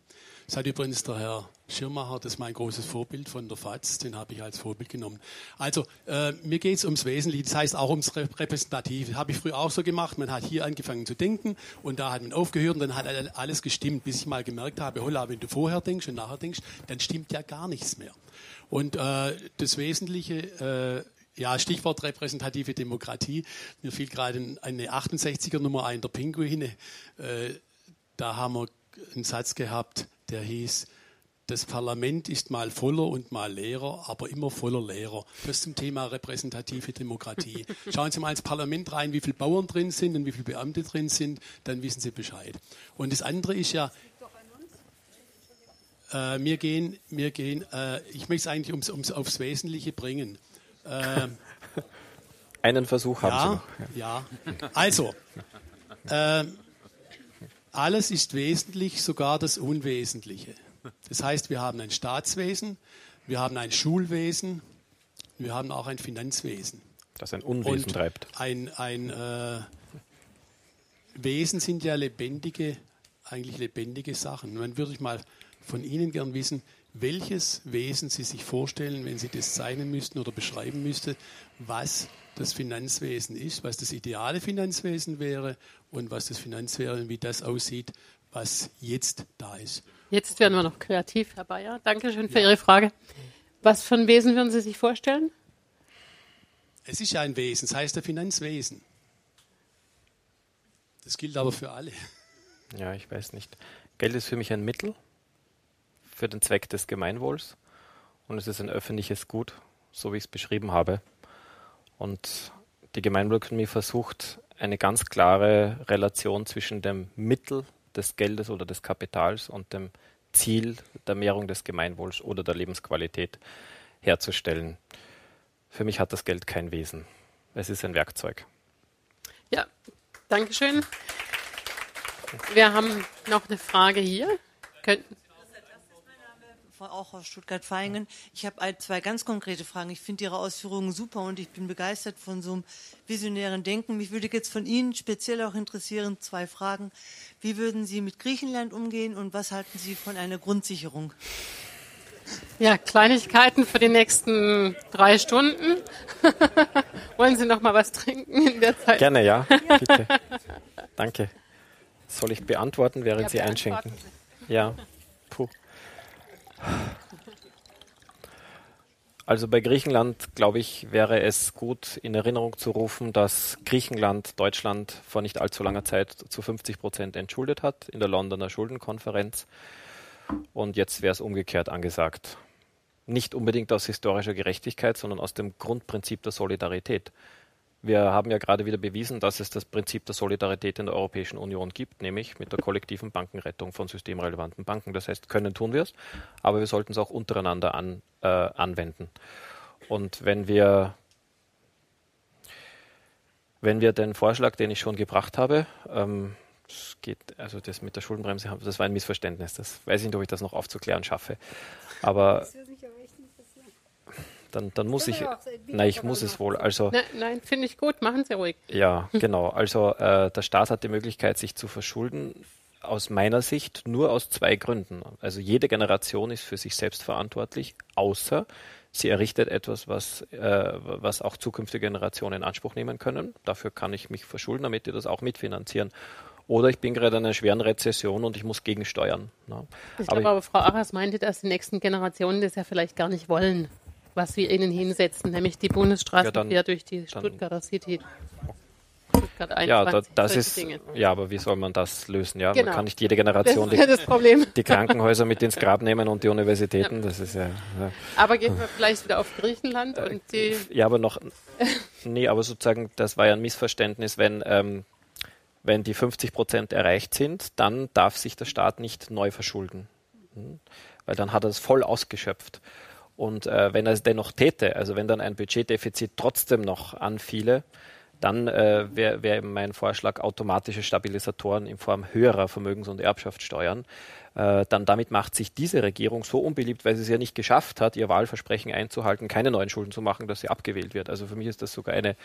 Das hat übrigens der Herr Schirmacher, das ist mein großes Vorbild von der FAZ, den habe ich als Vorbild genommen. Also, äh, mir geht es ums Wesentliche, das heißt auch ums Repräsentative. Habe ich früher auch so gemacht. Man hat hier angefangen zu denken und da hat man aufgehört und dann hat alles gestimmt, bis ich mal gemerkt habe, holla, wenn du vorher denkst und nachher denkst, dann stimmt ja gar nichts mehr. Und äh, das Wesentliche, äh, ja, Stichwort repräsentative Demokratie. Mir fiel gerade eine 68er Nummer ein, der Pinguine. Äh, da haben wir einen Satz gehabt, der hieß, das Parlament ist mal voller und mal leerer, aber immer voller Lehrer. Das zum Thema repräsentative Demokratie. Schauen Sie mal ins Parlament rein, wie viele Bauern drin sind und wie viele Beamte drin sind, dann wissen Sie Bescheid. Und das andere ist ja, äh, wir gehen, wir gehen äh, ich möchte es eigentlich ums, ums, aufs Wesentliche bringen. Äh, *laughs* Einen Versuch haben ja, Sie noch. Ja, ja. also, äh, alles ist wesentlich, sogar das Unwesentliche. Das heißt, wir haben ein Staatswesen, wir haben ein Schulwesen, wir haben auch ein Finanzwesen. Das ein Unwesen Und treibt. Ein, ein äh, Wesen sind ja lebendige, eigentlich lebendige Sachen. Und dann würde ich mal von Ihnen gern wissen, welches Wesen Sie sich vorstellen, wenn Sie das zeichnen müssten oder beschreiben müssten, was das Finanzwesen ist, was das ideale Finanzwesen wäre und was das Finanzwesen, wie das aussieht, was jetzt da ist. Jetzt werden wir noch kreativ, Herr Bayer. Dankeschön für ja. Ihre Frage. Was für ein Wesen würden Sie sich vorstellen? Es ist ja ein Wesen, das heißt der Finanzwesen. Das gilt aber für alle. Ja, ich weiß nicht. Geld ist für mich ein Mittel für den Zweck des Gemeinwohls und es ist ein öffentliches Gut, so wie ich es beschrieben habe. Und die Gemeinwohlökonomie versucht eine ganz klare Relation zwischen dem Mittel des Geldes oder des Kapitals und dem Ziel der Mehrung des Gemeinwohls oder der Lebensqualität herzustellen. Für mich hat das Geld kein Wesen. Es ist ein Werkzeug. Ja, Dankeschön. Wir haben noch eine Frage hier. Könnten auch aus Stuttgart-Vaihingen. Ich habe zwei ganz konkrete Fragen. Ich finde Ihre Ausführungen super und ich bin begeistert von so einem visionären Denken. Mich würde jetzt von Ihnen speziell auch interessieren, zwei Fragen. Wie würden Sie mit Griechenland umgehen und was halten Sie von einer Grundsicherung? Ja, Kleinigkeiten für die nächsten drei Stunden. *laughs* Wollen Sie noch mal was trinken in der Zeit? Gerne, ja, *laughs* bitte. Danke. Soll ich beantworten, während ja, Sie einschenken? Ja, puh. Also bei Griechenland, glaube ich, wäre es gut in Erinnerung zu rufen, dass Griechenland Deutschland vor nicht allzu langer Zeit zu 50 Prozent entschuldet hat in der Londoner Schuldenkonferenz. Und jetzt wäre es umgekehrt angesagt. Nicht unbedingt aus historischer Gerechtigkeit, sondern aus dem Grundprinzip der Solidarität. Wir haben ja gerade wieder bewiesen, dass es das Prinzip der Solidarität in der Europäischen Union gibt, nämlich mit der kollektiven Bankenrettung von systemrelevanten Banken. Das heißt, können tun wir es, aber wir sollten es auch untereinander an, äh, anwenden. Und wenn wir, wenn wir den Vorschlag, den ich schon gebracht habe, ähm, geht, also das mit der Schuldenbremse, das war ein Missverständnis. Das weiß ich nicht, ob ich das noch aufzuklären schaffe. Aber dann, dann muss ich, nein, ich muss es wohl. Also, nein, nein finde ich gut, machen Sie ruhig. Ja, genau. Also äh, der Staat hat die Möglichkeit, sich zu verschulden. Aus meiner Sicht nur aus zwei Gründen. Also jede Generation ist für sich selbst verantwortlich, außer sie errichtet etwas, was, äh, was auch zukünftige Generationen in Anspruch nehmen können. Dafür kann ich mich verschulden, damit die das auch mitfinanzieren. Oder ich bin gerade in einer schweren Rezession und ich muss gegensteuern. Ne? Ich glaube aber, Frau Achers meinte, dass die nächsten Generationen das ja vielleicht gar nicht wollen was wir ihnen hinsetzen, nämlich die Bundesstraße ja, dann, quer durch die Stuttgarter City. Stuttgart 21, ja, da, das ist, Dinge. ja, aber wie soll man das lösen? Ja, genau. man kann nicht jede Generation die, die, Krankenhäuser mit ins Grab nehmen und die Universitäten, ja. das ist ja, ja, Aber gehen wir vielleicht wieder auf Griechenland und die. Ja, aber noch, nee, aber sozusagen, das war ja ein Missverständnis, wenn, ähm, wenn die 50 Prozent erreicht sind, dann darf sich der Staat nicht neu verschulden. Hm? Weil dann hat er es voll ausgeschöpft. Und äh, wenn er es dennoch täte, also wenn dann ein Budgetdefizit trotzdem noch anfiele, dann äh, wäre wär eben mein Vorschlag automatische Stabilisatoren in Form höherer Vermögens- und Erbschaftssteuern. Äh, dann damit macht sich diese Regierung so unbeliebt, weil sie es ja nicht geschafft hat, ihr Wahlversprechen einzuhalten, keine neuen Schulden zu machen, dass sie abgewählt wird. Also für mich ist das sogar eine,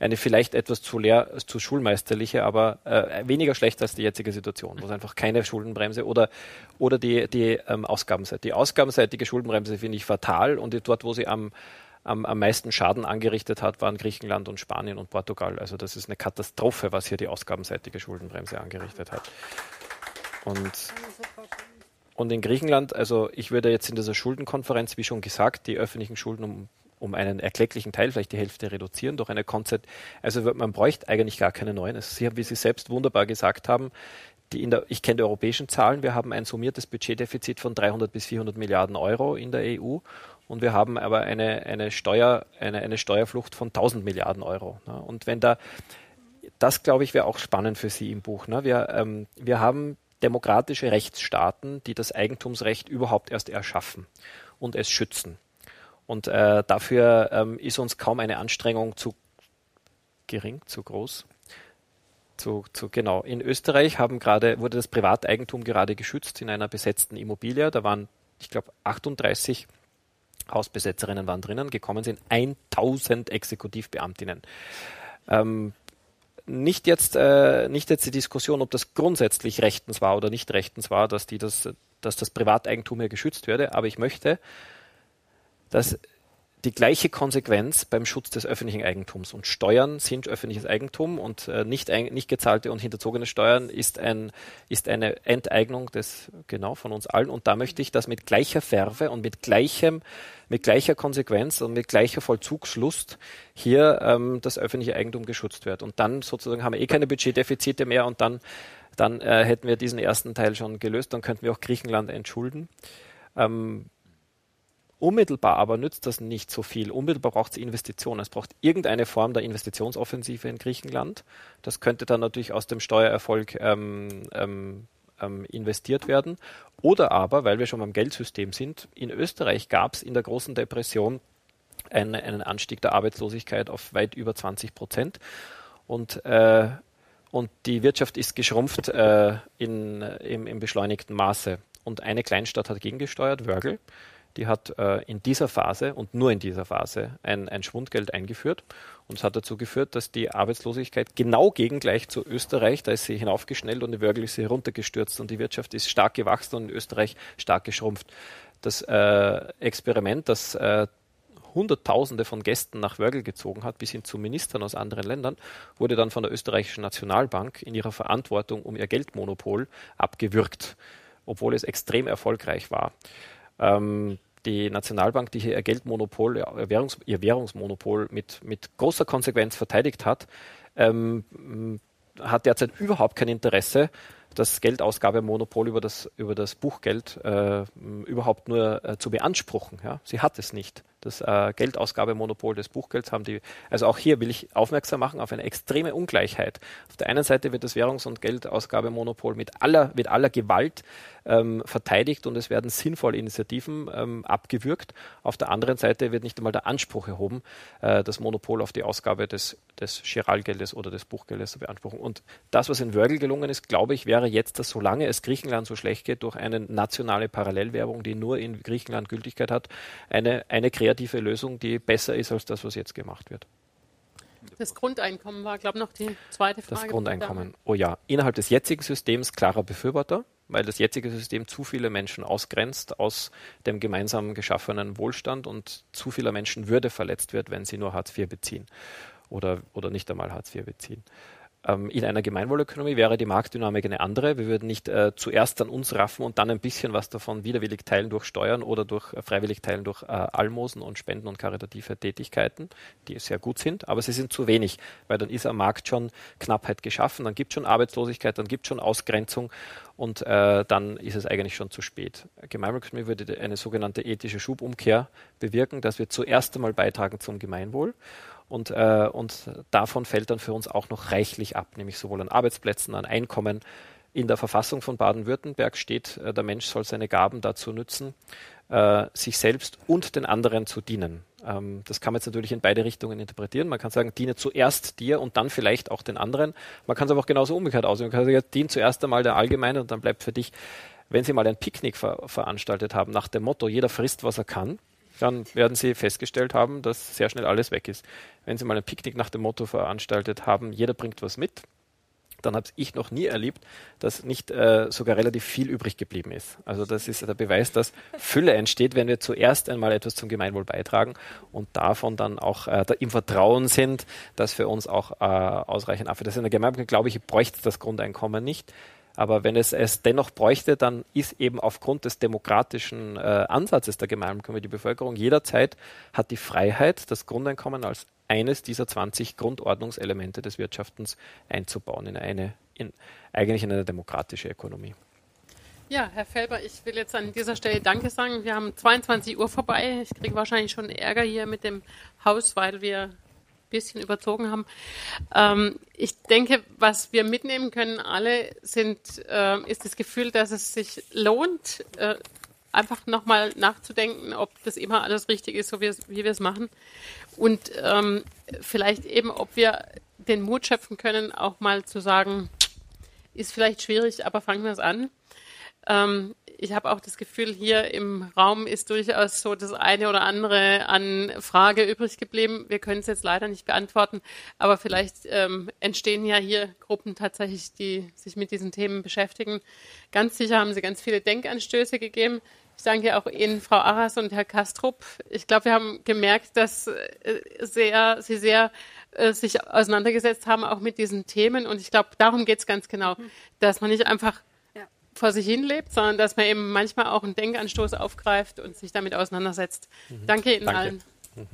eine vielleicht etwas zu leer, zu schulmeisterliche, aber äh, weniger schlecht als die jetzige Situation, wo es einfach keine Schuldenbremse oder, oder die, die ähm, Ausgabenseite. Die ausgabenseitige Schuldenbremse finde ich fatal und dort, wo sie am am, am meisten Schaden angerichtet hat, waren Griechenland und Spanien und Portugal. Also das ist eine Katastrophe, was hier die ausgabenseitige Schuldenbremse angerichtet hat. Und, und in Griechenland, also ich würde jetzt in dieser Schuldenkonferenz, wie schon gesagt, die öffentlichen Schulden um, um einen erklecklichen Teil, vielleicht die Hälfte reduzieren durch eine Konzept. Also man bräuchte eigentlich gar keine neuen. Also Sie haben, wie Sie selbst wunderbar gesagt haben, der, ich kenne die europäischen Zahlen. Wir haben ein summiertes Budgetdefizit von 300 bis 400 Milliarden Euro in der EU und wir haben aber eine, eine, Steuer, eine, eine Steuerflucht von 1000 Milliarden Euro. Ne? Und wenn da, das glaube ich wäre auch spannend für Sie im Buch. Ne? Wir, ähm, wir haben demokratische Rechtsstaaten, die das Eigentumsrecht überhaupt erst erschaffen und es schützen. Und äh, dafür ähm, ist uns kaum eine Anstrengung zu gering, zu groß. Zu, zu, genau. In Österreich haben gerade, wurde das Privateigentum gerade geschützt in einer besetzten Immobilie. Da waren, ich glaube, 38 Hausbesetzerinnen waren drinnen, gekommen sind 1000 Exekutivbeamtinnen. Ähm, nicht jetzt, äh, nicht jetzt die Diskussion, ob das grundsätzlich rechtens war oder nicht rechtens war, dass die das dass das Privateigentum hier geschützt werde, aber ich möchte, dass die gleiche Konsequenz beim Schutz des öffentlichen Eigentums. Und Steuern sind öffentliches Eigentum und äh, nicht, ein, nicht gezahlte und hinterzogene Steuern ist, ein, ist eine Enteignung des, genau, von uns allen. Und da möchte ich, dass mit gleicher Färbe und mit gleichem, mit gleicher Konsequenz und mit gleicher Vollzugslust hier ähm, das öffentliche Eigentum geschützt wird. Und dann sozusagen haben wir eh keine Budgetdefizite mehr und dann, dann äh, hätten wir diesen ersten Teil schon gelöst, dann könnten wir auch Griechenland entschulden. Ähm, Unmittelbar aber nützt das nicht so viel. Unmittelbar braucht es Investitionen. Es braucht irgendeine Form der Investitionsoffensive in Griechenland. Das könnte dann natürlich aus dem Steuererfolg ähm, ähm, ähm, investiert werden. Oder aber, weil wir schon beim Geldsystem sind, in Österreich gab es in der großen Depression einen, einen Anstieg der Arbeitslosigkeit auf weit über 20 Prozent. Und äh, und die Wirtschaft ist geschrumpft äh, in, im, im, beschleunigten Maße. Und eine Kleinstadt hat gegengesteuert, Wörgl die hat äh, in dieser Phase und nur in dieser Phase ein, ein Schwundgeld eingeführt. Und es hat dazu geführt, dass die Arbeitslosigkeit genau gegengleich zu Österreich, da ist sie hinaufgeschnellt und in Wörgl ist sie heruntergestürzt und die Wirtschaft ist stark gewachsen und in Österreich stark geschrumpft. Das äh, Experiment, das äh, Hunderttausende von Gästen nach Wörgl gezogen hat, bis hin zu Ministern aus anderen Ländern, wurde dann von der österreichischen Nationalbank in ihrer Verantwortung um ihr Geldmonopol abgewürgt, obwohl es extrem erfolgreich war. Ähm, die Nationalbank, die hier ihr Geldmonopol, ihr, Währungs-, ihr Währungsmonopol mit, mit großer Konsequenz verteidigt hat, ähm, hat derzeit überhaupt kein Interesse, das Geldausgabemonopol über das, über das Buchgeld äh, überhaupt nur äh, zu beanspruchen. Ja? Sie hat es nicht das äh, Geldausgabemonopol des Buchgelds haben die. Also auch hier will ich aufmerksam machen auf eine extreme Ungleichheit. Auf der einen Seite wird das Währungs- und Geldausgabemonopol mit aller, mit aller Gewalt ähm, verteidigt und es werden sinnvolle Initiativen ähm, abgewürgt. Auf der anderen Seite wird nicht einmal der Anspruch erhoben, äh, das Monopol auf die Ausgabe des, des Giralgeldes oder des Buchgeldes zu beanspruchen. Und das, was in Wörgl gelungen ist, glaube ich, wäre jetzt, dass solange es Griechenland so schlecht geht, durch eine nationale Parallelwerbung, die nur in Griechenland Gültigkeit hat, eine, eine kreative kreative Lösung, die besser ist als das, was jetzt gemacht wird. Das Grundeinkommen war, glaube ich, noch die zweite Frage. Das Grundeinkommen. Oh ja, innerhalb des jetzigen Systems klarer Befürworter, weil das jetzige System zu viele Menschen ausgrenzt aus dem gemeinsam geschaffenen Wohlstand und zu vieler Menschen Würde verletzt wird, wenn sie nur Hartz IV beziehen oder, oder nicht einmal Hartz IV beziehen. Ähm, in einer Gemeinwohlökonomie wäre die Marktdynamik eine andere. Wir würden nicht äh, zuerst an uns raffen und dann ein bisschen was davon widerwillig teilen durch Steuern oder durch äh, freiwillig teilen durch äh, Almosen und Spenden und karitative Tätigkeiten, die sehr gut sind, aber sie sind zu wenig, weil dann ist am Markt schon Knappheit geschaffen, dann gibt es schon Arbeitslosigkeit, dann gibt es schon Ausgrenzung und äh, dann ist es eigentlich schon zu spät. Gemeinwohlökonomie würde eine sogenannte ethische Schubumkehr bewirken, dass wir zuerst einmal beitragen zum Gemeinwohl und, äh, und davon fällt dann für uns auch noch reichlich ab, nämlich sowohl an Arbeitsplätzen, an Einkommen. In der Verfassung von Baden-Württemberg steht, äh, der Mensch soll seine Gaben dazu nutzen, äh, sich selbst und den anderen zu dienen. Ähm, das kann man jetzt natürlich in beide Richtungen interpretieren. Man kann sagen, diene zuerst dir und dann vielleicht auch den anderen. Man kann es aber auch genauso umgekehrt aussehen. Man kann sagen, dien zuerst einmal der Allgemeine und dann bleibt für dich, wenn Sie mal ein Picknick ver veranstaltet haben, nach dem Motto, jeder frisst, was er kann, dann werden Sie festgestellt haben, dass sehr schnell alles weg ist. Wenn Sie mal ein Picknick nach dem Motto veranstaltet haben, jeder bringt was mit, dann habe ich noch nie erlebt, dass nicht äh, sogar relativ viel übrig geblieben ist. Also das ist der Beweis, dass Fülle entsteht, wenn wir zuerst einmal etwas zum Gemeinwohl beitragen und davon dann auch äh, im Vertrauen sind, dass für uns auch äh, ausreichend abfällt. Das ist in der Gemeinwohl, glaube ich, bräuchte das Grundeinkommen nicht. Aber wenn es es dennoch bräuchte, dann ist eben aufgrund des demokratischen äh, Ansatzes der Gemeinwohlkommission die Bevölkerung jederzeit hat die Freiheit, das Grundeinkommen als eines dieser 20 Grundordnungselemente des Wirtschaftens einzubauen in eine, in, eigentlich in eine demokratische Ökonomie. Ja, Herr Felber, ich will jetzt an dieser Stelle Danke sagen. Wir haben 22 Uhr vorbei. Ich kriege wahrscheinlich schon Ärger hier mit dem Haus, weil wir bisschen überzogen haben. Ähm, ich denke, was wir mitnehmen können alle, sind, äh, ist das Gefühl, dass es sich lohnt, äh, einfach nochmal nachzudenken, ob das immer alles richtig ist, so wie, wir es machen. Und ähm, vielleicht eben, ob wir den Mut schöpfen können, auch mal zu sagen, ist vielleicht schwierig, aber fangen wir es an. Ähm, ich habe auch das Gefühl, hier im Raum ist durchaus so das eine oder andere an Frage übrig geblieben. Wir können es jetzt leider nicht beantworten, aber vielleicht ähm, entstehen ja hier Gruppen tatsächlich, die sich mit diesen Themen beschäftigen. Ganz sicher haben Sie ganz viele Denkanstöße gegeben. Ich danke auch Ihnen, Frau Arras und Herr Kastrup. Ich glaube, wir haben gemerkt, dass äh, sehr, Sie sehr äh, sich auseinandergesetzt haben, auch mit diesen Themen. Und ich glaube, darum geht es ganz genau, mhm. dass man nicht einfach. Vor sich hin lebt, sondern dass man eben manchmal auch einen Denkanstoß aufgreift und sich damit auseinandersetzt. Mhm. Danke Ihnen danke. allen. Mhm.